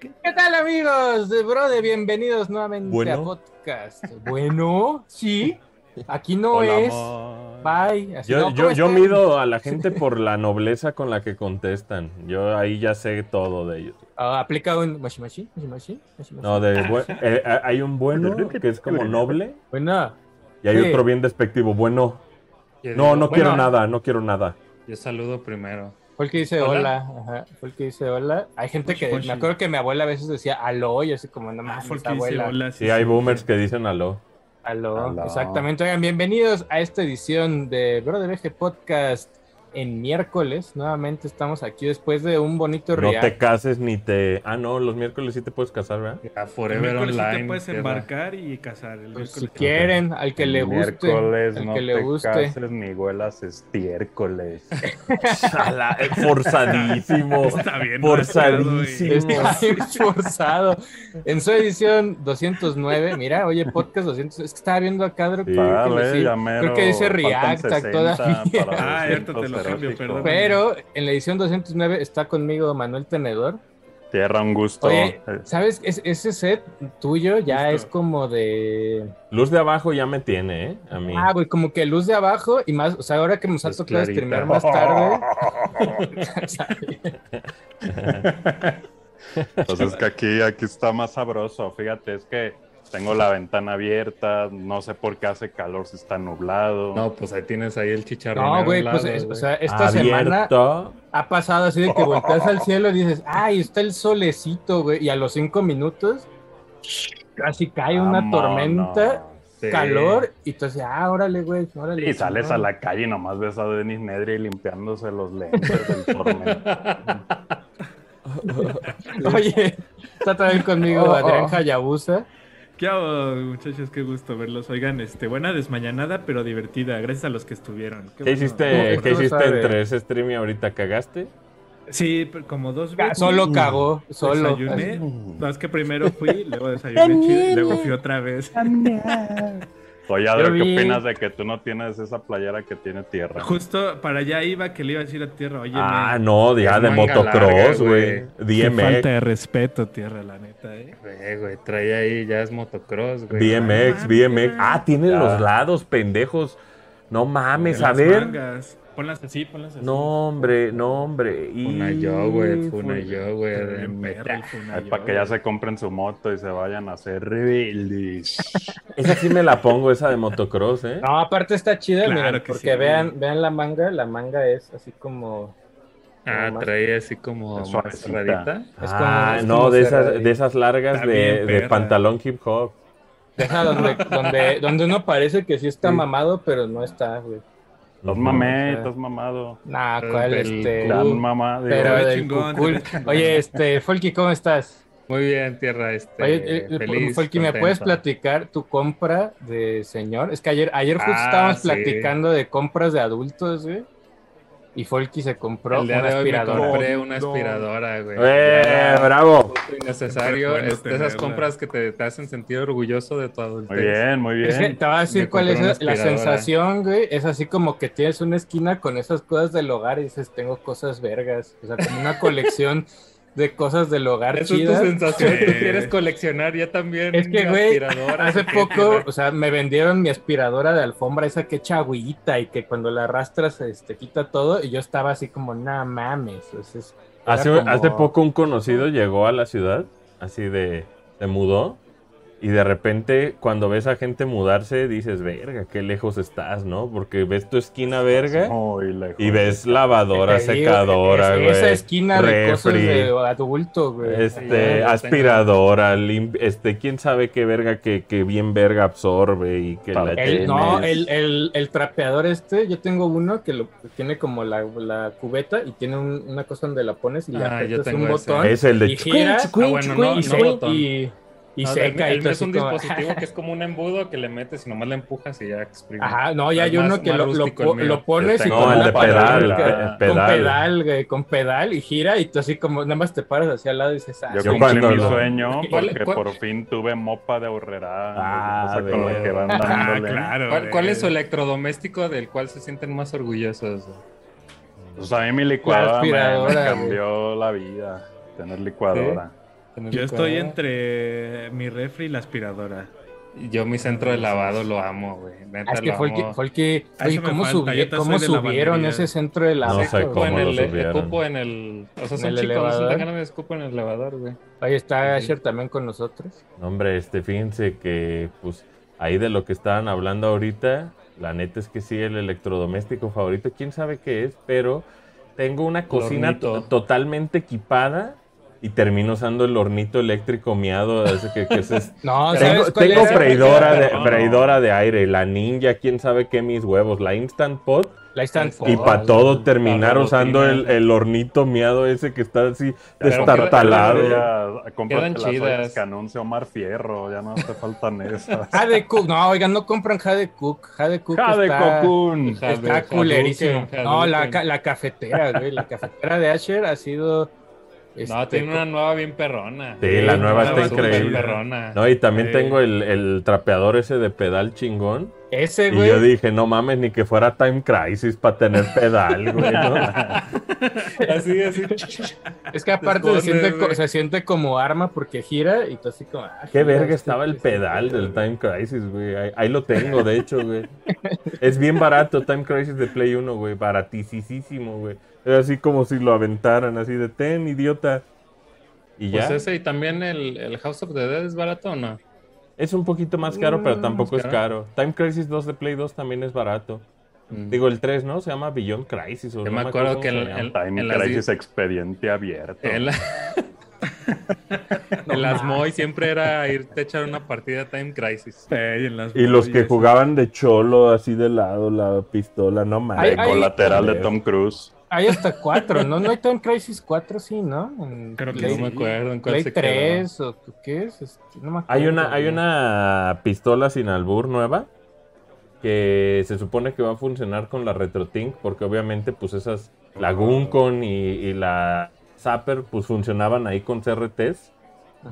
¿Qué tal amigos de Brode? Bienvenidos nuevamente Bueno. a podcast. Bueno, sí, aquí no Hola, es. amor. Bye. Así, Yo, no, yo, ¿cómo yo están? mido a la gente por la nobleza con la que contestan. Yo ahí ya sé todo de ellos. Ah, aplica un mashimashi, mashimashi, mashimashi. No, de eh, eh, hay un bueno que es como noble Bueno, y hay Sí. otro bien despectivo. Bueno, Yo no, digo, no bueno. quiero nada, no quiero nada. Yo saludo primero. Fue el que dice Hola. hola. Ajá, fue el que dice hola. Hay gente que, me acuerdo que mi abuela a veces decía aló y así como, no Ah, más, dice abuela. hola. Sí, hay boomers que dicen aló. Aló, Aló. exactamente. Oigan, bienvenidos a esta edición de Brother Eje Podcast en miércoles. Nuevamente estamos aquí después de un bonito No react. te cases ni te... Ah, no, los miércoles sí te puedes casar, ¿verdad? Ya El Forever miércoles sí Online. te puedes embarcar y casar. El Pues si quieren, al que le guste, Miércoles, al no que le te guste. cases ni huelas estiércoles. Eh, Forzadísimo. Está bien. Forzadísimo. Está bien forzado. En su edición 209, mira, oye, podcast 200, es que estaba viendo acá, creo que, sí, creo que dice React 60 todavía. Ah, ahorita te lo 200 cambio, erótico. perdón. Pero en la edición 209 está conmigo Manuel Tenedor. Tierra, un gusto. Oye, Eh, ¿sabes? Es- ese set tuyo ya es como de... Luz de abajo ya me tiene, ¿eh? A mí. Ah, güey, como que luz de abajo y más, o sea, ahora que nos ha tocado streamear más tarde. Entonces que aquí, aquí está más sabroso. Fíjate, es que tengo la ventana abierta, no sé por qué hace calor si está nublado. No, pues ahí tienes ahí el chicharrón. No, güey, pues, es- o sea, esta semana ha pasado así de que volteas al cielo y dices, ay, está el solecito, güey, y a los cinco minutos casi cae una Vámonos. tormenta, Sí. calor, y tú dices, ah, órale, güey, órale. Y sales a chingón". la calle y nomás ves a Denis Nedry limpiándose los lentes del tormenta. Oye, está también conmigo Oh, Adrián oh. Hayabusa. ¿Qué hago, muchachos? Qué gusto verlos. Oigan, este, buena desmañanada, pero divertida. Gracias a los que estuvieron. Qué ¿Qué bueno. hiciste, ¿Cómo ¿qué hiciste entre ese stream y ahorita? ¿Cagaste? Sí, pero como dos Ca- veces. Solo cagó, solo. Desayuné. No, es que primero fui, luego desayuné chido, y luego fui otra vez. Oye, Adrián, Yo ¿qué opinas de que tú no tienes esa playera que tiene tierra? Justo para allá iba que le iba a decir a tierra, oye, Ah, me- no, ya de motocross, güey. qué falta DMX, de respeto, tierra, la neta, eh. Güey, güey, trae ahí, ya es motocross, güey. BMX, Ah, BMX. Ah, tiene los lados, pendejos. No mames, a las ver. mangas. Ponlas así, ponlas así. No, hombre, no, hombre. Y- Una yo, güey, una yo, güey. Para que ya se compren su moto y se vayan a hacer rebeldes. Esa sí me la pongo, esa de motocross, ¿eh? No, aparte está chida, Claro miren, que porque sí. vean, vean la manga, la manga es así como... Ah, Más- trae así como cerradita. es como- ah, es no, como de esas, de esas largas de, de pantalón hip hop. Deja donde, donde, donde uno parece que sí está mamado, pero no está, güey. Estás Ujú. mamé, estás mamado. Nah, cuál, este... Tan mamá. digo, Pero del chingón, cucul. Oye, este, Folky, ¿cómo estás? Muy bien, tierra, este. Oye, eh, eh, feliz, Folky, ¿me puedes platicar tu compra de señor? Es que ayer, ayer justo Ah, estábamos sí. platicando de compras de adultos, güey. Y Folky se compró El día una de hoy me aspiradora. compré una aspiradora, güey. ¡Eh, bravo! Innecesario. Es de esas compras que te, te hacen sentir orgulloso de tu adultez. Muy bien, muy Es que bien. te voy a decir Me cuál es la sensación, güey. Es así como que tienes una esquina con esas cosas del hogar y dices, tengo cosas vergas. O sea, como una colección de cosas del hogar Eso es tu chidas. sensación. Tú quieres coleccionar ya también. Es que, güey, aspiradoras, hace ¿o qué, poco, o sea, me vendieron mi aspiradora de alfombra, esa que echa agüita y que cuando la arrastras, este, quita todo. Y yo estaba así como, no mames. Entonces, Hace, como- hace poco un conocido llegó a la ciudad, así de, se mudó, y de repente cuando ves a gente mudarse dices, verga, qué lejos estás, ¿no? Porque ves tu esquina verga Muy lejos. y ves lavadora, secadora, es- güey. Esa esquina de cosas refri, de adulto, güey. Este, aspiradora, lim- este, quién sabe qué verga que, que bien verga absorbe y que la El- no, el, el, el trapeador este, yo tengo uno que lo que tiene como la, la cubeta y tiene un- una cosa donde la pones y le Ah, tengo un ese. botón Es el de y gira Ah, bueno, no, y, no se- botón. y, y No, seca el, el es un como- dispositivo que es como un embudo que le metes y nomás le empujas y ya exprime. Ajá, no, ya hay más- uno que más lo, lo, lo pones y con No, de palanca, pedal, palanca, pe- con pedal. pedal, güey, con pedal y gira y tú así como nada más te paras hacia al lado y dices, ah, Yo sí, cumplí cuando mi lo- sueño ¿Cuál- porque cuál- por fin tuve mopa de ahorrera. Ah, con la que van Ah, claro. ¿Cuál, es su electrodoméstico del cual se sienten más orgullosos? Pues a mí mi licuadora me- me, aspiradora, cambió la vida. Tener licuadora. El Yo estoy licuadora. entre mi refri y la aspiradora. Y Yo mi centro de lavado lo amo, güey. Neta, Ah, es que lo fue el que, fue el que oye, ¿cómo, subi- cómo subieron ese centro de la No sé cómo en lo el, subieron. escupo en el... O sea, ¿En son el chicos, no elevador? tengan ganas de escupo en el elevador, güey. Ahí está Sí. Asher también con nosotros. No, Hombre, este, fíjense que, pues, ahí de lo que estaban hablando ahorita, la neta es que sí, el electrodoméstico favorito, quién sabe qué es, pero tengo una cocina totalmente equipada y termino usando el hornito eléctrico miado, ese que, que es. No, Tengo, ¿sabes cuál tengo freidora, de, No. freidora de aire, la ninja, quién sabe qué mis huevos, la Instant Pot. La Instant Y para todo terminar la usando el, el hornito miado ese que está así destartalado. Quedan las que anuncia Omar Fierro, ya no te faltan esas. Jade Cook, no, oigan, no compran Jade Cook. Jade Cook ¡Ja de está, Cocoon! Jade- está culerísimo. No, la, la cafetera, güey. La cafetera de Asher ha sido. No, este, tiene una nueva bien perrona. Sí, la nueva está increíble. perrona. No, y también Sí. tengo el, el trapeador ese de pedal chingón. Ese, Y güey. yo dije, no mames, ni que fuera Time Crisis para tener pedal, güey. ¿no? Así, así. Es que aparte se siente, co- güey. se siente como arma porque gira y tú así como. ah, Qué verga este- estaba el pedal del. Time Crisis, güey. Ahí, ahí lo tengo, de hecho, güey. Es bien barato Time Crisis de Play 1, güey. Baratísimo, güey. Era así como si lo aventaran, así de ten, idiota. Y ya. Pues ese y también el, el House of the Dead es barato o no? Es un poquito más caro, pero Mm, tampoco es ¿caro? caro. Time Crisis 2 de Play 2 también es barato. Mm. Digo, el 3, ¿no? Se llama Beyond Crisis. O Yo no me acuerdo que el- Time en las Crisis expediente abierto. En, en las Moy siempre era irte a echar una partida Time Crisis. Y, en las Y los que jugaban de cholo, así de lado, la pistola, no mames. Colateral de. Tom Cruise. Hay hasta cuatro, ¿no? No hay Time Crisis 4, sí, ¿no? En Creo que Play- No me acuerdo en cuál Play se 3 o qué es. Este, no me Hay acuerdo, una, hay una pistola sin albur nueva que se supone que va a funcionar con la RetroTink porque obviamente pues esas, la Guncon y, y la Zapper pues funcionaban ahí con CRTs.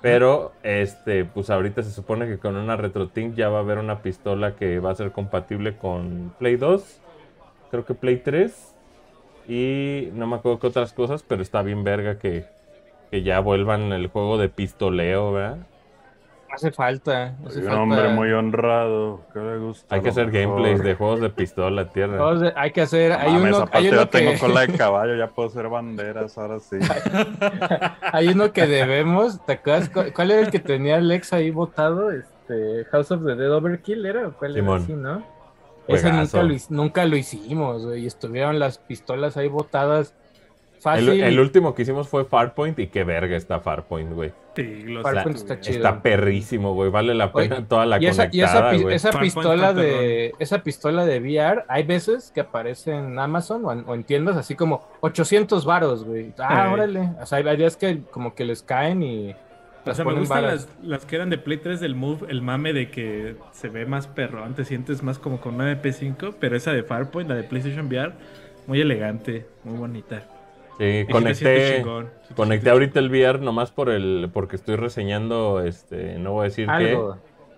Pero este, pues ahorita se supone que con una RetroTink ya va a haber una pistola que va a ser compatible con Play 2, creo que Play 3 y no me acuerdo qué otras cosas, pero está bien verga que, que ya vuelvan el juego de pistoleo, ¿verdad? Hace falta. hace un falta- hombre muy honrado. ¿Qué le gusta? Hay que hacer mejor? gameplays de juegos de pistola, tierra. De- hay que hacer. Hay Mames, uno, hay ya uno tengo que, cola de caballo, ya puedo hacer banderas, ahora sí. hay uno que debemos. ¿Te acuerdas cu- cuál era el que tenía Alex ahí votado? Este, House of the Dead Overkill era, ¿o ¿cuál Simón. era así, no? Ese Juegazo. nunca lo, nunca lo hicimos, güey. Y estuvieron las pistolas ahí botadas El, fácil. el último que hicimos fue Farpoint y qué verga está Farpoint, güey. Sí, lo Farpoint está chido. Está perrísimo, güey. Vale la Oye, pena toda la y esa, y esa, conectada, güey. esa pistola de esa pistola de VR hay veces que aparece en Amazon o en, o en tiendas así como 800 varos, güey. Ah, Eh. órale. O sea, hay días que como que les caen y O sea, me gustan las, las que eran de Play 3 del Move, el mame de que se ve más perrón, te sientes más como con una de P5, pero esa de Farpoint, la de PlayStation VR, muy elegante, muy bonita. Sí, Y conecté, chingón, conecté ahorita el VR nomás por el, porque estoy reseñando, este, no voy a decir qué,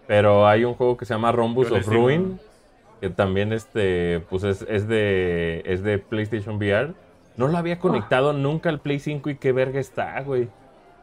pero hay un juego que se llama les of digo. Ruin, que también, este, pues es, es de, es de PlayStation VR. No lo había conectado nunca al Play 5 y qué verga está, güey.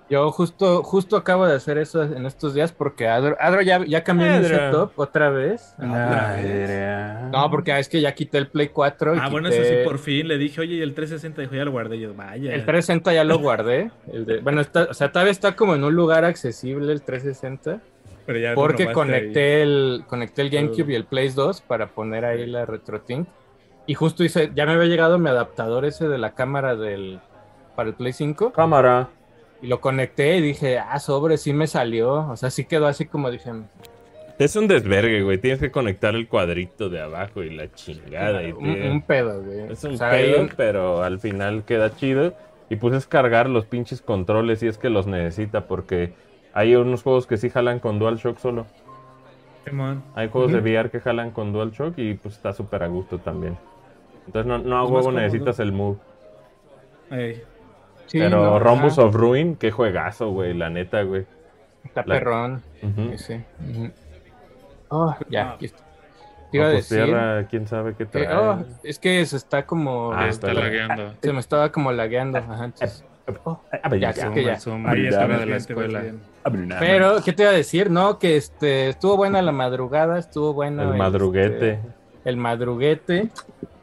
Yo justo, justo acabo de hacer eso en estos días porque Adro, Adro ya, ya cambió mi setup otra vez. Ay, No, porque es que ya quité el Play 4 y Ah, bueno, eso sí, por fin le dije, oye, y el 360 dijo, ya lo guardé. Yo, vaya. El 360 ya lo guardé. El de- bueno, está, o sea, todavía está como en un lugar accesible el 360. Pero ya Porque ahí. conecté el, conecté el GameCube y el Play 2 para poner ahí la RetroTink. Y justo hice, ya me había llegado mi adaptador ese de la cámara del, para el Play 5. Cámara. Y lo conecté y dije, ah, sobre, sí me salió. O sea, sí quedó así como dije, Es un desvergue, güey. Tienes que conectar el cuadrito de abajo y la chingada. y un, un pedo, güey. Es un O sea, hay pedo, un- pero al final queda chido. Y pues es cargar los pinches controles si es que los necesita, porque hay unos juegos que sí jalan con DualShock solo. Simón. Hay juegos de VR que jalan con DualShock y pues está súper a gusto también. Entonces no, no a huevo necesitas el move. Ey. Sí, pero no, Rhombus ajá, of Ruin, qué juegazo, güey, la neta, güey. Está la- perrón. Ujú. ese. Ujú. Oh, ya, Ah. aquí está. Te iba a decir. tierra, quién sabe qué que- trae. oh, es que se está como. Ah, está lagueando. Se me estaba como lagueando. Ajá, entonces, Ya, creo que ya. Está, está muy de la escuela. Pero, ¿qué te iba a decir? No, que este estuvo buena la madrugada, estuvo bueno. El este, madruguete. El madruguete.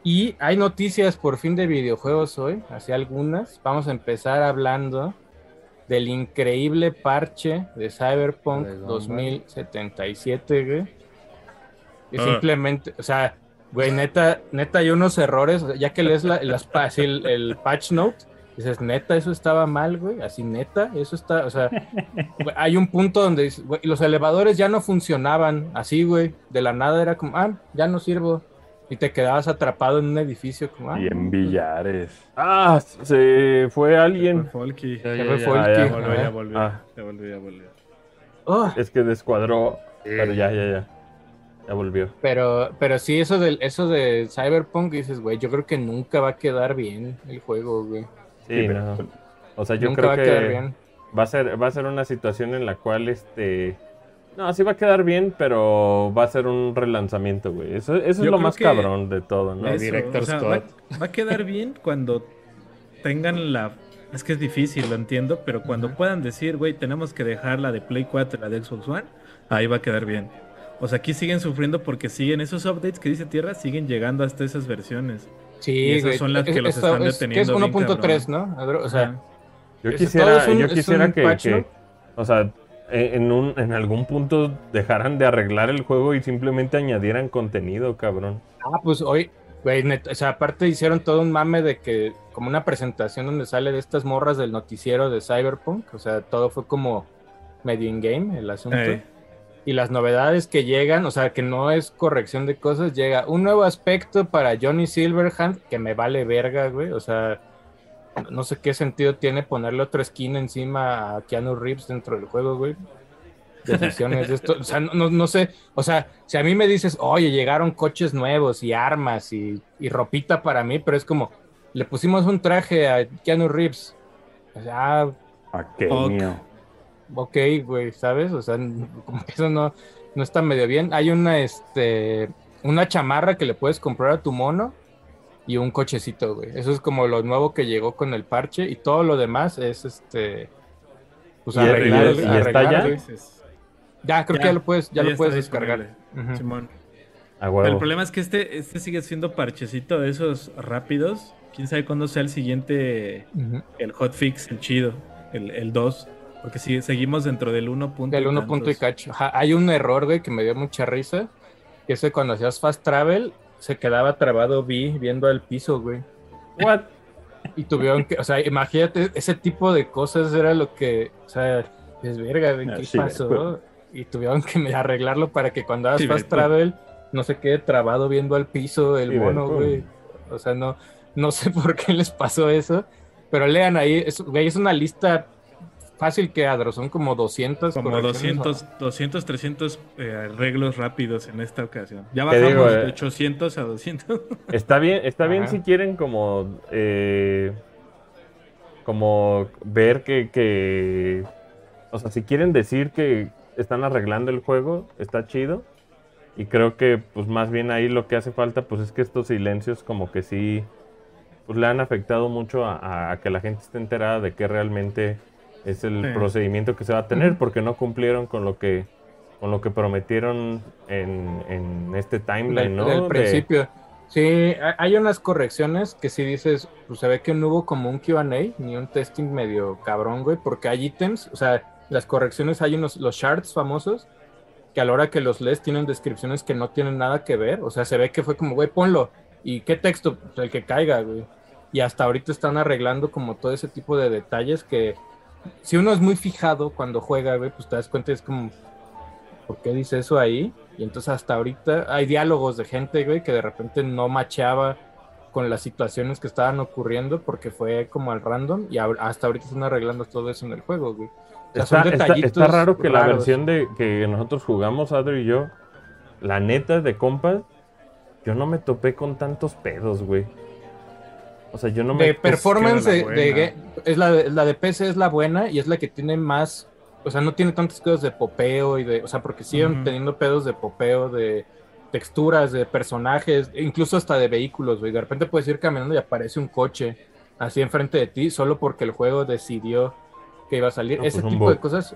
Y hay noticias por fin de videojuegos hoy, así algunas. Vamos a empezar hablando del increíble parche de Cyberpunk De Gumball. 2077, güey. Y Ah. simplemente, o sea, güey, neta, neta hay unos errores, ya que lees la, las el, el patch note, dices, neta, eso estaba mal, güey, así neta, eso está, o sea, güey, hay un punto donde dices, güey, los elevadores ya no funcionaban así, güey, de la nada era como, ah, ya no sirvo. Y te quedabas atrapado en un edificio, como, ah, Y en billares. Ah, se fue alguien. Fue Folky. Ya, se ya, fue ya. Folky, Ah, ya. Volvió, ya volvió. Ah. Ya volvió, ya volvió. oh, Es que descuadró. Pero ya, ya, ya. Ya volvió. Pero, pero sí, eso del, eso de Cyberpunk, dices, güey, yo creo que nunca va a quedar bien el juego, güey. Sí, no. O sea, yo nunca creo va a quedar que bien. va a ser va a ser una situación en la cual este no, sí va a quedar bien, pero va a ser un relanzamiento, güey. Eso, eso es lo más cabrón de todo, ¿no? Es- Eso, Director o sea, Scott. Va, va a quedar bien cuando tengan la. Es que es difícil, lo entiendo, pero cuando puedan decir, güey, tenemos que dejar la de Play 4 y la de Xbox One, ahí va a quedar bien. O sea, aquí siguen sufriendo porque siguen esos updates que dice Tierra, siguen llegando hasta esas versiones. Sí, y esas güey. son las que Es- los están es- que deteniendo Es bien 1.3, ¿no? O sea. Yo quisiera, es un- yo es quisiera que, patch, que- ¿no? o sea, en, un, en algún punto dejaran de arreglar el juego y simplemente añadieran contenido, cabrón. ah, pues hoy, güey, o sea, aparte hicieron todo un mame de que, como una presentación donde sale de estas morras del noticiero de Cyberpunk, o sea, todo fue como medio in-game el asunto. Ey. Y las novedades que llegan, o sea, que no es corrección de cosas, llega un nuevo aspecto para Johnny Silverhand que me vale verga, güey, o sea, no sé qué sentido tiene ponerle otro skin encima a Keanu Reeves dentro del juego, güey. Decisiones de esto, o sea, no, no- no sé, o sea, si a mí me dices, oye, llegaron coches nuevos y armas y, y ropita para mí, pero es como, le pusimos un traje a Keanu Reeves, o sea, Aquenio. Ok, güey, ¿sabes? O sea, como que eso no, no está medio bien. Hay una, este, una chamarra que le puedes comprar a tu mono y un cochecito, güey. Eso es como lo nuevo que llegó con el parche y todo lo demás es, este, pues ¿Y- arreglar, y- y está arreglar, ya? güey. Dices, Ya, creo Ya, que ya lo puedes, ya ya lo puedes descargar. Simón. A El problema es que este, este sigue siendo parchecito de esos rápidos. Quién sabe cuándo sea el siguiente, Ujú. el hotfix, el chido, el, el 2. Porque si seguimos dentro del 1. punto Del 1 punto y cacho. Ajá, hay un error, güey, que me dio mucha risa. Que es que cuando hacías fast travel, se quedaba trabado B viendo al piso, güey. What? Y tuvieron que, o sea, imagínate, ese tipo de cosas era lo que, o sea, es verga, güey, ¿qué Así pasó? es, Y tuvieron que arreglarlo para que cuando hagas Sí, fast travel no se quede trabado viendo al piso el Sí, mono, güey, güey. O sea, no, no sé por qué les pasó eso, pero lean ahí, es, güey, es una lista fácil que Adro, son como 200 Como correcciones. 200, 200 300 eh, arreglos rápidos en esta ocasión. Ya ¿Qué bajamos digo, de eh? 800 a 200. Está bien, está bien si quieren como eh, como ver que, que o sea, si quieren decir que están arreglando el juego, está chido. Y creo que pues más bien ahí lo que hace falta pues es que estos silencios como que sí pues le han afectado mucho a, a que la gente esté enterada de que realmente es el Sí. procedimiento que se va a tener porque no cumplieron con lo que con lo que prometieron en, en este timeline, ¿no? del De- principio. Sí, hay- hay unas correcciones que si dices, pues se ve que no hubo como un QA ni un testing medio cabrón, güey, porque hay ítems, o sea, las correcciones hay unos, los shards famosos, que a la hora que los lees tienen descripciones que no tienen nada que ver, o sea, se ve que fue como, güey, ponlo, y qué texto, Pues, el que caiga, güey. Y hasta ahorita están arreglando como todo ese tipo de detalles que si uno es muy fijado cuando juega, güey, pues te das cuenta, es como, ¿por qué dice eso ahí? Y entonces hasta ahorita hay diálogos de gente, güey, que de repente no macheaba con las situaciones que estaban ocurriendo porque fue como al random y hasta ahorita están arreglando todo eso en el juego, güey. O sea, son Está, está- detallitos está raro que la versión de que nosotros jugamos, Adro y yo, la neta de compas, yo no me topé con tantos pedos, güey. O sea, yo no me... de performance la de, es la, de- la de PC es la buena y es la que tiene más, o sea, no tiene tantas cosas de popeo y de, o sea, porque siguen teniendo pedos de popeo, de texturas, de personajes, e incluso hasta de vehículos, güey. De repente puedes ir caminando y aparece un coche así enfrente de ti, solo porque el juego decidió que iba a salir. No, Ese pues, tipo de cosas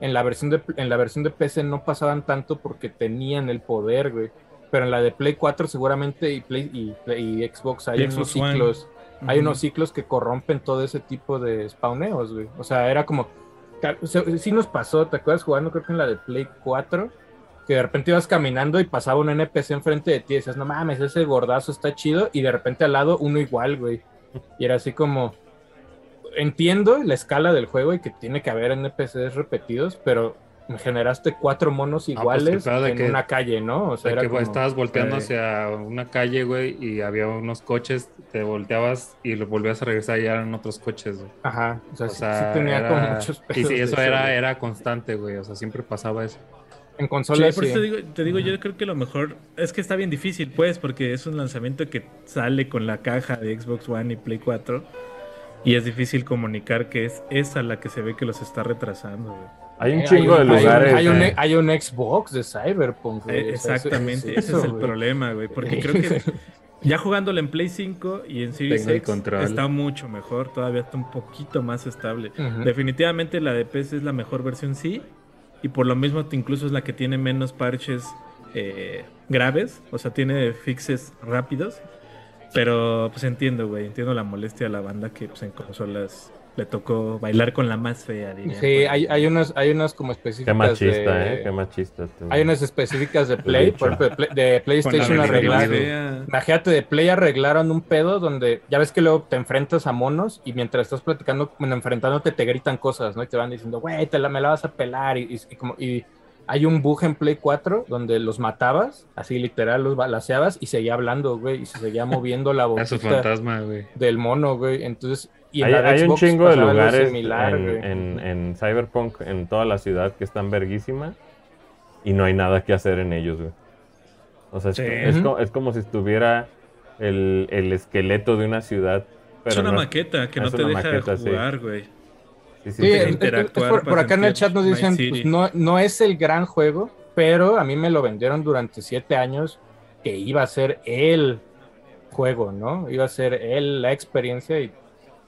en la versión de en la versión de PC no pasaban tanto porque tenían el poder, güey. Pero en la de Play 4 seguramente y Play y, Play- y Xbox hay Y unos Xbox One. Ciclos, hay unos ciclos que corrompen todo ese tipo de spawneos, güey. O sea, era como o sea, sí nos pasó, ¿te acuerdas jugando creo que en la de Play 4? Que de repente ibas caminando y pasaba un NPC enfrente de ti y decías, no mames, ese gordazo está chido, y de repente al lado uno igual, güey. Y era así como, entiendo la escala del juego y que tiene que haber NPCs repetidos, pero generaste cuatro monos pues, iguales en que- una calle, ¿no? O sea, era que güey, como, estabas volteando eh, hacia una calle, güey, y había unos coches, te volteabas y lo volvías a regresar y eran otros coches, güey. Ajá, o sea, O sí, sea, sí tenía era- como muchos Y pedos sí, eso era, era constante, güey. O sea, siempre pasaba eso. En Sí, consolas por sí. eso te digo, te digo, yo creo que lo mejor es que está bien difícil, pues, porque es un lanzamiento que sale con la caja de Xbox One y Play 4 y es difícil comunicar que es esa la que se ve que los está retrasando. güey. Hay un Eh, chingo hay de un- lugares. Hay un, eh, hay un Xbox de Cyberpunk. güey, Eh, eso- Exactamente, ese es el güey. problema, güey, porque creo que ya jugándolo en Play 5 y en Series Tengo X está mucho mejor, todavía está un poquito más estable. Definitivamente la de PC es la mejor versión, sí. Y por lo mismo incluso es la que tiene menos parches eh, graves. O sea, tiene fixes rápidos. Pero pues entiendo, güey. Entiendo la molestia de la banda que pues, en consolas le tocó bailar con la más fea, diría. Sí, hay, hay unas, hay unas como Qué específicas machista, de, eh. Qué machista. tú. Hay unas específicas de Play, por ejemplo, de, Play- de PlayStation arreglaron. Imagínate, de Play arreglaron un pedo donde ya ves que luego te enfrentas a monos y mientras estás platicando, bueno, enfrentándote, te gritan cosas, ¿no? Y te van diciendo, güey, te la, me la vas a pelar. Y, y- y como, y hay un bug en Play 4 donde los matabas, así literal, los balaseabas y seguía hablando, güey, y se seguía moviendo la güey. del mono, güey. Entonces, y en Hay, hay un Xbox chingo de lugares similar, en, güey. en- en Cyberpunk en toda la ciudad que están verguísima y no hay nada que hacer en ellos, güey. O sea, es, Sí. es Ujú. co- es como si estuviera el, el esqueleto de una ciudad. Pero es una no- maqueta que no es te deja maqueta, sí. jugar, güey. Sí, sí, Sí, sí. interactuar es por, por acá en el chat nos dicen, pues, no, no es el gran juego, pero a mí me lo vendieron durante siete años que iba a ser el juego, ¿no? Iba a ser el, la experiencia y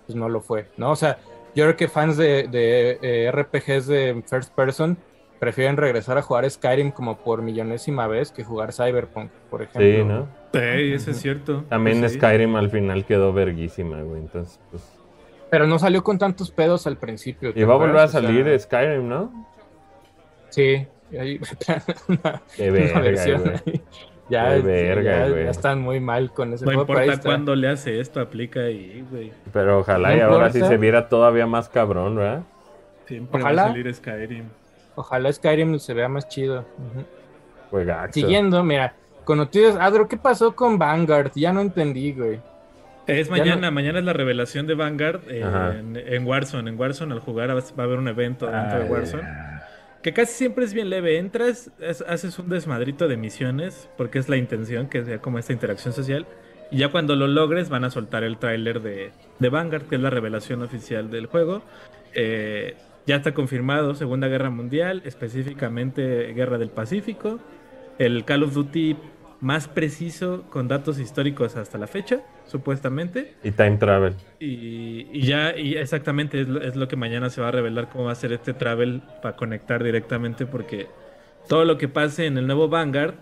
pues no lo fue, ¿no? O sea, yo creo que fans de, de, eh, RPGs de first person prefieren regresar a jugar Skyrim como por millonésima vez que jugar Cyberpunk, por ejemplo. Sí, ¿no? Sí, eso es cierto. También Pues sí. Skyrim al final quedó verguísima, güey. Entonces, pues. Pero no salió con tantos pedos al principio. ¿te Y va a volver a acuerdas? O sea, salir Skyrim, ¿no? Sí, ahí- una- Qué una verga, versión güey. ahí. Ya, Qué verga, ya- están muy mal con ese No juego, importa cuándo le hace esto, aplica ahí, güey. Pero ojalá No y ahora sí se viera todavía más cabrón, ¿verdad? Siempre Ojalá. va a salir Skyrim. Ojalá Skyrim se vea más chido. Siguiendo, mira, con noticias. Adro, ¿qué pasó con Vanguard? Ya no entendí, güey. Es mañana, mañana es la revelación de Vanguard eh, en, en Warzone. En Warzone al jugar va a haber un evento dentro de Warzone. Que casi siempre es bien leve. Entras, es- haces un desmadrito de misiones, porque es la intención, que sea como esta interacción social. Y ya cuando lo logres van a soltar el tráiler de, de Vanguard, que es la revelación oficial del juego. Eh, ya está confirmado Segunda Guerra Mundial, específicamente Guerra del Pacífico. El Call of Duty más preciso con datos históricos hasta la fecha, supuestamente. Y Time Travel. Y, y ya, y exactamente es lo, es lo que mañana se va a revelar cómo va a ser este travel para conectar directamente, porque todo lo que pase en el nuevo Vanguard,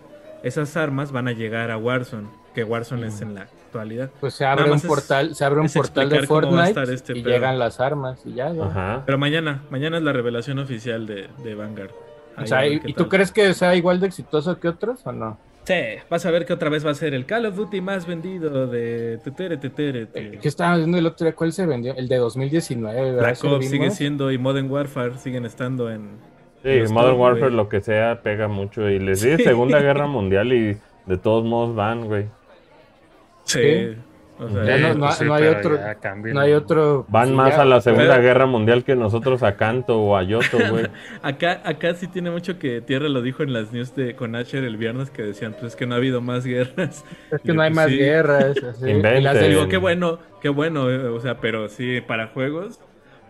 esas armas van a llegar a Warzone, que Warzone es en la actualidad. Pues se abre un es- portal, se abre un portal de Fortnite este y pedo. llegan las armas y ya. Ajá. Pero mañana, mañana es la revelación oficial de, de Vanguard. O sea, ¿y, tú crees que sea igual de exitoso que otros o no? Sí, vas a ver que otra vez va a ser el Call of Duty más vendido de tetere, tetere, Eh, ¿Qué estaban viendo el otro día? ¿Cuál se vendió? El de 2019, ¿verdad? Black ¿Eso lo Ops sigue siendo y Modern Warfare siguen estando en... Sí, Modern top, Warfare, lo que sea, pega mucho. Y les Sí. Segunda Guerra Mundial y de todos modos van, güey. Sí. Sí. O sea, Ya no- no- pues sí, no hay otro- No hay otro. Van sí, más ya- a la Segunda Pero- Guerra Mundial que nosotros a Canto o a Yoto, güey. Acá, acá sí tiene mucho que Tierra lo dijo en las news de con Asher el viernes que decían pues que no ha habido más guerras. Es Y que no hay pues, más sí. guerras. así. Y las digo, qué bueno, qué bueno, eh, o sea, pero sí, para juegos.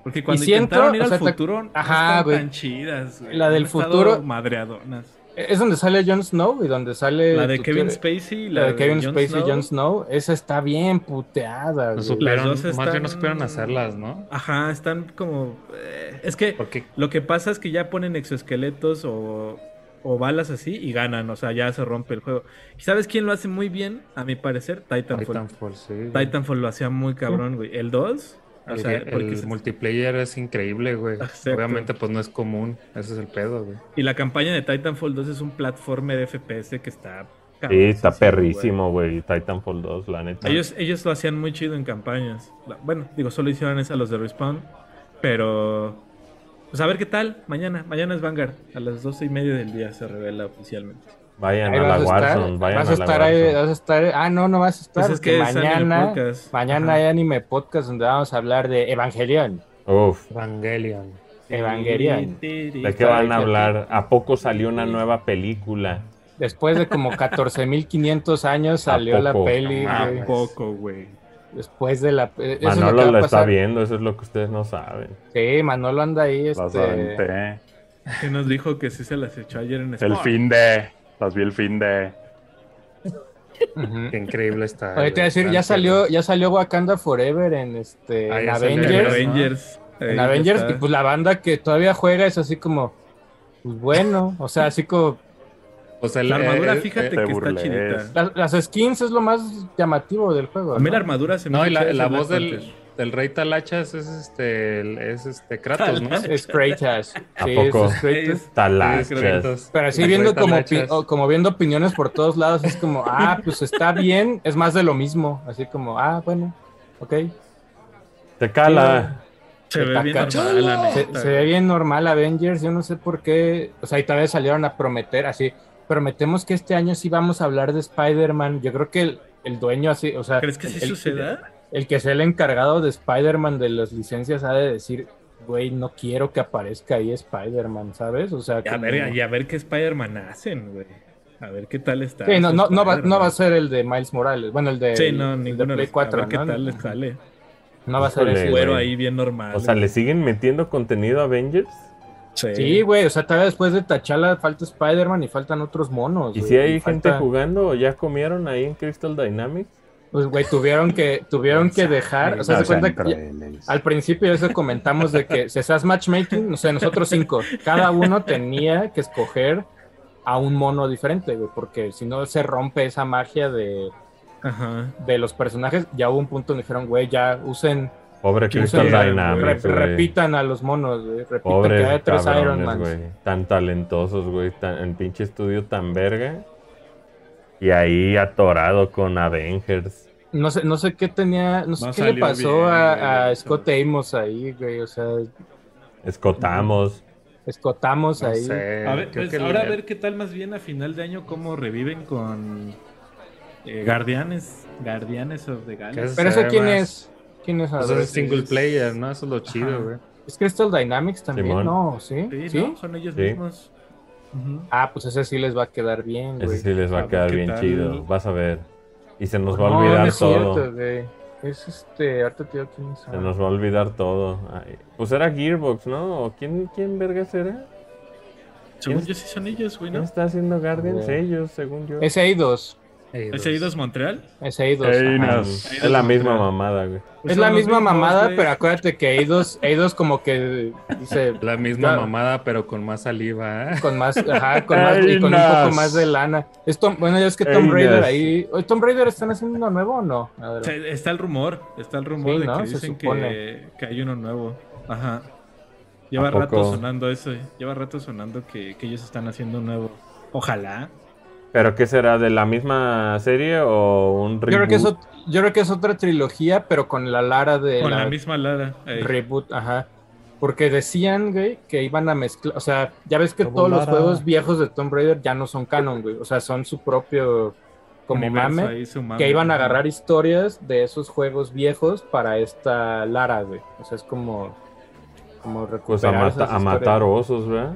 Porque cuando siento, intentaron ir o sea, al futuro, no Ajá, están güey. tan chidas. güey. La del futuro- Madreadonas. Es donde sale Jon Snow y donde sale. La de Kevin Spacey, La de Kevin Jon Spacey y Snow. Jon Snow. Esa está bien puteada. No güey. supieron, dos más bien no supieron hacerlas, ¿no? Ajá, están como. eh, es que lo que pasa es que ya ponen exoesqueletos o, o balas así y ganan, o sea, ya se rompe el juego. ¿Y sabes quién lo hace muy bien? A mi parecer, Titanfall. Titanfall, sí. Titanfall lo hacía muy cabrón, güey. El 2, o El, sea, el porque se- multiplayer es increíble, güey. Exacto. Obviamente, pues no es común. Ese es el pedo, güey. y la campaña de Titanfall 2 es un platformer FPS que está. Sí, está perrísimo, güey. Titanfall 2, la neta. Ellos, ellos lo hacían muy chido en campañas. Bueno, digo, solo hicieron esa los de Respawn, pero. Pues a ver qué tal mañana. Mañana es Vanguard. A las doce y media del día se revela oficialmente. Vayan Ahí a la a Warzone, vayan vas a a la estar ahí, Warzone. vas a estar, ah, no, no vas a estar, Pues es que mañana, mañana Ajá. hay anime podcast donde vamos a hablar de Evangelion. Uf, Evangelion. Evangelion. ¿de qué van a hablar? ¿A poco salió una nueva película? Después de como 14.500 años salió la peli, güey. Un poco, güey. Después de la... eh, eso lo Manolo a lo está viendo, eso es lo que ustedes no saben. Sí, Manolo anda ahí, este... Que nos dijo que sí se las echó ayer en El Sport. fin de. Las vi el fin de. Qué increíble está. Oye, te voy a decir, ya salió, ya salió Wakanda Forever en este Ah, en Avengers. Avengers. En Avengers, está. y pues la banda que todavía juega es así como, pues bueno, o sea, así como O sea, el- La armadura, eh, fíjate eh, que está chidita. las, las skins es lo más llamativo del juego. A mí ¿no? la armadura se me No, y la, voz del, Del rey Talachas es este, el- es este Kratos, ¿no? Es Kratos. ¿A Sí, poco? es Kratos. Sí, Talachas. Pero así El viendo como, como viendo opiniones por todos lados, es como, ah, pues está bien, es más de lo mismo. Así como, ah, bueno, ok. Te cala. Se ve bien normal, la Se, neta. se ve bien normal Avengers, yo no sé por qué, o sea, y tal vez salieron a prometer así, prometemos que este año sí vamos a hablar de Spider-Man, yo creo que el, el dueño así, o sea, ¿Crees que sí el, suceda? El que sea el encargado de Spider-Man de las licencias ha de decir, güey, no quiero que aparezca ahí Spider-Man, ¿sabes? O sea, Y a como- ver, y a ver qué Spider-Man hacen, güey. A ver qué tal está. Sí, no, ese no, no, va, Spider-Man. no va a ser el de Miles Morales, bueno, el de, Sí, no, el de Play los- 4, a ver qué ¿no? tal les sale. No va a ser. Güero güey. ahí bien normal. O sea. ¿le siguen metiendo contenido a Avengers? Sí, güey, o sea, todavía después de T'Challa falta Spider-Man y faltan otros monos. ¿Y güey, si hay y gente falta- jugando o ya comieron ahí en Crystal Dynamics? Pues, güey, tuvieron que, tuvieron que dejar, o sea, No se cuenta que ya- al principio eso comentamos de que si hacías matchmaking, no sé, nosotros cinco, cada uno tenía que escoger a un mono diferente, güey, porque si no se rompe esa magia de, Ajá. de los personajes. Ya hubo un punto donde dijeron, güey, ya usen, Pobre usen- Dynamics, re- repitan a los monos, güey, repitan que haya tres Iron Man. güey. Tan talentosos, güey. Tan, en pinche estudio tan verga. Y ahí atorado con Avengers. No sé, no sé qué tenía, no sé No qué le pasó bien, a, a eso. Scott Amos ahí, güey, o sea, Escotamos. escotamos No ahí. sé, A ver, pues que ahora a ver qué tal más bien a final de año cómo reviven con eh, Guardianes, Guardianes of the ¿Qué Galaxy. Pero ese quién más- es? ¿Quién es? A Pues es single player, ¿no? Eso es lo chido, Ajá. güey. ¿Es Crystal Dynamics también? Simón. No, ¿sí? Sí, ¿Sí? ¿no? Son ellos Sí. mismos. Ujú. Ah, pues ese sí les va a quedar bien, güey. Ese sí les va A quedar bien tal. chido. Vas a ver. Y se nos va a olvidar no es todo. cierto, güey. Es este, ahorita te digo quién es. Se nos va a olvidar todo. Ay, Pues era Gearbox, ¿no? ¿O quién, quién vergas era? Según ¿Quién- yo sí son ellos, güey, ¿Quién ¿no? está haciendo Guardians? Ellos, según yo. Es Eidos. Ey, ¿Es dos. Eidos Montreal? Es Eidos. Mm, Es la misma mamada, güey. Pues Es la misma mismos, mamada, güey. pero acuérdate que Eidos, Eidos como que dice La misma Claro. mamada, pero con más saliva, ¿eh? con más, ajá, con más y con un poco más de lana. Es Tom- bueno, ya es que Tom Raider ahí. ¿Oye, ¿Tom Raider están haciendo uno nuevo o no? Está el rumor, está el rumor Sí, de ¿no? que dicen que, que hay uno nuevo. Ajá. Lleva ¿A rato sonando eso, lleva rato sonando que, que ellos están haciendo un nuevo. Ojalá. ¿Pero qué será? ¿De la misma serie o un reboot? Yo creo, que es, ot- yo creo que es otra trilogía, pero con la Lara de Con la, la misma Lara. reboot, ajá. Porque decían, güey, que iban a mezclar, o sea, ya ves que Como todos los juegos viejos de Tomb Raider ya no son canon, güey. O sea, son su propio como mame, ahí, su mame. que iban a agarrar historias de esos juegos viejos para esta Lara, güey. O sea, es como como Pues a, recuperar mata- esas a matar osos, ¿verdad?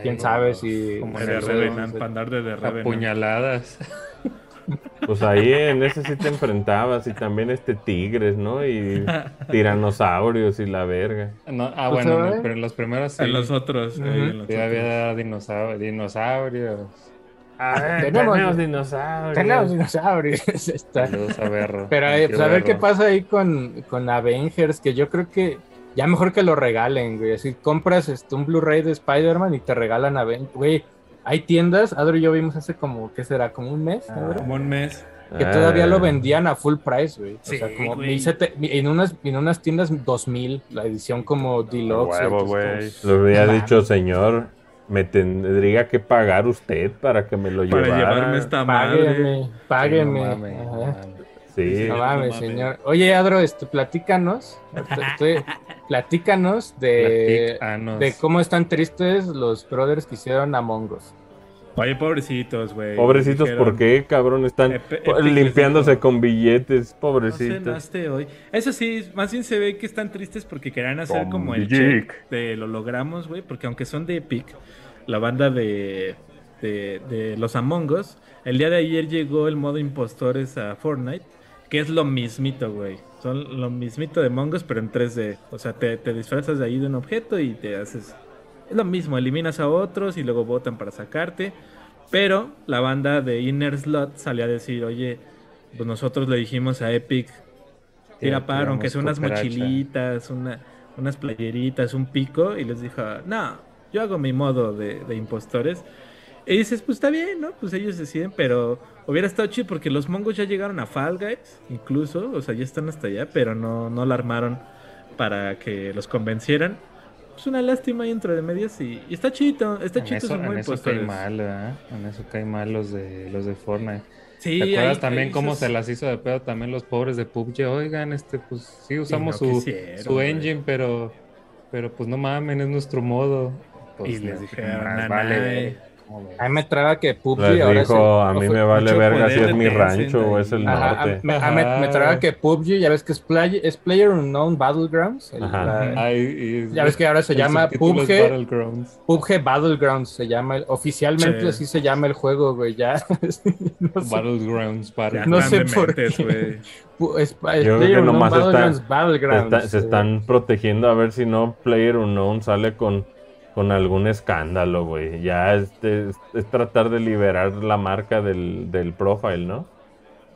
Quién sabe si Como De en el Revenant, para andar de The Revenant. Apuñaladas. Pues ahí en ese sí te enfrentabas y también este tigres, ¿no? Y tiranosaurios y la verga. No, ah, Pues, bueno, pero en los primeros sí. En los otros. Ahí en los Sí, otros. había dinosau- dinosaurios. Ah, tenemos- dinosaurios. Tenemos dinosaurios. Está. Saludos a Berro. Pero eh, pues, a ver qué pasa ahí con, con Avengers, que yo creo que ya mejor que lo regalen, güey. Así compras este, un Blu-ray de Spider-Man y te regalan Avengers. Güey, hay tiendas, Adro y yo vimos hace como, ¿qué será? Como un mes, Adro? Como un mes. que todavía lo Ah, vendían a full price, güey. Sí, o sea, como güey. 1700 en unas, en unas tiendas 2000, la edición como deluxe. huevo, güey. Lo había dicho, señor. Me tendría que pagar usted para que me lo Para llevara. llevarme esta madre. Págueme, págueme. Sí, no. Sí. No no mames, señor. Oye, Adro, este, platícanos. Estoy- platícanos de, Platícanos. de cómo están tristes los brothers que hicieron Among Us. Oye, pobrecitos, güey. Pobrecitos, Dijeron, ¿por qué, cabrón? Están limpiándose con billetes, No pobrecitos. cenaste hoy. Eso sí, más bien se ve que están tristes porque querían hacer Con como el check de los hologramos, güey. Porque aunque son de Epic, la banda de, de, de los Among Us, el día de ayer llegó el modo impostores a Fortnite, que es lo mismito, güey. Son lo mismito de Among Us, pero en 3D. O sea, te, te disfrazas de ahí de un objeto y te haces... Es lo mismo, eliminas a otros y luego votan para sacarte. Pero la banda de Inner Slot salió a decir, oye, pues nosotros le dijimos a Epic, tira paro, aunque sea unas cooperacha. mochilitas, una, unas playeritas, un pico, y les dijo, no, yo hago mi modo de, de impostores. Y dices, pues está bien, ¿no? Pues ellos deciden, pero hubiera estado chido porque los mongos ya llegaron a Fall Guys, incluso, o sea, ya están hasta allá, pero no, no la armaron para que los convencieran. Es una lástima ahí entre de medias y, y está chido, está chido eso, en eso cae mal, ¿verdad? En eso cae mal los de los de Fortnite. Sí, ¿Te acuerdas ahí- también ahí cómo esos- se las hizo de pedo también los pobres de PUBG? Oigan, este, pues sí usamos no su, quisieron, su güey. engine, pero, pero pues no mamen, es nuestro modo. Pues, Y les dijeron, más "Nanay". vale. A mí me traga que PUBG Les ahora dijo, sí- a mí me vale verga si es mi rancho o es el Ajá, a, norte. me, a- me- me traga que PUBG, ya ves que es, play- es Player Unknown Battlegrounds. el- la- Ay, ya ves que ahora se llama PUBG, Battlegrounds. PUBG Battlegrounds, se llama, el- oficialmente Sí. así se llama el juego, güey, ya. no sé, Battlegrounds, Battlegrounds. No sé por qué. güey. pu- es, es Yo creo Player que Unknown nomás está- Battlegrounds, Se, Battlegrounds, está- se están protegiendo a ver si no Player Unknown sale con, con algún escándalo, güey. Ya este, es, es tratar de liberar la marca del, del profile, ¿no?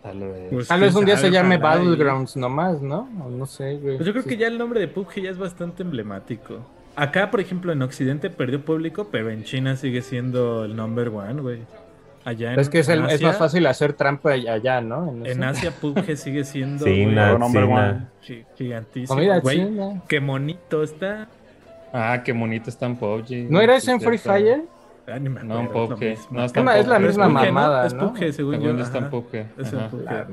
Tal vez. Pues, Tal vez quién un día se llame ojalá y- Battlegrounds nomás, ¿no? O no sé, güey. Pues yo creo Sí. que ya el nombre de PUBG ya es bastante emblemático. Acá, por ejemplo, en Occidente perdió público, pero en China sigue siendo el number one, güey. Allá en, Es que es, el- en es Asia, más fácil hacer trampa allá, ¿no? En. Asia PUBG sigue siendo China, güey, number China. gi- gigantísimo. Comida güey. china. Qué bonito está. Ah, qué bonito está en PUBG. ¿No era ese en Free. Fire? Ah, ni me No, acuerdo, PUBG. es. No, está en es la misma mamada, Es ¿no? PUBG, según Según yo. está en. PUBG. Es en. PUBG.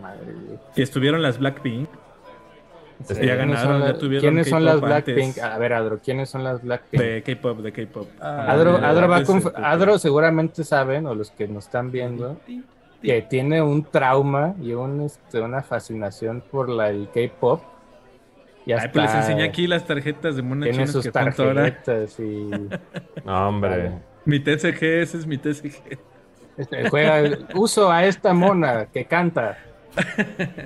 Y estuvieron las Blackpink. Sí. Ya ¿Quiénes ganaron, son, ya la- tuvieron ¿quiénes son las Blackpink? A ver, Adro, ¿quiénes son las Blackpink? De K-pop, de K-pop. Ah, Adro, ya, Adro, va. Adro seguramente saben, o los que nos están viendo, que tiene un trauma y un, este, una fascinación por la, el K-pop. Ay, pues les enseñé aquí las tarjetas de monos tiene sus que tarjetas y No, hombre. Mi TCG, ese es mi TCG. este, juega, uso a esta mona que canta.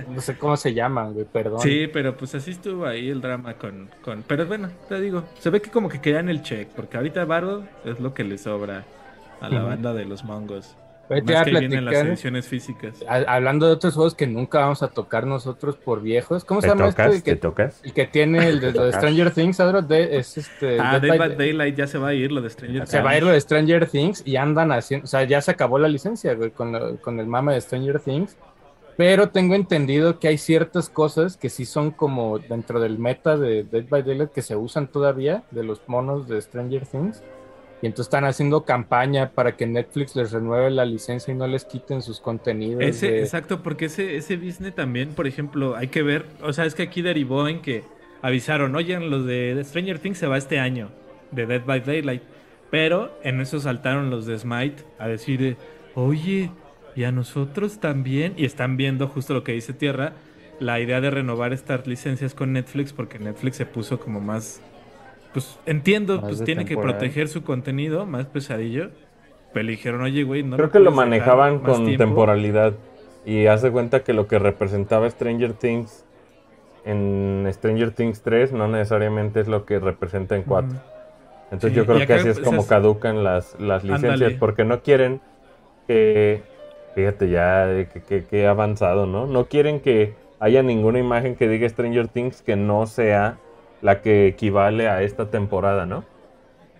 No sé cómo se llaman, güey, perdón. Sí, pero pues así estuvo ahí el drama con, con... Pero bueno, te digo, se ve que como que querían el check, porque ahorita Bardo es lo que le sobra a la banda de los mongos. Güey, te Más a que vienen las platicar, ediciones físicas. a- hablando de otros juegos que nunca vamos a tocar nosotros por viejos. ¿Cómo se ¿Te llama tocas? este? ¿Te Que, tocas? el que tiene el de, lo de Stranger Things, Adro, de, es este... Ah, Dead by Daylight ya se va a ir, lo de Stranger Se va a ir lo de Stranger Things y andan haciendo, o sea, ya se acabó la licencia, güey, con, lo- con el mame de Stranger Things. Pero tengo entendido que hay ciertas cosas que sí son como dentro del meta de Dead by Daylight que se usan todavía de los monos de Stranger Things. Y entonces están haciendo campaña para que Netflix les renueve la licencia y no les quiten sus contenidos. Ese, de- exacto, porque ese, ese business también, por ejemplo, hay que ver, o sea, es que aquí derivó en que avisaron, oigan, los de Stranger Things se va este año, de Dead by Daylight, pero en eso saltaron los de Smite a decir, oye, y a nosotros también, y están viendo justo lo que dice Tierra, la idea de renovar estas licencias con Netflix, porque Netflix se puso como más, pues entiendo, Más pues tiene que proteger su contenido, más pesadillo, pero dijeron, oye, güey, no Creo que lo manejaban con tiempo". temporalidad. Y hace cuenta que lo que representaba Stranger Things en Stranger Things 3 no necesariamente es lo que representa en 4. Ujú. Entonces Sí, yo creo que así es pues, como es- caducan las, las licencias porque no quieren que, fíjate ya, que, que, que avanzado, ¿no? No quieren que haya ninguna imagen que diga Stranger Things que no sea la que equivale a esta temporada, ¿no?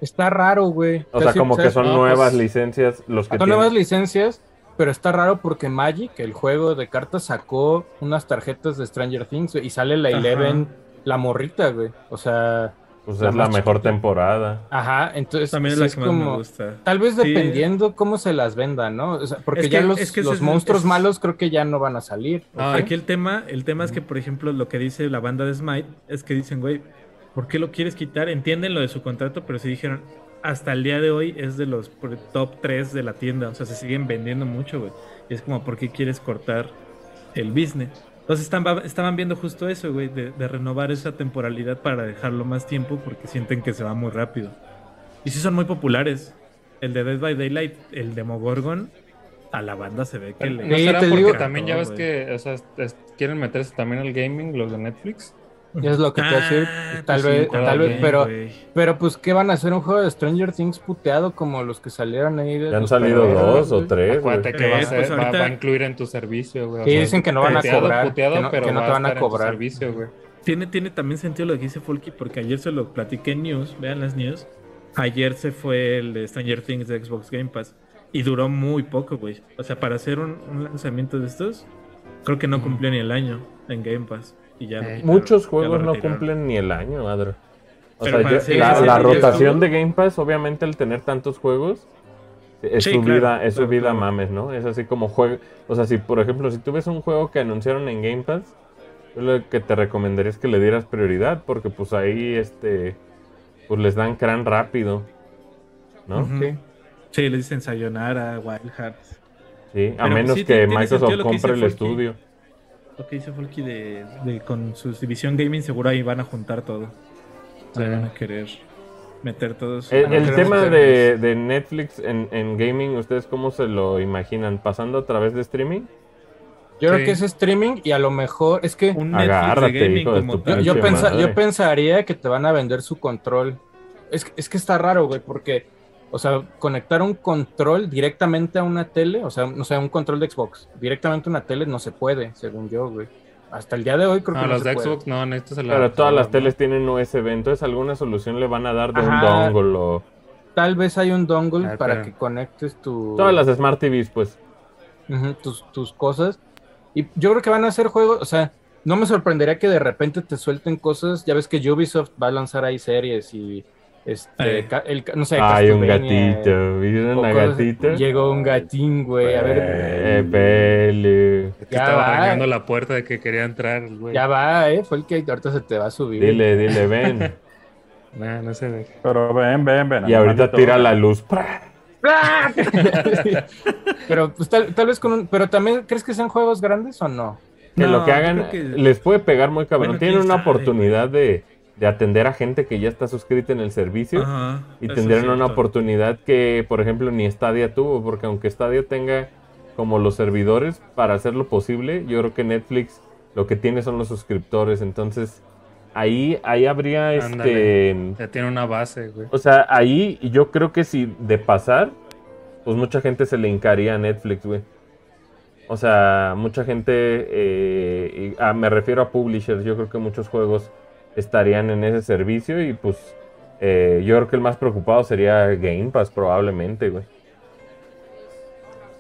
Está raro, güey. O sea, como que son No, nuevas pues, licencias los que Son nuevas licencias, pero está raro porque Magic, el juego de cartas, sacó unas tarjetas de Stranger Things güey, y sale la. Eleven, la morrita, güey. O sea, Pues la es la mejor chiquita. temporada. ajá, entonces También es la es que más me gusta. Tal vez Sí. dependiendo cómo se las venda, ¿no? O sea, porque Es ya que- los, es que ese los es- monstruos es- malos creo que ya no van a salir. Ah. Aquí el tema, el tema es que, por ejemplo, lo que dice la banda de Smite es que dicen, güey, ¿por qué lo quieres quitar? Entienden lo de su contrato, pero sí dijeron, hasta el día de hoy es de los top 3 de la tienda. O sea, se siguen vendiendo mucho, güey. Y es como, ¿por qué quieres cortar el business? Entonces están, estaban viendo justo eso, güey, de, de renovar esa temporalidad para dejarlo más tiempo porque sienten que se va muy rápido. Y sí son muy populares. El de Dead by Daylight, el Demogorgon, a la banda se ve que le... ¿No será te porque digo- también ya ves que o sea, es- quieren meterse también al gaming los de Netflix? Es lo que te decir, Ah, tal pues sí, vez, tal vez, pero, pero pues, ¿qué van a hacer? ¿Un juego de Stranger Things puteado como los que salieron ahí? de Ya han salido dos o tres. Acuérdate güey. que va a, Eh, ser- pues va- ahorita- va a incluir en tu servicio, güey. Sí, sea, dicen que no van a puteado, cobrar, puteado, que no- pero que no va te van a estar en tu cobrar. servicio, güey. Tiene, tiene también sentido lo que dice Folky, porque ayer se lo platiqué en news, vean las news. Ayer se fue el de Stranger Things de Xbox Game Pass y duró muy poco, güey. O sea, para hacer un, un lanzamiento de estos, creo que no cumplió ni el año en Game Pass. Y ya lo Eh, Muchos ya juegos no cumplen ni el año, Adro. O Pero sea, para yo- hacer la, rotación de Game Pass, obviamente, al tener tantos juegos, es Sí, su claro, vida, es su vida claro. mames, ¿no? Es así como juego. O sea, si por ejemplo, si tú ves un juego que anunciaron en Game Pass, yo lo que te recomendaría es que le dieras prioridad, porque pues ahí este pues les dan crán rápido. ¿no? Ujú. Sí. Sí, le dicen Sayonara, Wild Hearts. Sí, a Pero menos sí, que Microsoft que compre el estudio. Lo que dice Folky de, de- con su división gaming, seguro ahí van a juntar todo. Sí. Ahí van a querer meter todos. El, el tema de, de Netflix en, en gaming, ¿ustedes cómo se lo imaginan? ¿Pasando a través de streaming? Yo Sí. creo que es streaming y a lo mejor es que un Netflix Agárrate, de gaming hijo de como tu yo, yo pensa- yo pensaría que te van a vender su control. Es, es que está raro, güey, porque, o sea, conectar un control directamente a una tele, o sea, no sé, un control de Xbox, directamente a una tele no se puede, según yo, güey. Hasta el día de hoy creo que No, no los se de puede. Xbox no, necesitas el Pero todas las ¿no? teles tienen USB, entonces alguna solución le van a dar de un dongle o... Tal vez hay un dongle Ah, para pero- que conectes tu... Todas las Smart TVs, pues. Tus, tus cosas. Y yo creo que van a hacer juegos, o sea, no me sorprendería que de repente te suelten cosas. Ya ves que Ubisoft va a lanzar ahí series y este, Eh. el, no sé, Hay un gatito, ¿vieron cosas- gatita? Llegó un gatín, güey. A ver, Eh, pele. Que Ya estaba va. arañando la puerta de que quería entrar, güey. ya va, eh. Fue el que ahorita se te va a subir. Dile, dile, ven. Nah, no se ve. Pero ven, ven, ven. y ahorita tira la luz. pero pues tal, tal vez con un. Pero también, ¿crees que sean juegos grandes o no? Que No, lo que hagan que- les puede pegar muy cabrón. Bueno, Tienen una sabe, oportunidad de, de atender a gente que ya está suscrita en el servicio. Ajá, Y tendrían una oportunidad que, por ejemplo, ni Stadia tuvo, porque aunque Stadia tenga como los servidores para hacerlo posible, yo creo que Netflix lo que tiene son los suscriptores, entonces ahí, ahí habría este... Ándale. Ya tiene una base, güey. O sea, ahí yo creo que si de pasar, pues mucha gente se le hincaría a Netflix, güey. O sea, mucha gente, eh, y- ah, me refiero a publishers, yo creo que muchos juegos estarían en ese servicio y pues eh, yo creo que el más preocupado sería Game Pass probablemente, güey.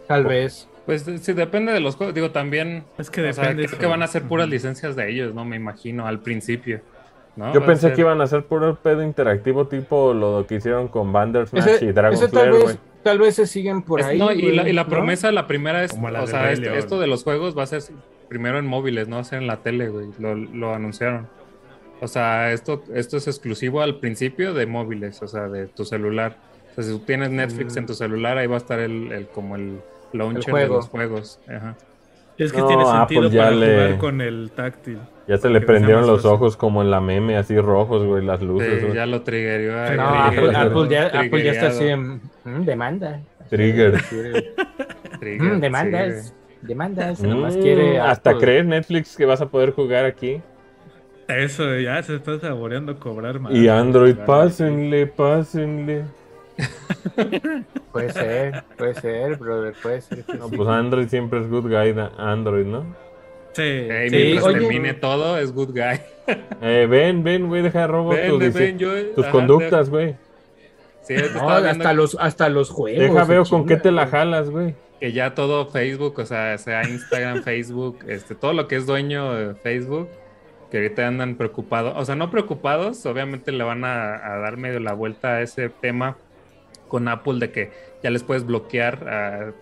Tal vez. Pues sí, depende de los juegos. Digo, también. Es que o sea, depende. creo que van a ser puras licencias de ellos, ¿no? Me imagino, al principio. ¿no? Yo Va pensé ser- que iban a hacer puro pedo interactivo tipo lo que hicieron con Bandersnatch Ese, y Dragon tal Slayer, güey. vez, tal vez se siguen por Es- ahí. no, y la, y la ¿no? promesa, la primera es, Como la o sea, este- esto de los juegos va a ser primero en móviles, no va a ser en la tele, güey. Lo, lo anunciaron. O sea, esto, esto es exclusivo al principio de móviles, o sea, de tu celular. O sea, si tú tienes Netflix Mm. en tu celular, ahí va a estar el, el- como el launcher de juego. los juegos. Ajá. Es que No, tiene Apple sentido ya para le- jugar con el táctil. Ya se le prendieron los ojos como en la meme, así rojos, güey, las luces, Sí, ya lo triggerió. No, Apple, Apple ya, Apple ya está así en mm, demanda. Trigger. trigger, Mm, sí, demandas. Demandas, nomás Mm, quiere. hasta crees Netflix que vas a poder jugar aquí. Eso, ya se está saboreando cobrar más. Y Android, pásenle, pásenle. Puede ser, puede ser, brother, puede ser. No, pues Android siempre es good guy, Android, ¿no? Sí. Ey, Sí, mientras oye. termine todo, es good guy. Eh, ven, ven, güey, deja de robo Ven, tus, ven, dice- ven, yo- tus ajá, conductas, güey. Sí, No, hasta los, hasta los juegos. Deja veo con qué te la jalas, güey. que ya todo Facebook, o sea, sea Instagram, Facebook, este, todo lo que es dueño de Facebook, que ahorita andan preocupados, o sea, no preocupados, obviamente le van a, a dar medio la vuelta a ese tema con Apple de que ya les puedes bloquear a,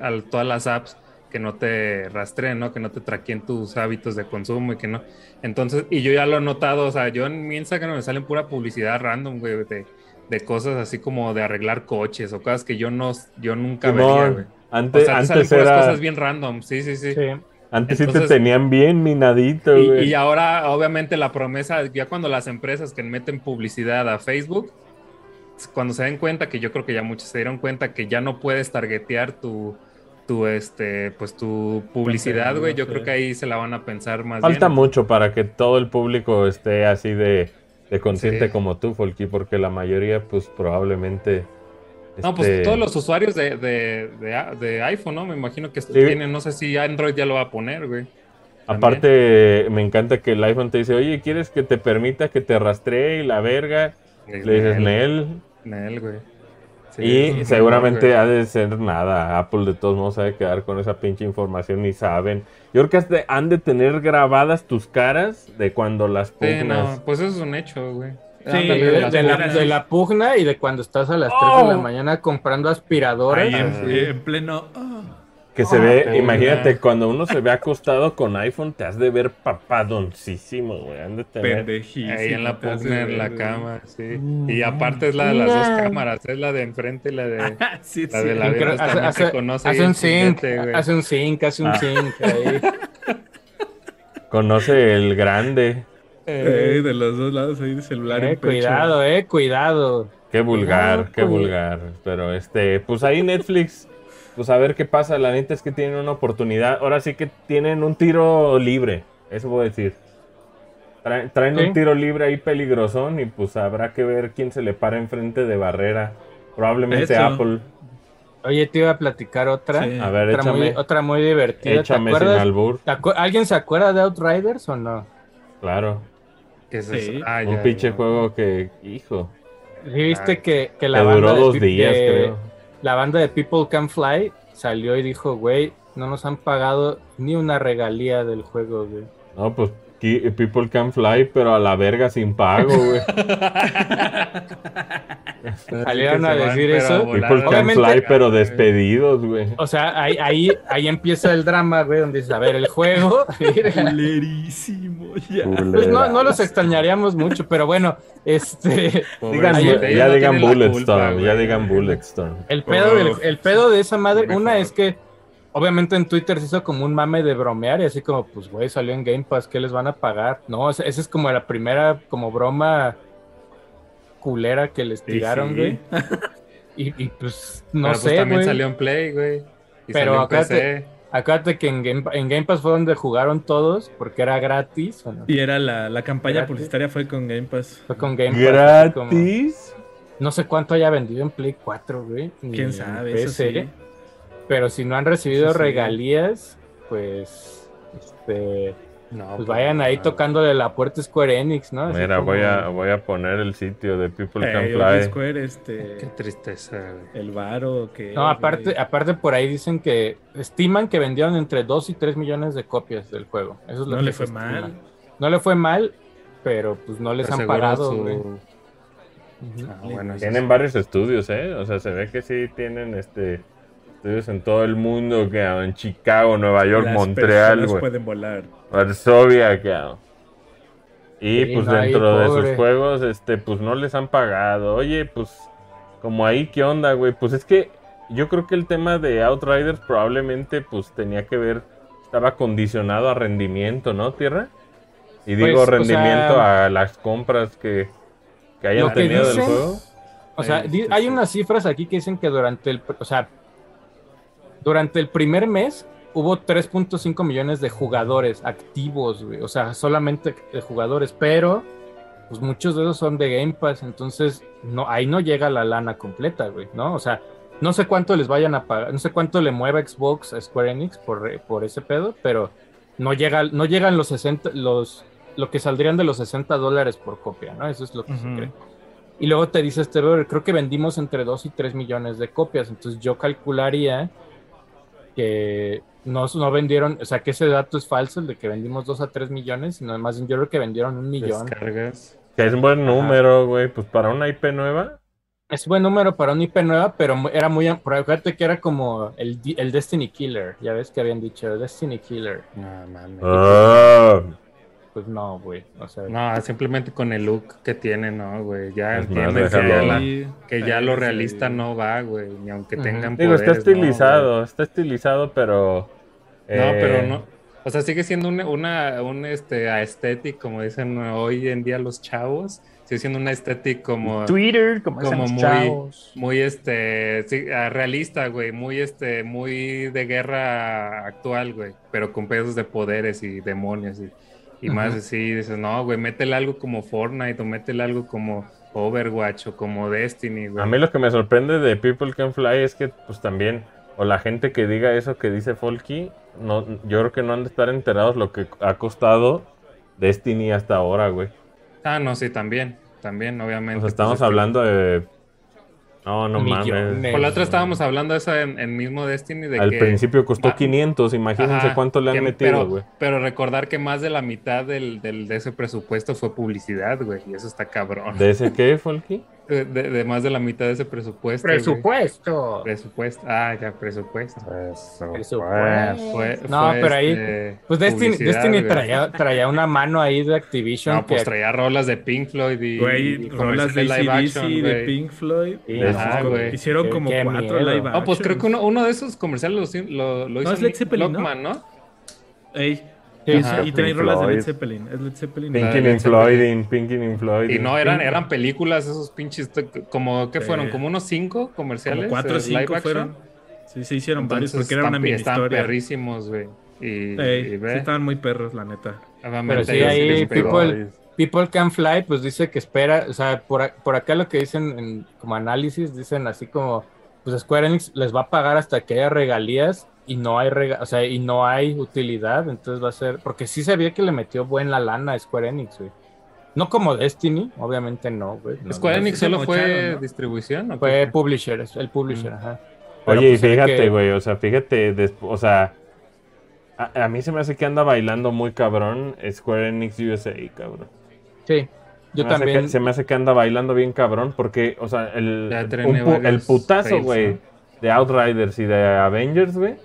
a todas las apps que no te rastreen, ¿no? Que no te traqueen tus hábitos de consumo y que no. Entonces, y yo ya lo he notado, o sea, yo en mi Instagram me salen pura publicidad random, güey, de, de cosas así como de arreglar coches o cosas que yo no, yo nunca vería, Simón, güey. O antes, sea, te salen antes puras era. cosas bien random, sí, sí, sí. Sí. Antes sí te tenían bien minadito, Y, güey. y ahora, obviamente, la promesa, ya cuando las empresas que meten publicidad a Facebook, cuando se den cuenta, que yo creo que ya muchos se dieron cuenta que ya no puedes targetear tu, tu este, pues tu publicidad, güey, yo sí. creo que ahí se la van a pensar más Falta bien. mucho para que todo el público esté así de, de consciente Sí. como tú, Folky, porque la mayoría, pues probablemente. No, pues este, todos los usuarios de, de, de- de iPhone, ¿no? Me imagino que Sí. tienen, no sé si Android ya lo va a poner, güey. Aparte, me encanta que el iPhone te dice, oye, ¿quieres que te permita que te rastree y la verga? Le dices, Nel. Nel, güey. Sí, y seguramente ha de ser nada. Apple de todos modos ha de quedar con esa pinche información y saben. Yo creo que hasta han de tener grabadas tus caras de cuando las güey. Sí, no, pues eso es un hecho, güey. Sí, Ándale, De, de la, de la pugna y de cuando estás a las 3 de la Oh. mañana comprando aspiradoras. Ahí en, sí. en pleno. ah, Que se Ah, ve, pugna. imagínate, cuando uno se ve acostado con iPhone, te has de ver papadoncísimo, güey. Han de tener. pendejísimo. Ahí en la pugna, en la cama, sí. Y aparte es la de las dos cámaras, es la de enfrente y la de... sí, La sí. de la Creo- verga hace, hace- conoce hace un siguiente, güey. hace un sync, hace un Ah. sync ahí. Conoce el grande. Eh, de los dos lados ahí de celular Eh, en pecho. cuidado, eh, cuidado. Qué vulgar, Cuidado, qué vulgar. Pero este, pues ahí Netflix, pues a ver qué pasa. La neta es que tienen una oportunidad. Ahora sí que tienen un tiro libre. Eso voy a decir. Traen, traen Sí. un tiro libre ahí peligrosón y pues habrá que ver quién se le para enfrente de barrera. Probablemente Eso. Apple. Oye, te iba a platicar otra. Sí. A ver, Otra muy, échame, otra muy divertida. ¿Te échame sin albur. ¿Te acu- ¿Alguien se acuerda de Outriders o no? Claro. ¿Qué es Sí. eso? Ah, Un ya, pinche ya. juego que, hijo, Sí, viste Ah, que, que la banda duró de dos Pi- días, de- creo. La banda de People Can Fly salió y dijo, güey, no nos han pagado ni una regalía del juego, güey. No, pues People Can Fly, pero a la verga sin pago, güey. Salieron a decir eso. People Can Obviamente- Fly, pero despedidos, güey. O sea, ahí, ahí, ahí empieza el drama, güey, donde dices, a ver, el juego. Culerísimo, ya. pues no, no los extrañaríamos mucho, pero bueno, este. Digan, ellos ya no digan Bulletstorm, ya digan Bulletstorm. El pedo, del- el pedo de esa madre, una es que obviamente en Twitter se hizo como un mame de bromear y así como, pues güey, salió en Game Pass, ¿qué les van a pagar? No, esa esa es como la primera como broma culera que les tiraron, sí. güey. Y, y, pues no Pero, pues, sé, también güey. salió en Play, güey. Y Pero acá. Acuérdate que en Game, en Game Pass fue donde jugaron todos porque era gratis. ¿o no? Y era la, la campaña Gratis. publicitaria fue con Game Pass. Fue con Game Pass. ¿Gratis? no sé cuánto haya vendido en Play 4, güey. ¿Quién sabe? PC, Eso sí. Pero si no han recibido sí. regalías, pues, este, No, pues vayan ahí no. tocándole la puerta Square Enix, ¿no? Así Mira, como- voy a, voy a poner el sitio de People Can Eh, Oye, Fly. Square, Qué este. tristeza, güey. El varo que. No, aparte, aparte por ahí dicen que estiman que vendieron entre 2 y 3 millones de copias del juego. Eso es lo No que le se fue estima. mal. No le fue mal, pero pues no les Pero han pagado, su- güey. Ah, bueno, eso Tienen varios estudios, ¿eh? O sea, se ve que sí tienen este estudios en todo el mundo, que en Chicago, Nueva York, Las Montreal, personas güey. pueden volar. Varsovia, cabrón. Y Sí, pues no, ahí, dentro de sus juegos, este, pues no les han pagado. Oye, pues, como ahí, ¿qué onda, güey? Pues es que yo creo que el tema de Outriders probablemente, pues, tenía que ver, estaba condicionado a rendimiento, ¿no, Tierra? Y digo Pues, o rendimiento sea, a las compras que, que hayan lo que tenido del dicen- juego. O sea, Sí, di- sí, hay sí. unas cifras aquí que dicen que durante el, o sea, durante el primer mes hubo 3.5 millones de jugadores activos, güey. O sea, solamente de jugadores, pero pues muchos de esos son de Game Pass, entonces no, ahí no llega la lana completa, güey, ¿no? O sea, no sé cuánto les vayan a pagar, no sé cuánto le mueva Xbox a Square Enix por, por ese pedo, pero no llega, no llegan los 60, los, lo que saldrían de los 60 dólares por copia, ¿no? Eso es lo que se Ujú. cree. Y luego te dice este creo que vendimos entre 2 y 3 millones de copias, entonces yo calcularía que no, no vendieron, o sea, que ese dato es falso, el de que vendimos 2 a 3 millones, sino más bien yo creo que vendieron un millón. Descargas. Que es buen número, güey. Pues para una IP nueva. Es buen número para un IP nueva, pero era muy... Pero fíjate que era como el, el Destiny Killer, ya ves que habían dicho Destiny Killer. No, mames. Ah, Pues no, güey, o sea... No, simplemente con el look que tiene, no, güey. Ya Es más, entienden que ya, la- que ya lo sí. realista no va, güey. Ni aunque tengan Digo, está poderes, no, güey. estilizado, está estilizado, pero. No, eh, pero no. O sea, sigue siendo una, una un este aesthetic, como dicen hoy en día los chavos. Sigue siendo una aesthetic como Twitter, como, como dicen los muy- chavos. muy este sí, ah, realista, güey, muy este muy de guerra actual, güey, pero con pedos de poderes y demonios y, y más así, dices, no, güey, métele algo como Fortnite o métele algo como Overwatch o como Destiny, güey. A mí lo que me sorprende de People Can Fly es que, pues también, o la gente que diga eso que dice Folky, no, yo creo que no han de estar enterados lo que ha costado Destiny hasta ahora, güey. Ah, no, sí, también, también, obviamente. O sea, estamos Pues es que- hablando de. No, no mames. Por la otra estábamos hablando de eso en, en mismo Destiny de Al que principio costó va- 500, imagínense Ajá, cuánto le han que- metido, pero, güey. pero recordar que más de la mitad del, del- de ese presupuesto fue publicidad, güey, y eso está cabrón. ¿De ese qué, Folky? De, de- de más de la mitad de ese presupuesto. güey. Presupuesto. Presupuesto. Ah, ya, presupuesto. Presupuesto. Fue, No, fue, pero ahí- este, Pues Destiny, Destiny traía, traía una mano ahí de Activision No, pues que traía rolas de Pink Floyd y, Güey, y rolas de live action, de güey. Pink Floyd. Sí, Ajá, Como- güey. Hicieron Qué- como qué cuatro miedo. live No, pues action. creo que uno, uno de esos comerciales lo, lo, lo hizo No, es Led Zeppelin, ¿no? Lockman, ¿no? Ey, Y- Ajá. y trae rolas de Led. Zeppelin. Es Led Zeppelin. Pink- Pinkin' in Floyding, Pinkin' in Floyding. Y no, eran, eran películas esos pinches, como, ¿qué Sí. fueron? Como unos cinco comerciales. Como cuatro o cinco fueron. Sí, se hicieron varios porque era una mini historia. perrísimos, güey. Y, sí ve, estaban muy perros, la neta. Pero sí, ahí people- People Can Fly, pues dice que espera, o sea, por, por acá lo que dicen en, como análisis, dicen así como, pues Square Enix les va a pagar hasta que haya regalías y no hay rega o sea, y no hay utilidad, entonces va a ser, porque sí se veía que le metió buena lana a Square Enix, güey. No como Destiny, obviamente no, güey. no, Square. Enix solo fue distribución. ¿o Fue publisher, es el publisher, ajá. Pero, Oye, y pues, fíjate, que- güey, o sea, fíjate, o sea, a, a mí se me hace que anda bailando muy cabrón Square Enix USA, cabrón. Sí, yo me también. que- se me hace que anda bailando bien cabrón porque, o sea, el, un el putazo, güey, ¿no? de Outriders y de Avengers, güey.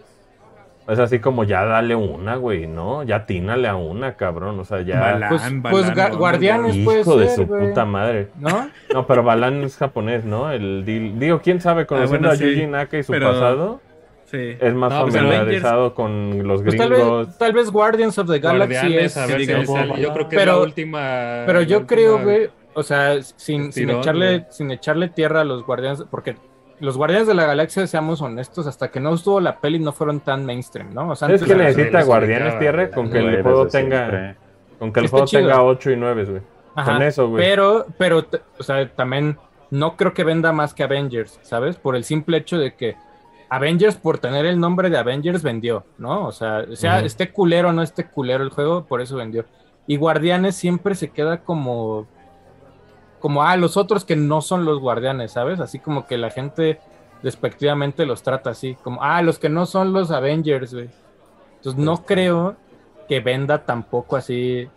Es así como ya dale una, güey, ¿no? Ya tínale a una, cabrón. O sea, ya. Balan, Pues- pues, Ga- ¿dónde, Guardianes, güey? puede Hijo de ser, su güey. puta madre. ¿No? No, pero Balan es japonés, ¿no? El di- digo, quién sabe, conociendo bueno, a sí, Yuji Naka y su pero- pasado, Sí. es más No, pues, familiarizado con los Pues tal gringos. vez, tal vez Guardians of the Galaxy Guardianes, es, a ver si digamos, le sale. Yo creo que es pero- la última. Pero yo última- creo, güey, o sea, sin, sin echarle, güey. sin echarle tierra a los guardianes, porque los guardianes de la galaxia, seamos honestos, hasta que no estuvo la peli no fueron tan mainstream, ¿no? O sea, ¿Sabes antes qué era- necesita Guardianes Tierra? Con que el juego tenga. Con que el juego tenga 8 y 9, güey. Ajá, Con eso, güey. Pero, pero, o sea, también no creo que venda más que Avengers, ¿sabes? Por el simple hecho de que Avengers, por tener el nombre de Avengers, vendió, ¿no? O sea, sea esté culero o no esté culero el juego, por eso vendió. Y Guardianes siempre se queda como, como, ah, los otros que no son los Guardianes, ¿sabes? Así como que la gente despectivamente los trata así, como, ah, los que no son los Avengers, güey. Entonces no creo que venda tampoco así,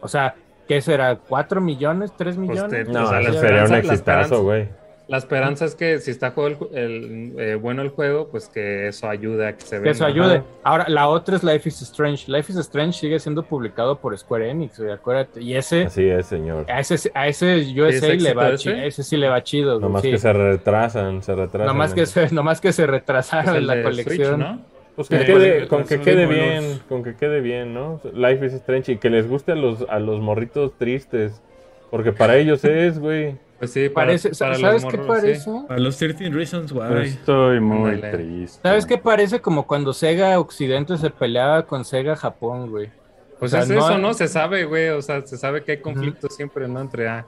o sea, ¿qué será? ¿4 millones? ¿3 Pues, millones? No, o sea, la eso sería un exitazo, güey. La esperanza es que si está juego el, el, eh, bueno el juego, pues que eso ayude a que se vea. Que eso ayude. Ahora, la otra es Life is Strange. Life is Strange sigue siendo publicado por Square Enix, güey, acuérdate. Y ese, Así es, señor. a ese, a ese USA ¿Es le va ese? ese sí le va chido, Nomás sí. que se retrasan, se retrasan. Nomás que se, nomás que se retrasaron en la colección. ¿no? Pues que Sí, quede- pues, con que quede bien, los- con que quede bien, ¿no? Life is Strange y que les guste a los, a los morritos tristes. Porque para ellos es, güey. Pues sí, para, Parece, para los ¿Sabes qué morros, sí. parece? A los 13 Reasons Why. Estoy muy triste. ¿Sabes qué parece? Como cuando Sega Occidente se peleaba con Sega Japón, güey. Pues O sea, es no- eso, ¿no? Se sabe, güey. O sea, se sabe que hay conflictos siempre, ¿no? Entre, ah,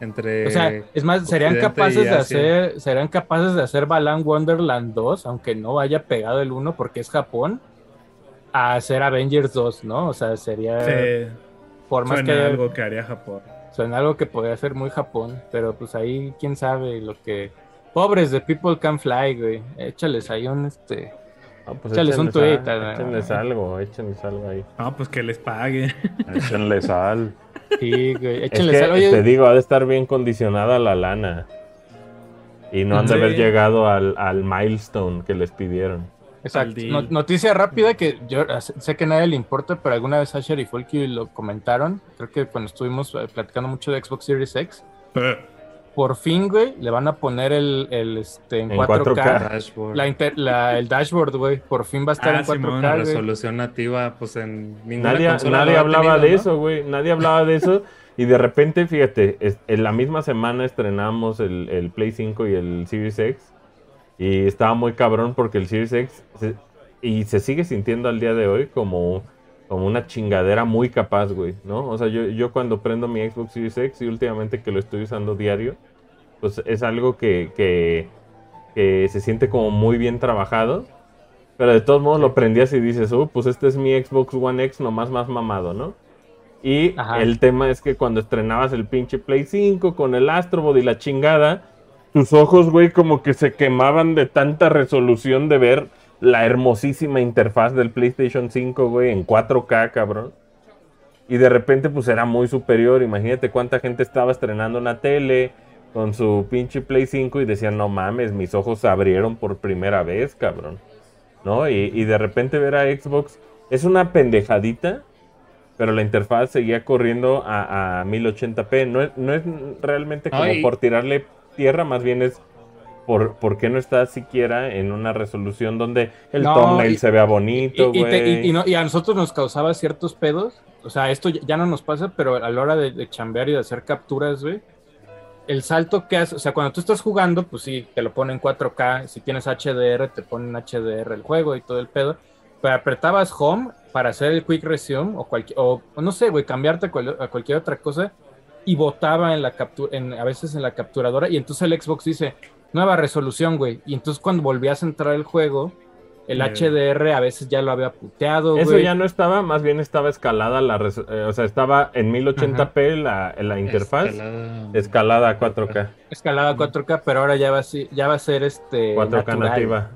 entre. O sea, es más, serían Occidente capaces de hacer, serían capaces de hacer Balan Wonderland 2, aunque no haya pegado el 1 porque es Japón, a hacer Avengers 2, ¿no? O sea, sería Sí, por más suena que algo que haría Japón. Suena algo que podría ser muy Japón, pero pues ahí quién sabe lo que pobres de People Can Fly, güey. Échales ahí un este Ah, pues Échales un échenles tuit, a- Échenles algo, échenles algo ahí. Ah, pues que les pague. Échenle sal. sí, güey, Es échales que. Oye, te digo, ha de estar bien condicionada la lana. Y no han de haber llegado al, al milestone que les pidieron. Exacto. No- noticia rápida que yo sé que a nadie le importa, pero alguna vez Asher y Folky lo comentaron. Creo que cuando estuvimos eh, platicando mucho de Xbox Series X. Por fin, güey, le van a poner el, el este, en En 4K. 4K. Dashboard. La inter- la- el dashboard, güey. Por fin va a estar Ah, en Simón, 4K, La güey. resolución nativa, pues en ninguna Nadie, nadie hablaba tenido, de ¿no? eso, güey. Nadie hablaba de eso. Y de repente, fíjate, es- en la misma semana estrenamos el, el Play 5 y el Series X. Y estaba muy cabrón porque el Series X se- y se sigue sintiendo al día de hoy como, como una chingadera muy capaz, güey, ¿no? O sea, yo, yo cuando prendo mi Xbox Series X y últimamente que lo estoy usando diario, pues es algo que, que, que se siente como muy bien trabajado. Pero de todos modos lo prendías y dices, oh, pues este es mi Xbox One X nomás más mamado, ¿no? Y Ajá. el tema es que cuando estrenabas el pinche Play 5 con el Astrobot y la chingada, tus ojos, güey, como que se quemaban de tanta resolución de ver la hermosísima interfaz del PlayStation 5, güey, en 4K, cabrón. Y de repente, pues era muy superior. Imagínate cuánta gente estaba estrenando una tele con su pinche Play 5 y decían, no mames, mis ojos se abrieron por primera vez, cabrón. ¿No? Y, y de repente ver a Xbox es una pendejadita, pero la interfaz seguía corriendo a, a 1080p. No es, no es realmente como Ay. por tirarle tierra, más bien es por, por qué no está siquiera en una resolución donde el No, thumbnail y- se vea bonito, y y- no- y a nosotros nos causaba ciertos pedos. O sea, esto ya no nos pasa, pero a la hora de, de chambear y de hacer capturas, güey. El salto que hace, o sea, cuando tú estás jugando, pues sí, te lo pone en 4K. Si tienes HDR, te ponen HDR el juego y todo el pedo. Pero apretabas Home para hacer el Quick Resume o, cualquier, o, no sé, güey, cambiarte a cualquier otra cosa. Y botaba en la captura, en, a veces en la capturadora. Y entonces el Xbox dice, nueva resolución, güey. Y entonces cuando volvías a entrar el juego, el Eh. HDR a veces ya lo había puteado, Eso güey. ya no estaba, más bien estaba escalada la eh, o sea, estaba en 1080p la, la interfaz, Escalada. escalada a 4K, Escalada a 4K, pero ahora ya va a ser, ya va a ser este 4K natural. nativa.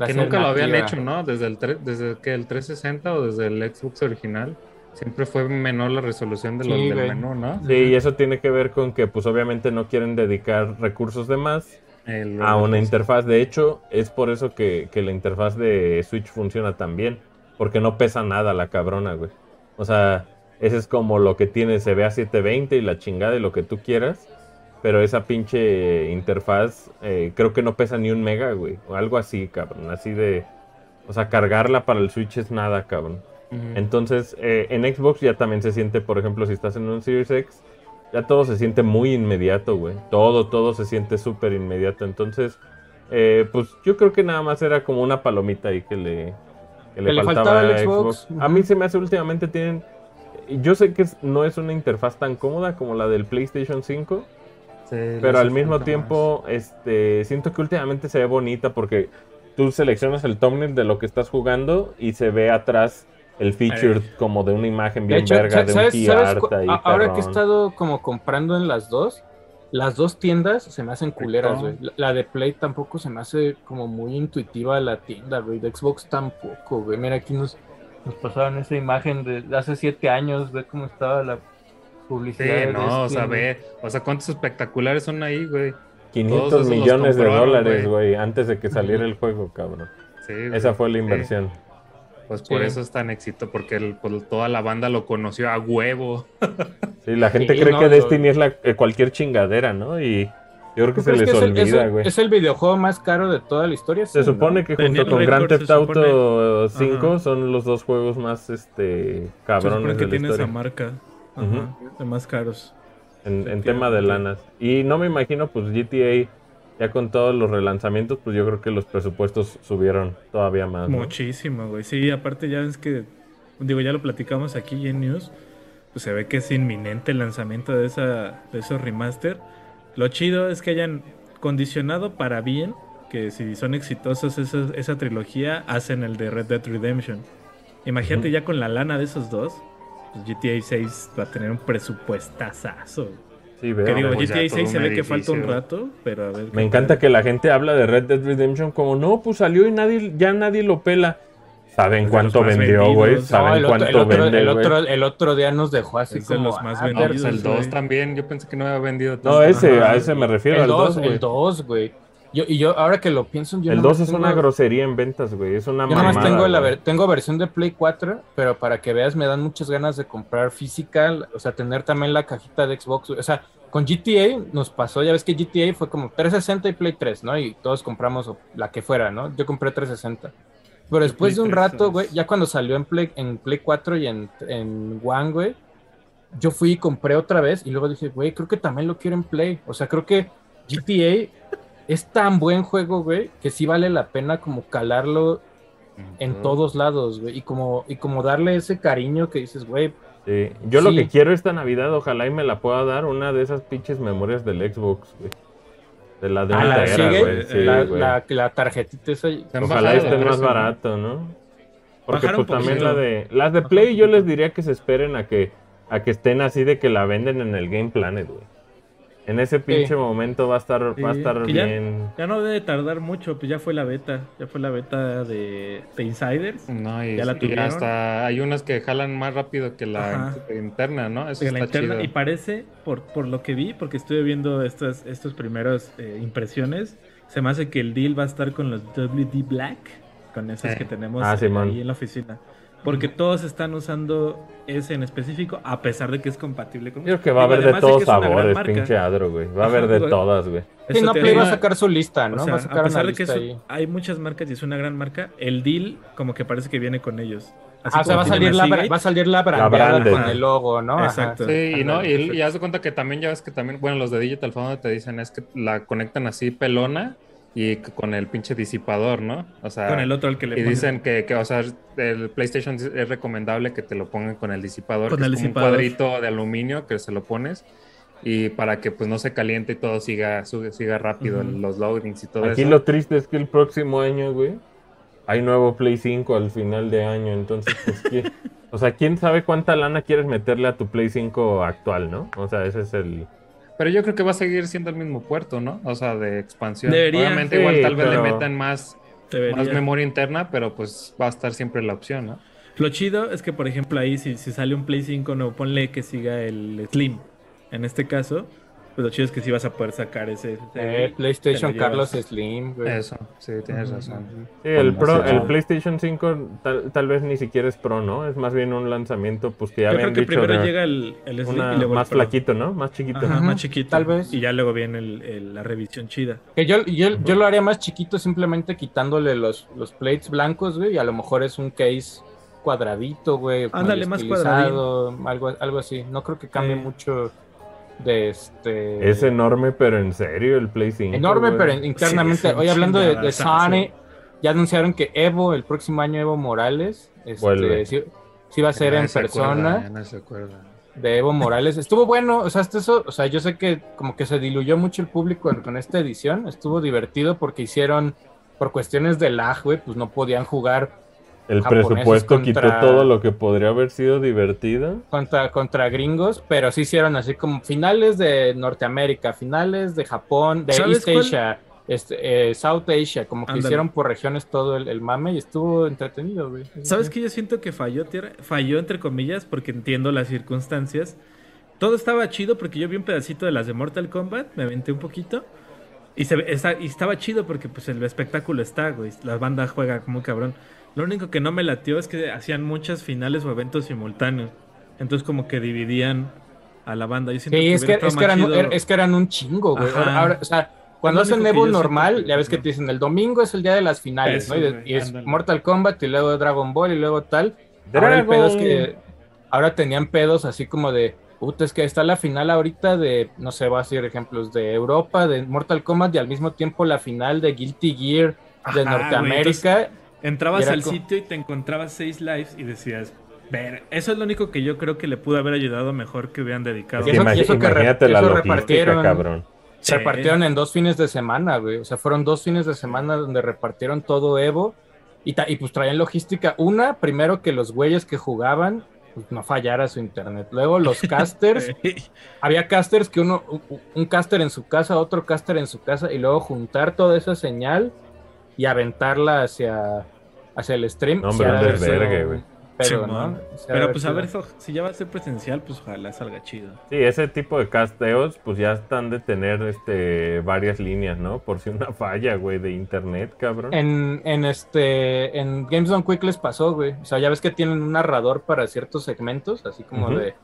Va Que nunca lo habían hecho, ¿no? Desde el, desde que el 360 o desde el Xbox original. Siempre fue menor la resolución de los Sí, del güey. menú, ¿no? Sí, y eso tiene que ver con que pues obviamente no quieren dedicar recursos de más El- a una interfaz. De hecho, es por eso que, que la interfaz de Switch funciona tan bien, porque no pesa nada la cabrona, güey. O sea, ese es como lo que tiene, se ve a 720 y la chingada y lo que tú quieras. Pero esa pinche interfaz eh, creo que no pesa ni un mega, güey. O algo así, cabrón. Así de... O sea, cargarla para el Switch es nada, cabrón. Entonces, eh, en Xbox ya también se siente, por ejemplo, si estás en un Series X, ya todo se siente muy inmediato, güey. Todo, todo se siente súper inmediato. Entonces, eh, pues yo creo que nada más era como una palomita ahí que le, que le Que le faltaba, faltaba al a Xbox. Xbox. A mí se me hace últimamente tienen... Yo sé que no es una interfaz tan cómoda como la del PlayStation 5, Sí, le pero al mismo tiempo, este, siento que últimamente se ve bonita porque tú seleccionas el thumbnail de lo que estás jugando y se ve atrás el feature como de una imagen De bien hecho, verga, de un ¿sabes, key sabes art ahí, a- ahora que he estado como comprando en las dos, las dos tiendas se me hacen culeras, güey. La, la de Play tampoco se me hace como muy intuitiva la tienda, güey. De Xbox tampoco, güey. Mira, aquí nos, nos pasaron esa imagen de hace siete años, ve cómo estaba la publicidad. Sí, de no, o sea, ve, o sea, cuántos espectaculares son ahí, güey. 500 todos esos los millones de dólares, güey. antes de que saliera el juego, cabrón. Sí. Esa fue la Sí. Pues por Sí. eso es tan éxito, porque el- pues, toda la banda lo conoció a huevo. Sí, la gente Sí, cree no, que Destiny es la, eh, cualquier chingadera, ¿no? Y yo creo que ¿Tú se les que olvida, güey. Es el videojuego más caro de toda la historia. Se Sí, ¿no? supone que junto con Grand Theft se Auto supone. 5 Ajá. son los dos juegos más este Se cabrones supone que de la tiene esa historia. marca. Ajá, De más caros. en, en tema de lanas. Y no me imagino, pues GTA, ya con todos los relanzamientos, pues yo creo que los presupuestos subieron todavía más. ¿no? Muchísimo, güey. Sí, aparte ya es que, digo, ya lo platicamos aquí en News, pues se ve que es inminente el lanzamiento de, esa, de esos remaster. Lo chido es que hayan condicionado para bien que si son exitosos esa, esa trilogía, hacen el de Red Dead Redemption. Imagínate ya con la lana de esos dos, pues GTA 6 va a tener un presupuestazazo. Sí, Que veo. digo, pues GTA todo 6 se ve que falta un rato, pero a ver. Me encanta que la gente habla de Red Dead Redemption como, no, pues salió y nadie, ya nadie lo pela. ¿Saben Es de cuánto vendió, vendidos. güey? No, ¿Saben No, el otro, cuánto el, otro, vende, el, otro, el otro día nos dejó así Es de como. los más ah, No, pues vendidos, el 2 güey. también, yo pensé que no había vendido No, tanto. ese, Ajá. a ese me refiero, El al 2, 2, güey. el 2, güey. Yo, y yo, ahora que lo pienso, yo El nomás 2 es una grosería en ventas, güey. Es una Yo nomás tengo, la güey. ver- tengo versión de Play 4, pero para que veas, me dan muchas ganas de comprar física, o sea, tener también la cajita de Xbox. O sea, con GTA nos pasó, ya ves que GTA fue como 360 y Play 3, ¿no? Y todos compramos la que fuera, ¿no? Yo compré 360. Pero después de un 3, rato, güey, ya cuando salió en Play, en Play 4 y en, en One, güey, yo fui y compré otra vez y luego dije, güey, creo que también lo quiero en Play. O sea, creo que GTA es tan buen juego, güey, que sí vale la pena como calarlo en todos lados, güey, y como, y como darle ese cariño que dices, güey, Sí. Yo lo que quiero esta Navidad, ojalá y me la pueda dar una de esas pinches memorias del Xbox, güey. De la de ah, una la sigue, güey. Sí, la, güey. la, la tarjetita esa. Ojalá esté más barato, ¿no? Porque pues también la de las de Play yo les diría que se esperen a que a que estén así de que la venden en el Game Planet, güey. En ese pinche momento va a estar va a estar ya- bien. Ya no debe tardar mucho, pues ya fue la beta. Ya fue la beta de, de Insiders. No, y, ¿Ya la y tuvieron? hasta hay unas que jalan más rápido que la Ajá. interna, ¿no? Eso de la está interna, chido. y parece, por, por lo que vi, porque estuve viendo estas estos primeros eh, impresiones, se me hace que el deal va a estar con los WD Black, con esos que tenemos Ah, ahí en la oficina. Porque todos están usando ese en específico, a pesar de que es compatible con Yo creo que va a haber de todos sabores, pinche adro, güey. Va a haber de todas, güey. Sí, no, Play va a sacar su lista, ¿no? o sea, va a sacar a pesar una de que hay muchas marcas y es una gran marca, el deal como que parece que viene con ellos. Así Ah, o sea, va a salir la, Seagate, va a salir la brandeada branded. con el logo, ¿no? Ajá. Exacto. Sí, y no, y, y haz de cuenta que también ya ves que también, bueno, los de Digital Foundry te dicen es que la conectan así pelona y con el pinche disipador, ¿no? O sea, con el otro al que le y ponen. dicen que, que, o sea, el PlayStation es recomendable que te lo pongan con el disipador, Con que el es como disipador. un cuadrito de aluminio que se lo pones y para que pues no se caliente y todo siga siga rápido Ujú. los loadings y todo Aquí eso. lo triste es que el próximo año, güey, hay nuevo Play 5 al final de año, entonces pues ¿quién- o sea, quién sabe cuánta lana quieres meterle a tu Play 5 actual, ¿no? O sea, ese es el Pero yo creo que va a seguir siendo el mismo puerto, ¿no? O sea, de expansión. Debería. Obviamente Sí, igual tal vez le metan más, Debería. más memoria interna, pero pues va a estar siempre la opción, ¿no? Lo chido es que, por ejemplo, ahí si, si sale un Play 5, no, ponle que siga el Slim. En este caso, pues lo chido es que sí vas a poder sacar ese. ese- Eh, PlayStation. Carlos Slim, güey. Eso, sí, tienes razón. Sí, el, Pro, el. PlayStation 5 tal, tal vez ni siquiera es Pro, ¿no? Es más bien un lanzamiento, pues que ya Yo creo que dicho primero llega el, el Slim una y luego el más Pro. flaquito, ¿no? Más chiquito. Ajá, más chiquito. tal vez. Y ya luego viene el- el- la revisión chida. Que yo, yo, yo lo haría más chiquito simplemente quitándole los, los plates blancos, güey, y a lo mejor es un case cuadradito, güey. Ándale, más estilizado, algo, algo así. No creo que cambie mucho de este... Es enorme, pero en serio, el Play 5. enorme, güey. pero internamente. Sí, Hoy hablando de, de. Sony, ya anunciaron que Evo, el próximo año Evo Morales, este, sí, sí va a ser en se persona. ya no se acuerda. de Evo Morales. Estuvo bueno, o sea, hasta eso, o sea, yo sé que como que se diluyó mucho el público en- con esta edición. Estuvo divertido porque hicieron, por cuestiones de lag, güey, pues no podían jugar El presupuesto quitó todo lo que podría haber sido divertido. contra, contra gringos, pero sí hicieron así como finales de Norteamérica, finales de Japón, de ¿Sabes East cuál? Asia, este, eh, South Asia, como que hicieron por regiones todo el, el mame y estuvo entretenido, güey. ¿Sabes qué? Yo siento que falló, tierra? Falló entre comillas porque entiendo las circunstancias. Todo estaba chido porque yo vi un pedacito de las de Mortal Kombat, me aventé un poquito. Y, se, está- y estaba chido porque pues el espectáculo está, güey. La banda juega muy cabrón. Lo único que no me latió es que hacían muchas finales o eventos simultáneos. Entonces como que dividían a la banda. Yo Sí, es que, es, que eran, más chido- es que eran un chingo, güey. Ahora, ahora, o sea, cuando hacen Evo normal, que- ya ves que te dicen el domingo es el día de las finales, Eso, ¿no? Y, es. Mortal Kombat y luego Dragon Ball y luego tal. Ahora el pedo es que ahora tenían pedos así como de, Puta, es que está la final ahorita de, no sé, voy a decir ejemplos de Europa, de Mortal Kombat y al mismo tiempo la final de Guilty Gear de Ajá, Norteamérica. güey, Entrabas al sitio y te encontrabas seis lives y decías, ver, eso es lo único que yo creo que le pudo haber ayudado mejor que hubieran dedicado. Eso- eso que re- imagínate la eso logística, repartieron. cabrón. Se Sí. repartieron en dos fines de semana, güey. O sea, fueron dos fines de semana donde repartieron todo Evo. Y, ta- y pues traían logística. Una, primero que los güeyes que jugaban pues, no fallara su internet. Luego los casters. había casters que uno, un, un caster en su casa, otro caster en su casa. Y luego juntar toda esa señal y aventarla hacia, hacia el stream. No, hombre, un desvergue, güey. Simón. ¿no? Pero pues a ver, si ya va a ser presencial, pues ojalá salga chido. Sí, ese tipo de casteos, pues ya están de tener este varias líneas, ¿no? Por si una falla, güey, de internet, cabrón. En, en este en Games Done Quick les pasó, güey. O sea, ya ves que tienen un narrador para ciertos segmentos, así como de.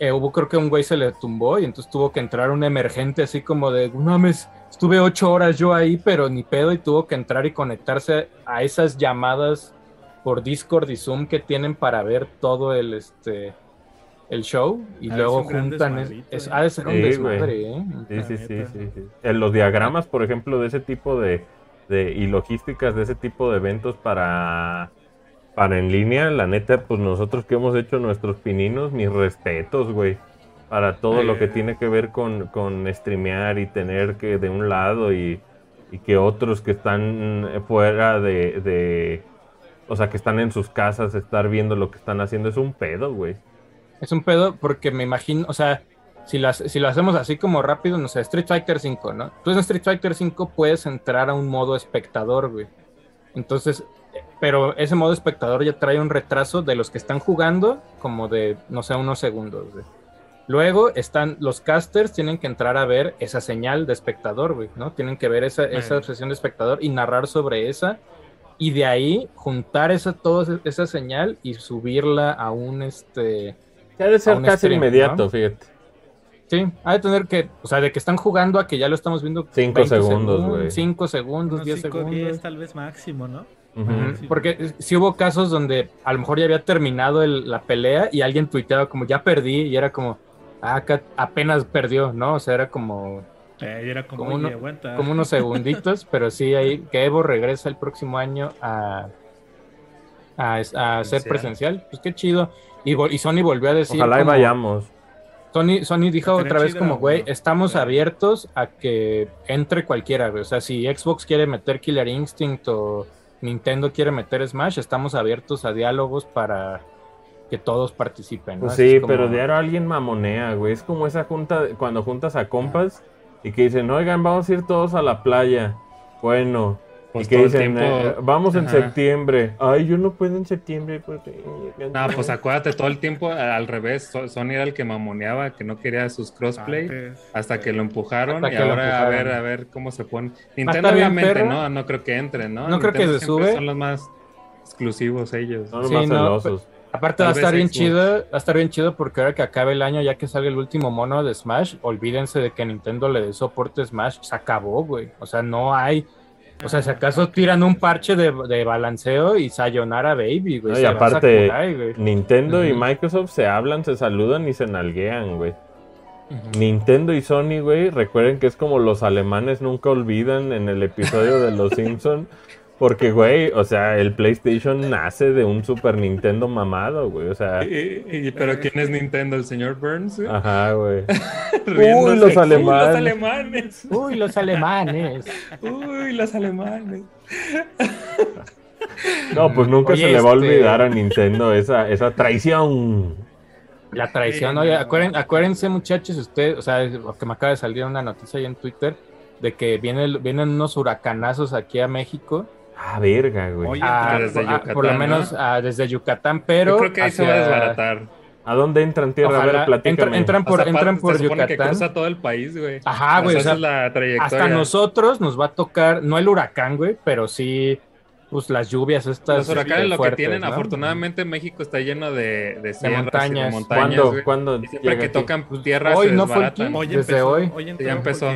Eh, hubo creo que un güey se le tumbó y entonces tuvo que entrar un emergente así como de, no mames, estuve ocho horas yo ahí, pero ni pedo y tuvo que entrar y conectarse a esas llamadas por Discord y Zoom que tienen para ver todo el este el show y de luego juntan es, es- eh. ha de ser un Sí, desmadre, ¿eh? Sí, sí, sí, sí, sí. En los diagramas, por ejemplo, de ese tipo de, de- y logísticas de ese tipo de eventos para, para en línea, la neta, pues nosotros que hemos hecho nuestros pininos, mis respetos, güey. Para todo lo que Eh. tiene que ver con, con streamear y tener que de un lado y, y que otros que están fuera de, de, o sea, que están en sus casas, estar viendo lo que están haciendo, es un pedo, güey. Es un pedo porque me imagino, o sea, si, las, si lo hacemos así como rápido, no sé, Street Fighter 5, ¿no? Tú en Street Fighter 5 puedes entrar a un modo espectador, güey. Entonces, eh, pero ese modo espectador ya trae un retraso de los que están jugando, como de, no sé, unos segundos, güey. Luego están los casters, tienen que entrar a ver esa señal de espectador, güey, ¿no? Tienen que ver esa, esa sesión de espectador y narrar sobre esa. Y de ahí juntar esa, toda esa señal y subirla a un este. Ya de ser casi stream, inmediato, ¿no? fíjate. Sí, ha de tener que, o sea, de que están jugando a que ya lo estamos viendo. Cinco 20 segundos, güey. 5 segundos, Unos 10 cinco, segundos. 10 tal vez máximo, ¿no? Sí. Porque si hubo casos donde a lo mejor ya había terminado el- la pelea y alguien tuiteaba como ya perdí y era como, ah, acá apenas perdió, ¿no? O sea, era como, Eh, era como, Como oye, uno- aguanta. como unos segunditos, pero sí ahí que Evo regresa el próximo año a, a, a ser Presencial. Pues qué chido. Y, Sony volvió a decir. Ojalá y vayamos. Sony, Sony dijo otra vez chido, como, güey, estamos abiertos a que entre cualquiera, güey. O sea, si Xbox quiere meter Killer Instinct o Nintendo quiere meter Smash, estamos abiertos a diálogos para que todos participen. ¿no? Pues sí, como- pero diario alguien mamonea, güey. Es como esa junta, cuando juntas a compas y que dicen, oigan, vamos a ir todos a la playa. Bueno. Pues y que todo el dicen, tiempo- "Eh, vamos en septiembre. Ay, yo no puedo en septiembre porque... No, pues acuérdate, todo el tiempo al revés. So- Sony era el que mamoneaba, que no quería sus crossplay. Antes, Hasta que lo empujaron Hasta y ahora a ver, a ver cómo se pone. Nintendo obviamente, perro. ¿no? No creo que entre, ¿no? No creo que se sube. Son los más exclusivos ellos. Son los Sí, más no. Aparte va a estar bien Xbox. chido, va a estar bien chido porque ahora que acabe el año, ya que salga el último mono de Smash, olvídense de que Nintendo le dé soporte a Smash, se acabó, güey. O sea, no hay. O sea, si acaso tiran un parche de, de balanceo y Sayonara Baby, güey. No, y aparte, Sakurai, güey. Nintendo y. Microsoft se hablan, se saludan y se nalguean, güey. Nintendo y Sony, güey, recuerden que es como los alemanes nunca olvidan en el episodio de Los Simpson, porque, güey, o sea, el PlayStation nace de un Super Nintendo mamado, güey, o sea, Y- y- pero ¿quién es Nintendo? ¿El señor Burns? güey? ajá, güey. Riéndose. los Uy, alemanes. los alemanes. Uy, los alemanes. Uy, los alemanes. No, pues nunca Oye, se le va a este- olvidar a Nintendo esa, esa traición. La traición, oye, acuérdense, acuérdense muchachos, ustedes, o sea, lo que me acaba de salir una noticia ahí en Twitter de que viene, vienen unos huracanazos aquí a México. Ah, verga, güey. Oye, a- desde a- por lo menos ¿no? a- desde Yucatán, pero Yo creo que ahí se va a desbaratar. ¿A dónde entran tierra? a ver, platícame. entra- entran por, O sea, entran por se que Yucatán. cruza todo el país, güey. Ajá, güey, O sea, sea, esa es la trayectoria. hasta nosotros nos va a tocar, no el huracán, güey, pero sí, pues las lluvias estas. Los huracanes lo fuertes, que tienen, ¿no? afortunadamente México está lleno de, de, sierras y montañas. montañas, ¿Cuándo? güey. ¿Cuándo Y siempre llega que aquí? tocan tierra Hoy se no fue aquí. Hoy Desde empezó, hoy. Ya empezó.